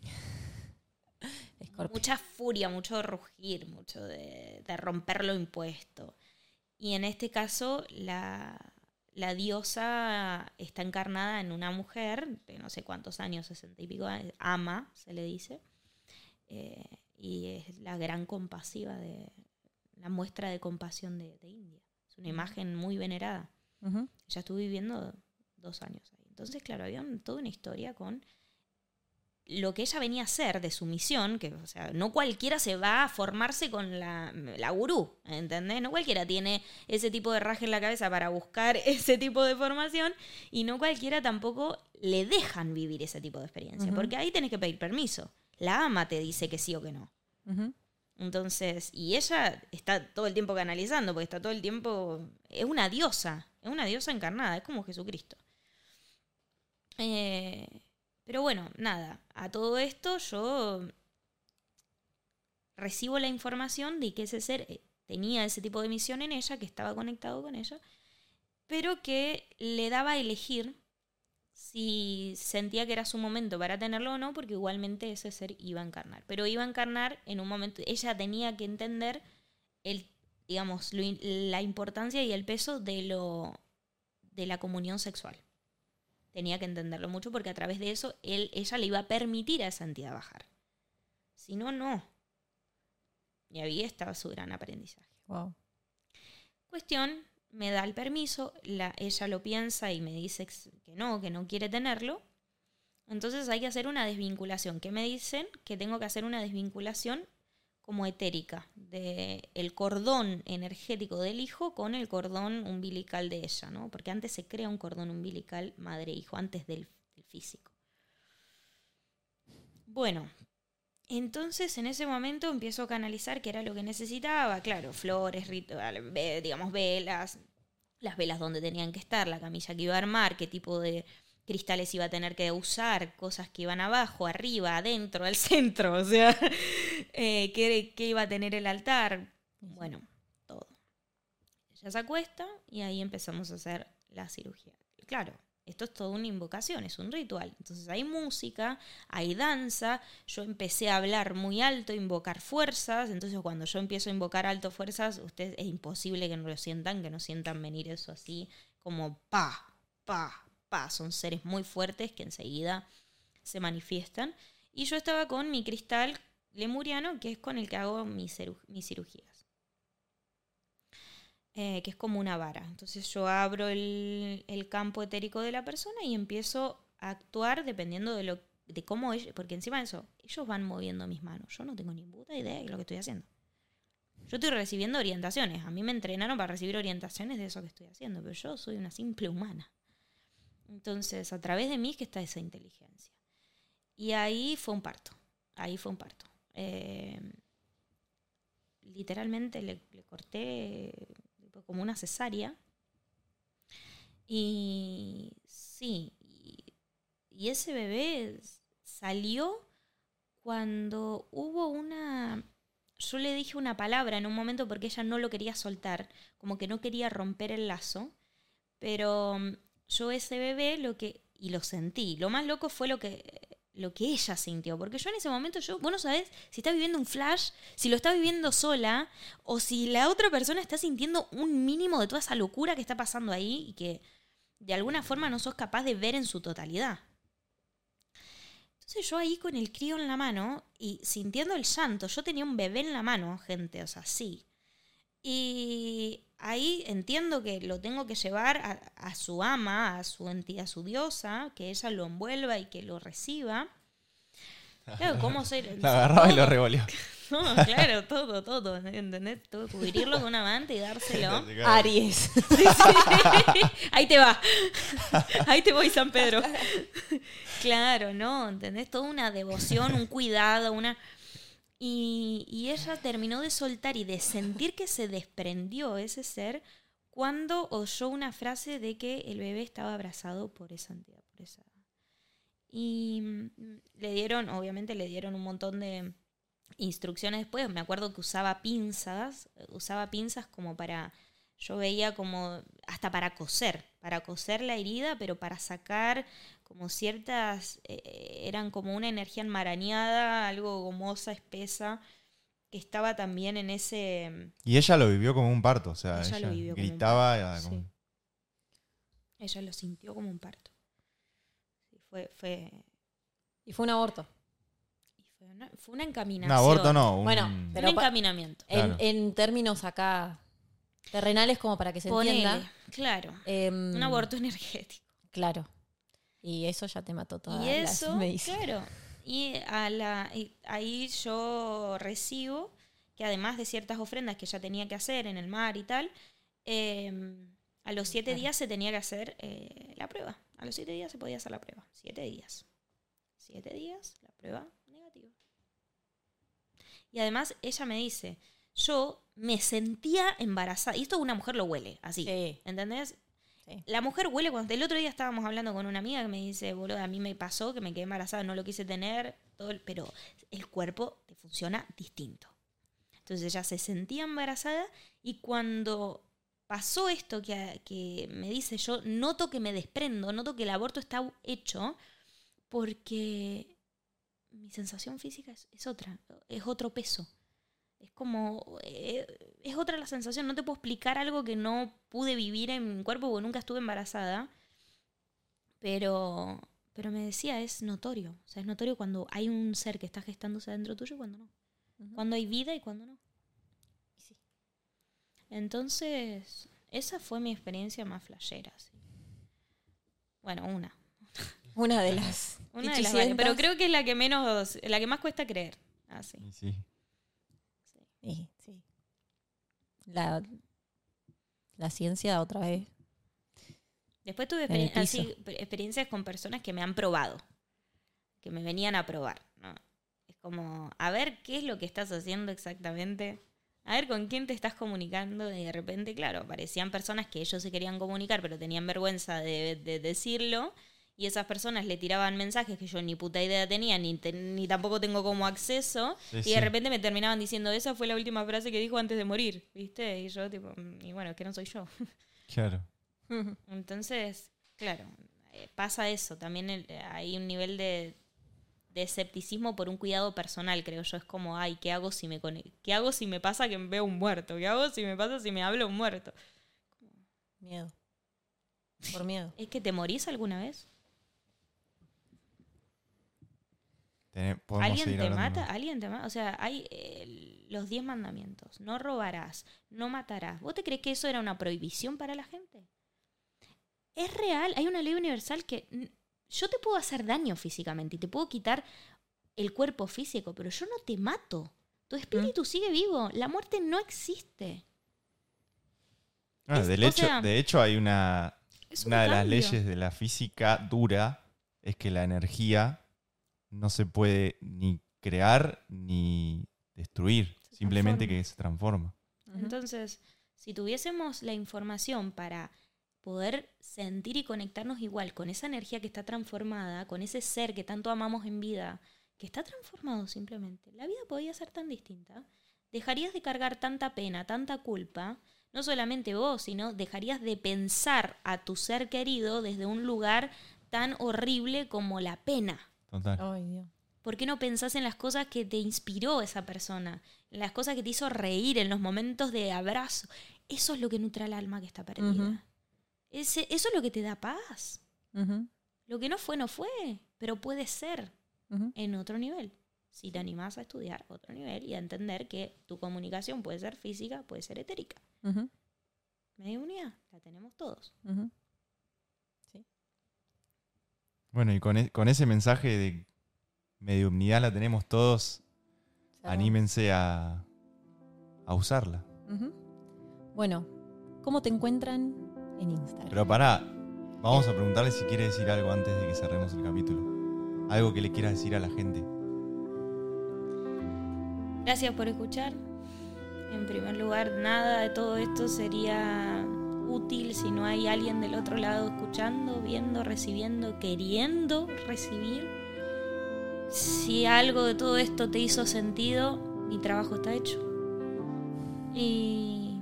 Mucha furia, mucho rugir, mucho de, de romper lo impuesto. Y en este caso, la, la diosa está encarnada en una mujer de no sé cuántos años, sesenta y pico, ama, se le dice, eh, y es la gran compasiva de la muestra de compasión de, India. Es una imagen muy venerada. Ya estuvo viviendo dos años ahí. Entonces, claro, había toda una historia con lo que ella venía a hacer de su misión, que, o sea, no cualquiera se va a formarse con la, la gurú, ¿entendés? No cualquiera tiene ese tipo de raje en la cabeza para buscar ese tipo de formación y no cualquiera tampoco le dejan vivir ese tipo de experiencia, porque ahí tenés que pedir permiso. La ama te dice que sí o que no. Entonces, y ella está todo el tiempo canalizando, porque está todo el tiempo, es una diosa, es una diosa encarnada, es como Jesucristo. Eh, pero bueno, nada, a todo esto yo recibo la información de que ese ser eh, tenía ese tipo de misión en ella, que estaba conectado con ella, pero que le daba a elegir si sentía que era su momento para tenerlo o no, porque igualmente ese ser iba a encarnar. Pero iba a encarnar en un momento, ella tenía que entender el, digamos, la importancia y el peso de, lo, de la comunión sexual tenía que entenderlo mucho porque a través de eso él, ella le iba a permitir a esa entidad bajar. Si no, no. Y ahí estaba su gran aprendizaje. Wow. Cuestión, me da el permiso, la, ella lo piensa y me dice que no, que no quiere tenerlo. Entonces hay que hacer una desvinculación. ¿Qué me dicen? Que tengo que hacer una desvinculación como etérica, del el cordón energético del hijo con el cordón umbilical de ella, ¿no? Porque antes se crea un cordón umbilical madre-hijo, antes del, físico. Bueno, entonces en ese momento empiezo a canalizar qué era lo que necesitaba, claro, flores, ritual, digamos velas, las velas donde tenían que estar, la camilla que iba a armar, qué tipo de cristales iba a tener que usar, cosas que iban abajo, arriba, adentro, al centro, o sea, eh, ¿qué, iba a tener el altar. Bueno, todo. Ella se acuesta y ahí empezamos a hacer la cirugía. Claro, esto es toda una invocación, es un ritual. Entonces hay música, hay danza, yo empecé a hablar muy alto, invocar fuerzas, entonces cuando yo empiezo a invocar alto fuerzas, ustedes es imposible que no lo sientan, que no sientan venir eso así como pa, pa, son seres muy fuertes que enseguida se manifiestan. Y yo estaba con mi cristal lemuriano, que es con el que hago mis, cirugías. Eh, que es como una vara. Entonces yo abro el, el, campo etérico de la persona y empiezo a actuar dependiendo de, lo, de cómo ellos, porque encima de eso, ellos van moviendo mis manos. Yo no tengo ni puta idea de lo que estoy haciendo. Yo estoy recibiendo orientaciones. A mí me entrenaron para recibir orientaciones de eso que estoy haciendo, pero yo soy una simple humana. Entonces, a través de mí que está esa inteligencia. Y ahí fue un parto. Ahí fue un parto. Eh, literalmente le, corté como una cesárea. Y sí, y, ese bebé salió cuando hubo una... Yo le dije una palabra en un momento porque ella no lo quería soltar, como que no quería romper el lazo, pero yo ese bebé lo que... Y lo sentí. Lo más loco fue lo que lo que ella sintió. Porque yo en ese momento, yo, vos no sabés si está viviendo un flash, si lo está viviendo sola, o si la otra persona está sintiendo un mínimo de toda esa locura que está pasando ahí y que de alguna forma no sos capaz de ver en su totalidad. Entonces yo ahí con el crío en la mano y sintiendo el llanto, yo tenía un bebé en la mano, gente, o sea, sí. Y ahí entiendo que lo tengo que llevar a, su ama, a su entidad, a su diosa, que ella lo envuelva y que lo reciba. Claro, ¿cómo se...? Lo agarraba y lo revolvió. No, claro, todo, todo, ¿entendés? Todo, cubrirlo con una manta y dárselo. Aries. Ahí te va. Ahí te voy, San Pedro. Claro, ¿no? ¿Entendés? Toda una devoción, un cuidado, una... Y, ella terminó de soltar y de sentir que se desprendió ese ser cuando oyó una frase de que el bebé estaba abrazado por esa entidad, por esa. Y mm, le dieron, obviamente le dieron un montón de instrucciones después. Me acuerdo que usaba pinzas, usaba pinzas como para, yo veía como hasta para coser, para coser la herida, pero para sacar como ciertas, eh, eran como una energía enmarañada, algo gomosa, espesa, que estaba también en ese... Y ella lo vivió como un parto, o sea, ella, gritaba... Ella lo sintió como un parto. fue, fue... Y fue un aborto. fue, una, encaminación. Un aborto no, un, bueno, un encaminamiento. En, términos acá terrenales como para que se entienda. Claro. Em, un aborto energético. Claro. Y eso ya te mató toda y eso, Claro. Y, a la, ahí yo recibo que además de ciertas ofrendas que ya tenía que hacer en el mar y tal, em, a los siete días se tenía que hacer eh, la prueba. A los siete días se podía hacer la prueba. Siete días. Siete días, la prueba negativa. Y además ella me dice, yo me sentía embarazada. Y esto una mujer lo huele, así. ¿Entendés? La mujer huele cuando... El otro día estábamos hablando con una amiga que me dice, boludo, a mí me pasó que me quedé embarazada, no lo quise tener, todo pero el cuerpo te funciona distinto. Entonces ella se sentía embarazada y cuando pasó esto que, que me dice, yo noto que me desprendo, noto que el aborto está hecho porque mi sensación física es otra, es otro peso. Es como, eh, es otra la sensación, no te puedo explicar algo que no pude vivir en mi cuerpo porque nunca estuve embarazada, pero, pero me decía, es notorio, o sea, es notorio cuando hay un ser que está gestándose dentro tuyo y cuando no, cuando hay vida y cuando no. sí. Entonces, esa fue mi experiencia más flashera. Bueno, una. Una de las. una de las pero creo que es la que menos, la que más cuesta creer. Así. sí. Sí, sí. La, la ciencia otra vez. Después tuve experiencias con personas que me han probado, que me venían a probar. Es como, a ver qué es lo que estás haciendo exactamente, a ver con quién te estás comunicando. Y de repente, claro, aparecían personas que ellos se querían comunicar, pero tenían vergüenza de, de decirlo y esas personas le tiraban mensajes que yo ni puta idea tenía, ni, ni tampoco tengo como acceso, y de repente me terminaban diciendo, esa fue la última frase que dijo antes de morir, ¿viste? Y yo, tipo, mm, y bueno, es que no soy yo. Claro. Entonces, claro, eh, pasa eso, también hay un nivel de, de escepticismo por un cuidado personal, creo yo. Es como, ay, ¿qué hago si me ¿Qué hago si me pasa que veo un muerto? ¿Qué hago si me pasa si me hablo un muerto? Miedo. Por miedo. ¿Es que te morís alguna vez? Tene- podemos ¿Alguien te mata? ¿Alguien te mata? O sea, hay eh, los 10 mandamientos. No robarás, no matarás. ¿Vos te crees que eso era una prohibición para la gente? Es real, hay una ley universal que mm, yo te puedo hacer daño físicamente y te puedo quitar el cuerpo físico, pero yo no te mato. Tu espíritu sigue vivo. La muerte no existe. Ah, Es- del o hecho, sea, de hecho, hay una, un una de las leyes de la física dura, es que la energía no se puede ni crear ni destruir, Se simplemente transforma. que se transforma. Entonces, si tuviésemos la información para poder sentir y conectarnos igual con esa energía que está transformada, con ese ser que tanto amamos en vida, que está transformado simplemente, la vida podría ser tan distinta. Dejarías de cargar tanta pena, tanta culpa, no solamente vos, sino dejarías de pensar a tu ser querido desde un lugar tan horrible como la pena. Total. Ay, Dios. ¿Por qué no pensás en las cosas que te inspiró esa persona? En las cosas que te hizo reír, en los momentos de abrazo. Eso es lo que nutre al alma que está perdida. Ese- eso es lo que te da paz. Lo que no fue, no fue, pero puede ser en otro nivel. Si te animás a estudiar otro nivel y a entender que tu comunicación puede ser física, puede ser etérica. Ujú, Mediunidad, la tenemos todos. Bueno, y con, e- con ese mensaje de mediumnidad la tenemos todos, anímense a, a usarla. Bueno, ¿cómo te encuentran en Instagram? Pero pará, vamos a preguntarle si quiere decir algo antes de que cerremos el capítulo. Algo que le quieras decir a la gente. Gracias por escuchar. En primer lugar, nada de todo esto sería útil si no hay alguien del otro lado escuchando, viendo, recibiendo, queriendo recibir. Si algo de todo esto te hizo sentido, mi trabajo está hecho. Y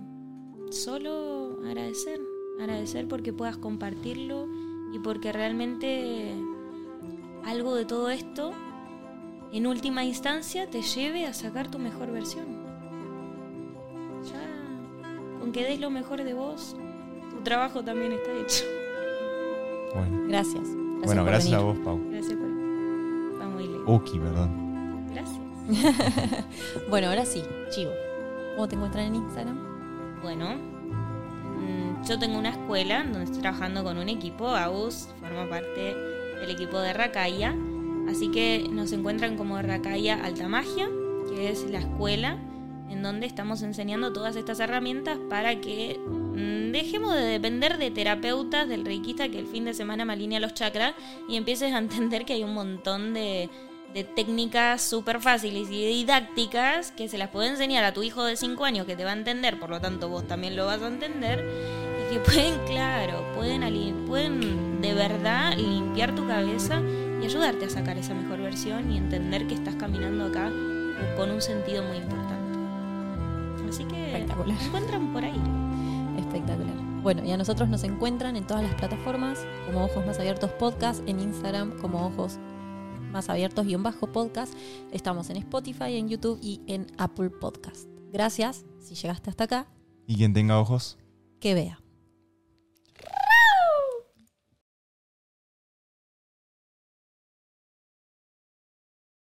solo agradecer, agradecer porque puedas compartirlo y porque realmente algo de todo esto en última instancia te lleve a sacar tu mejor versión. Ya, con que des lo mejor de vos, tu trabajo también está hecho. Bueno, Gracias. Gracias bueno por gracias a vos, Pau. Gracias por... Va muy lindo. Uki, perdón. Gracias. Bueno, ahora sí, Chivo. ¿Cómo te encuentran en Instagram? Bueno, mm, yo tengo una escuela donde estoy trabajando con un equipo. Agus forma parte del equipo de Rakaya. Así que nos encuentran como Rakaya Alta Magia, que es la escuela en donde estamos enseñando todas estas herramientas para que dejemos de depender de terapeutas, del reikista que el fin de semana me alinea los chakras y empieces a entender que hay un montón de, de técnicas súper fáciles y didácticas que se las puede enseñar a tu hijo de 5 años que te va a entender, por lo tanto vos también lo vas a entender y que pueden, claro, pueden, pueden de verdad limpiar tu cabeza y ayudarte a sacar esa mejor versión y entender que estás caminando acá con un sentido muy importante. Así que Espectacular. encuentran por ahí. Espectacular. Bueno, y a nosotros nos encuentran en todas las plataformas como Ojos Más Abiertos Podcast, en Instagram como Ojos Más Abiertos y un bajo podcast. Estamos en Spotify, en YouTube y en Apple Podcast. Gracias, si llegaste hasta acá, Y quien tenga ojos. que vea.